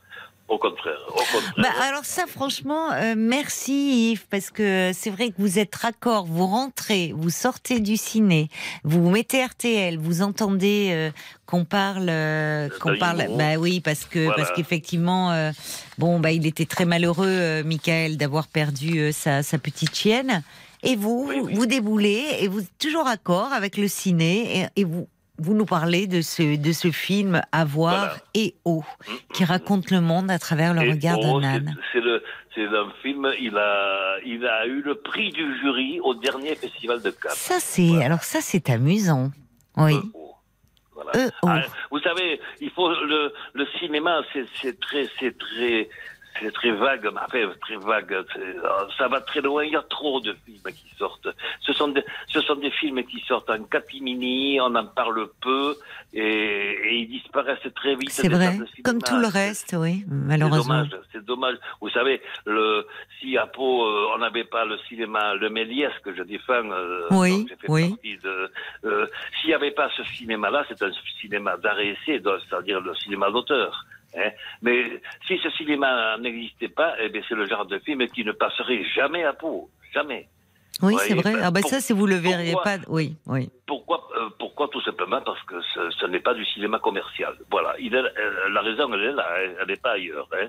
Au contraire. Au contraire. Bah, alors ça, franchement, euh, merci Yves, parce que c'est vrai que vous êtes raccord, vous rentrez, vous sortez du ciné, vous mettez RTL, vous entendez euh, qu'on parle, euh, qu'on parle, bah oui, parce que Voilà. parce qu'effectivement, bon, bah il était très malheureux, Michael, d'avoir perdu sa, sa petite chienne, et vous, Oui, oui. vous déboulez et vous êtes toujours raccord avec le ciné et, et vous. Vous nous parlez de ce, de ce film À voir Voilà. et Mm, qui raconte le monde à travers le Et regard d'un âne. C'est un film. Il a, il a eu le prix du jury au dernier festival de Cannes. Ça, c'est Voilà. alors ça, c'est amusant. Oui. Euh, oh. Voilà. Euh, oh. Ah, vous savez, il faut le, le cinéma, c'est c'est très, c'est très, c'est très vague, mais enfin, très vague. euh, Ça va très loin. Il y a trop de films qui sortent. Ce sont des, ce sont des films qui sortent en catimini. On en parle peu et, et ils disparaissent très vite. C'est vrai, comme tout le reste, oui, C'est malheureusement. dommage, c'est dommage. Vous savez, le, si à Pau, euh, on n'avait pas le cinéma, le Méliès que je défends, euh, Oui, oui. euh, s'il n'y avait pas ce cinéma-là, c'est un cinéma d'art et essai, donc, c'est-à-dire le cinéma d'auteur. Hein. Mais si ce cinéma n'existait pas, eh c'est le genre de film qui ne passerait jamais à Pau. Jamais. Oui, Ouais, c'est vrai. ben, Ah ben pour- ça, si vous le verriez pourquoi pas, oui, oui. Pourquoi, euh, pourquoi tout simplement Parce que ce, ce n'est pas du cinéma commercial. Voilà, il est, euh, la raison, elle est là, hein, elle n'est pas ailleurs. Hein.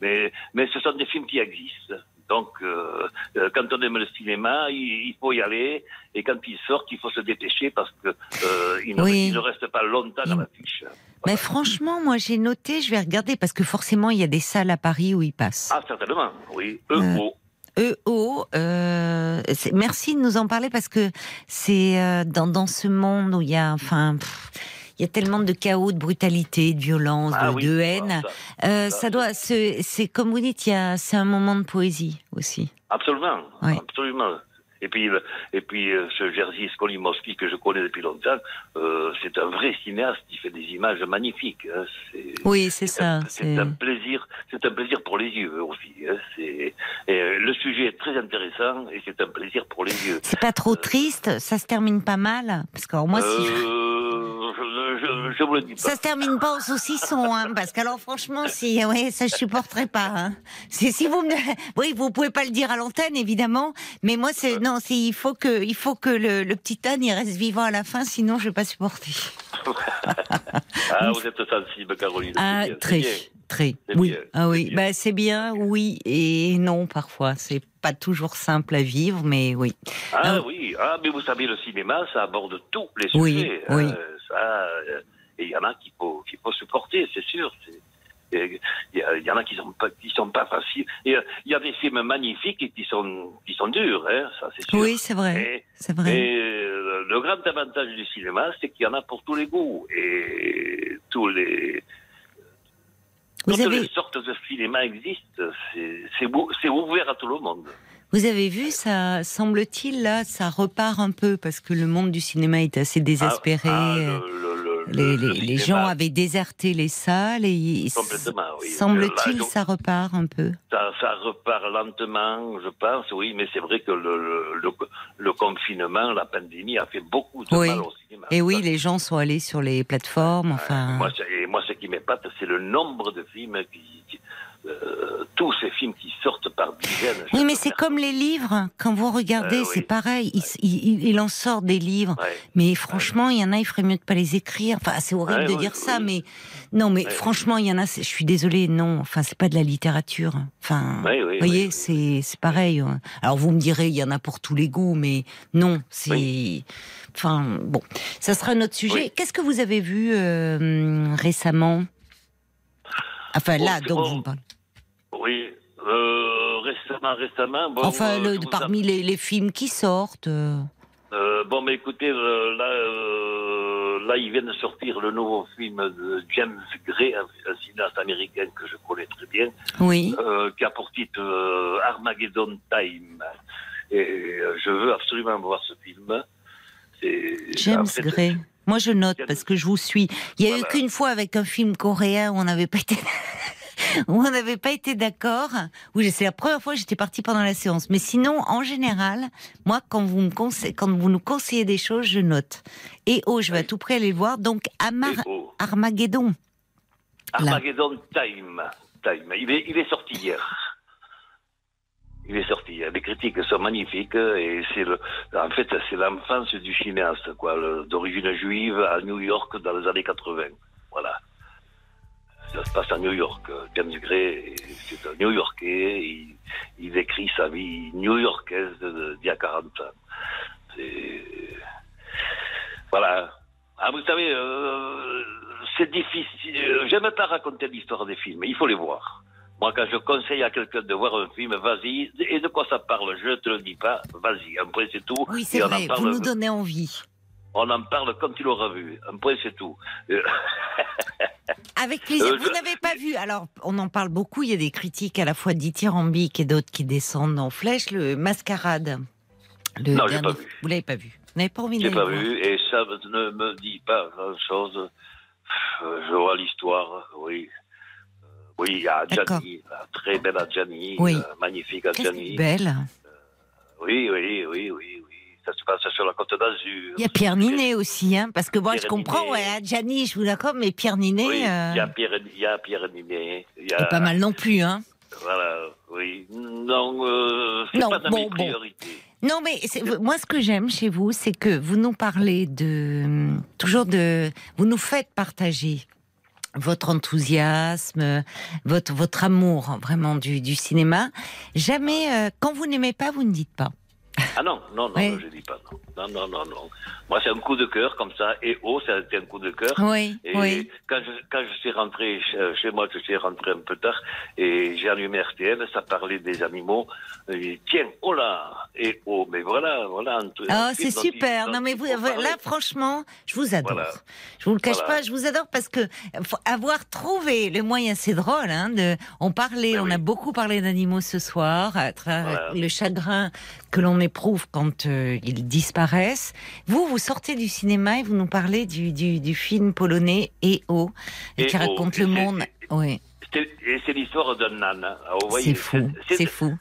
Mais, mais ce sont des films qui existent. Donc, euh, euh, quand on aime le cinéma, il, il faut y aller. Et quand ils sortent, il faut se dépêcher parce que euh, il, ne, Oui. il ne reste pas longtemps dans l'affiche. Mais franchement, moi, j'ai noté, je vais regarder parce que forcément, il y a des salles à Paris où ils passent. Ah, certainement, oui. EO. EO, euh, c'est- merci de nous en parler parce que c'est dans, dans ce monde où il y a, enfin, pff, il y a tellement de chaos, de brutalité, de violence, Ah de, oui, de ah, haine. ça, Euh, ça, ça doit, c'est comme vous dites, c'est un moment de poésie aussi. Absolument, Oui. absolument. Et puis, le- et puis euh, ce Jerzy Skolimowski que je connais depuis longtemps, euh, c'est un vrai cinéaste. Il fait des images magnifiques. hein. Oui, c'est ça. C'est un plaisir, c'est un plaisir pour les yeux aussi. hein. Et, euh, le sujet est très intéressant et c'est un plaisir pour les yeux. c'est pas trop triste, ça se termine pas mal? Parce que alors, moi, si Euh, je, je, vous le dis pas. Ça se termine pas au saucisson, hein, parce qu'alors franchement, si, oui, ça je supporterais pas. Hein. Si vous me, oui, vous pouvez pas le dire à l'antenne évidemment, mais moi c'est non, c'est il faut que, il faut que le, le petit âne il reste vivant à la fin, sinon je vais pas supporter. [LAUGHS] Ah, vous êtes sensible, Caroline. Ah, bien, très, très, oui, bien, ah oui, c'est bien. bah c'est bien, oui et non parfois, c'est pas toujours simple à vivre, mais oui. Ah Ah, oui, ah, mais vous savez, le cinéma, ça aborde tous les Oui, sujets. oui. hein, ça, euh, et il y en a qu'il faut, qu'il faut supporter, c'est sûr. c'est- Il y, il y en a qui sont pas, qui sont pas faciles. Et, euh, Il y a des films magnifiques et qui sont, qui sont durs, hein, ça c'est sûr. Oui, c'est vrai, c'est vrai. Et euh, le grand avantage du cinéma, c'est qu'il y en a pour tous les goûts et tous les Vous toutes avez, les sortes de cinéma existent. C'est ouvert à tout le monde. vous avez vu ça, semble-t-il là, ça repart un peu parce que le monde du cinéma est assez désespéré. Ah, ah, euh, le- le- le- Les, le les- les gens avaient déserté les salles et Complètement, oui. semble-t-il ça repart un peu. Ça, ça repart lentement, je pense, oui, mais c'est vrai que le, le, confinement, la pandémie a fait beaucoup de Oui. mal au cinéma. Et oui, les gens sont allés sur les plateformes, enfin. Moi, et moi, ce qui m'épate, c'est le nombre de films qui, qui, euh, tous ces films qui sortent par dizaines. Oui, mais c'est comme les livres. Quand vous regardez, Euh, c'est oui. pareil. Il, il- il en sort des livres. Ouais. Mais franchement, il y en a, il ferait mieux de pas les écrire. Enfin, c'est horrible Ouais, de dire ça, mais non, mais franchement, il y en a. Je suis désolée, non. Enfin, c'est pas de la littérature. Enfin, vous voyez, c'est c'est pareil. Alors vous me direz, il y en a pour tous les goûts, mais non, c'est. Enfin, bon, ça sera notre sujet. Oui. Qu'est-ce que vous avez vu euh, récemment? Enfin, là, c'est donc bon. vous me parlez. Récemment, récemment. Bon, Enfin, euh, le- parmi les, les films qui sortent. euh, Euh, bon, mais écoutez, euh, là, euh, là, il vient de sortir le nouveau film de James Gray, un, un cinéaste américain que je connais très bien, Oui. qui a pour titre Armageddon Time. Et je veux absolument voir ce film. James en fait, Gray. Moi, je note James- parce que je vous suis. Il y a eu qu'une fois avec un film coréen où on n'avait pas été. [LAUGHS] où [LAUGHS] on n'avait pas été d'accord. Oui, c'est la première fois que j'étais partie pendant la séance. Mais sinon, en général, moi, quand vous me conseillez, quand vous nous conseillez des choses, je note. Et oh, je vais à tout près aller le voir. Donc, Amar beau. Armageddon. Armageddon Time. Time. Il est, il est sorti hier. Il est sorti. Les critiques sont magnifiques et c'est le, en fait, c'est l'enfance du cinéaste, quoi, d'origine juive à New York dans les années 80. Voilà. Ça se passe à New York. James Gray, c'est un New Yorkais. Il, il écrit sa vie new-yorkaise d'il y a 40 ans. C'est, voilà. Ah, vous savez, euh, c'est difficile. Euh, J'aime pas raconter l'histoire des films. Il faut les voir. Moi, quand je conseille à quelqu'un de voir un film, vas-y. Et de quoi ça parle? Je te le dis pas. Vas-y. Point, c'est tout. Oui, c'est Et on en vrai. parle- Vous nous donnez envie. On en parle quand il aura vu. Un point, c'est tout. [LAUGHS] Avec plaisir. Euh, Vous n'avez pas vu, alors on en parle beaucoup, il y a des critiques à la fois dithyrambiques et d'autres qui descendent en flèche, le Mascarade. Le Non, dernier- pas vu. Vous l'avez pas vu Vous n'avez pas envie d'aller pas voir vu. Et ça ne me dit pas grand-chose. Euh, Je vois l'histoire, oui. Euh, Oui, il y a. Adjani, la très belle Adjani, Oui. magnifique Adjani. belle oui, oui, oui, oui. Ça se passe sur la côte d'Azur. Il y a Pierre Ninet aussi, hein, parce que moi je comprends, Ninet. ouais, Gianni, je vous d'accord, mais Pierre Ninet, Oui, euh, il y a Pierre, il y a Pierre Ninet. Il y a, pas mal non plus, hein. Voilà, oui. Non, euh, Non, pas dans bon, mes bon. Non, mais moi, ce que j'aime chez vous, c'est que vous nous parlez de toujours de, vous nous faites partager votre enthousiasme, votre votre amour vraiment du, du cinéma. Jamais, euh, quand vous n'aimez pas, vous ne dites pas. Ah non, non, non, Oui. je dis pas non. Non, non, non, non. Moi, c'est un coup de cœur comme ça. Et oh, ça a été un coup de cœur. Oui, Et oui. quand je, quand je suis rentré chez, chez moi, je suis rentré un peu tard, et j'ai allumé RTL, ça parlait des animaux. Et tiens, oh là, et oh, mais voilà, voilà. un Oh, c'est il- super. Non, mais vous, là, franchement, je vous adore. Voilà. Je vous le cache Voilà. pas, je vous adore parce que faut avoir trouvé le moyen, c'est drôle, hein, de, on parlait, Ben on oui. a beaucoup parlé d'animaux ce soir, à travers Voilà. le chagrin que l'on éprouve quand euh, ils disparaissent. Vous, vous sortez du cinéma et vous nous parlez du, du, du film polonais EO, et qui E.O., raconte le monde. Oui, C'est- Et c'est l'histoire d'un. Alors, vous voyez, c'est fou, c'est fou.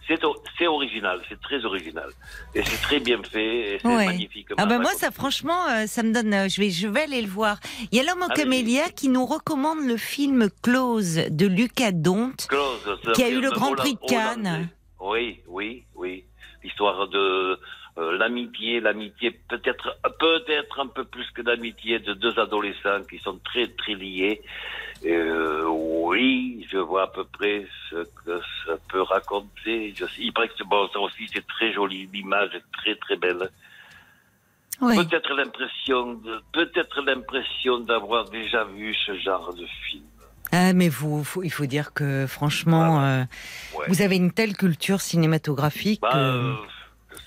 Original, c'est très original. Et c'est très bien fait, et c'est Ouais. magnifiquement Ah ben moi ça franchement euh, ça me donne euh, je vais je vais aller le voir. Il y a l'homme au camélia qui nous recommande le film Close de Lucas Dont. Close, qui a eu le Grand Prix de Cannes. hollandais. Oui, oui, oui. L'histoire de euh, l'amitié, l'amitié peut-être peut-être un peu plus que l'amitié de deux adolescents qui sont très très liés. Euh, oui, je vois à peu près ce que ça peut raconter. Je il paraît que bon, ça aussi c'est très joli, l'image est très très belle. Oui. Peut-être l'impression, de- peut-être l'impression d'avoir déjà vu ce genre de film. Ah mais vous faut- il faut dire que franchement euh, Ouais. vous avez une telle culture cinématographique. Bah, euh,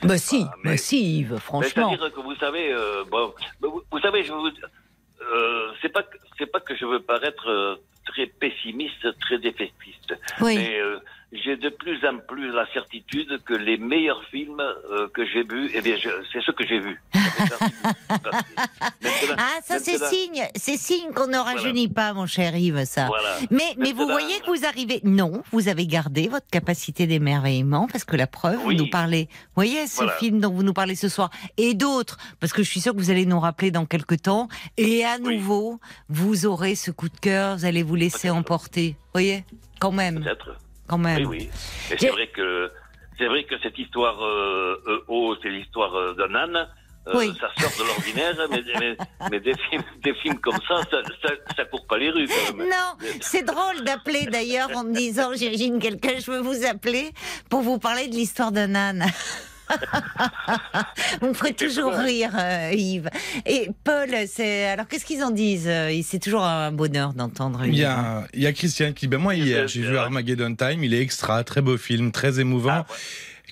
Bah si, pas, mais- bah si Yves, franchement. C'est-à-dire que vous savez, euh, bon, vous, vous savez, je vous, euh, c'est pas, que- c'est pas que je veux paraître euh, très pessimiste, très défaitiste, Oui. mais euh, j'ai de plus en plus la certitude que les meilleurs films euh, que j'ai vus, eh bien, c'est ce que j'ai vu. [LAUGHS] Maintenant- Ah ça c'est signe, c'est signe qu'on ne rajeunit pas mon cher Yves ça. Voilà. Mais, mais vous voyez que vous arrivez. Non, vous avez gardé votre capacité d'émerveillement parce que la preuve, Oui. vous nous parlez. Vous voyez ce Voilà. film dont vous nous parlez ce soir et d'autres, parce que je suis sûre que vous allez nous rappeler dans quelques temps. Et à Oui. nouveau, vous aurez ce coup de cœur, vous allez vous laisser emporter. Vous voyez, quand même, Peut-être. Quand même. Oui, oui. Et c'est vrai que c'est vrai que cette histoire euh, euh, oh, c'est l'histoire euh, d'un âne. Euh, Oui. Ça sort de l'ordinaire, mais, mais, mais des, films, des films comme ça, ça, ça, ça court pas les rues quand même. Non, c'est drôle d'appeler d'ailleurs en me disant, j'imagine quelqu'un, je veux vous appeler pour vous parler de l'histoire d'un âne. Vous me ferez toujours rire, euh, Yves. Et Paul, c'est alors qu'est-ce qu'ils en disent Euh, C'est toujours un bonheur d'entendre. Il y a, il y a Christian qui dit, ben moi hier, j'ai vu Armageddon Time, il est extra, très beau film, très émouvant.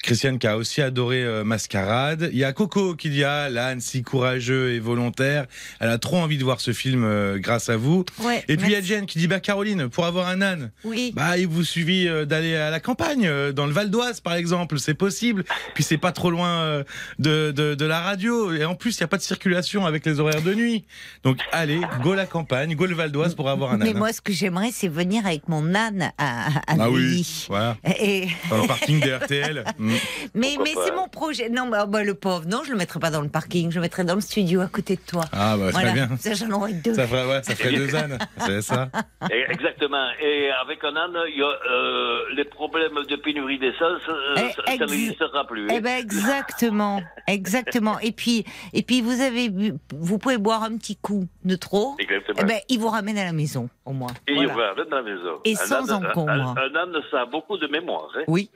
Christiane qui a aussi adoré euh, Mascarade. Il y a Coco qui dit ah l'âne si courageux et volontaire. Elle a trop envie de voir ce film euh, grâce à vous. Ouais, et puis il y a. Jen qui dit bah Caroline pour avoir un âne. Oui. Bah il vous suffit euh, d'aller à la campagne euh, dans le Val d'Oise par exemple c'est possible. Puis c'est pas trop loin de, de de la radio et en plus il y a pas de circulation avec les horaires de nuit. Donc allez go la campagne go le Val d'Oise pour avoir un âne. Mais moi, ce que j'aimerais, c'est venir avec mon âne à, à ah oui voilà Et... dans le parking [LAUGHS] des RTL. Mm. Mais, Pourquoi mais c'est mon projet. Non, bah, bah, le pauvre, non, je le mettrai pas dans le parking, je le mettrai dans le studio à côté de toi. Ah bah très voilà, bien. ça j'en aurai deux. Ça ferait, ouais, ça ferait deux ânes, [LAUGHS] c'est ça. Et- exactement. Et avec un âne, il y a, euh, les problèmes de pénurie d'essence, euh, Eh, ça, ça ex- n'existera plus. Eh ben exactement, exactement. Et puis, et puis vous avez, vous pouvez boire un petit coup de trop. Exactement. Eh ben, il vous ramène à la maison, au moins. Et Voilà. il va dans la maison. Et Un sans âne- encombre. Un, un âne, ça a beaucoup de mémoire. hein. Oui.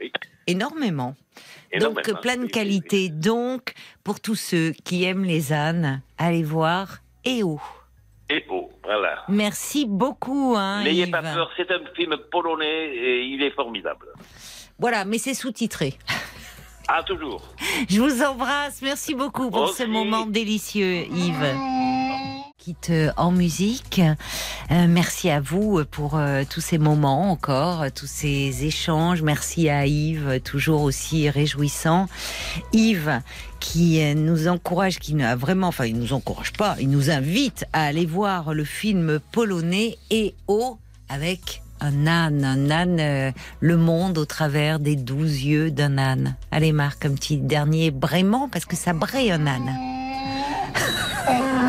Énormément. Énormément, Donc plein de oui, oui, qualités. Donc pour tous ceux qui aiment les ânes, allez voir EO. Et oh, voilà. Merci beaucoup. Hein, N'ayez pas peur, c'est un film polonais et il est formidable. Voilà, mais c'est sous-titré. Ah, toujours. [LAUGHS] Je vous embrasse. Merci beaucoup pour ce moment délicieux, Yves. Quitte euh, en musique. Euh, merci à vous pour euh, tous ces moments encore, tous ces échanges. Merci à Yves, toujours aussi réjouissant. Yves qui nous encourage, qui a vraiment, enfin il nous encourage pas, il nous invite à aller voir le film polonais EO avec un âne, un âne, le monde au travers des douze yeux d'un âne. Allez Marc, un petit dernier braiement parce que ça braie un âne. [LAUGHS]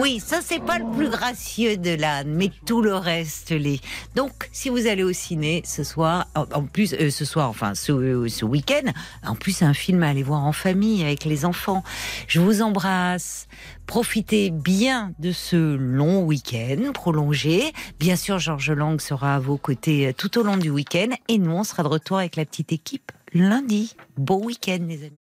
Oui, ça c'est pas le plus gracieux de l'âne, mais tout le reste l'est. Donc, si vous allez au ciné ce soir, en plus euh, ce soir, enfin ce, ce week-end, en plus un film à aller voir en famille avec les enfants. Je vous embrasse. Profitez bien de ce long week-end prolongé. Bien sûr, Georges Lang sera à vos côtés euh, tout au long du week-end, et nous on sera de retour avec la petite équipe lundi. Bon week-end, les amis.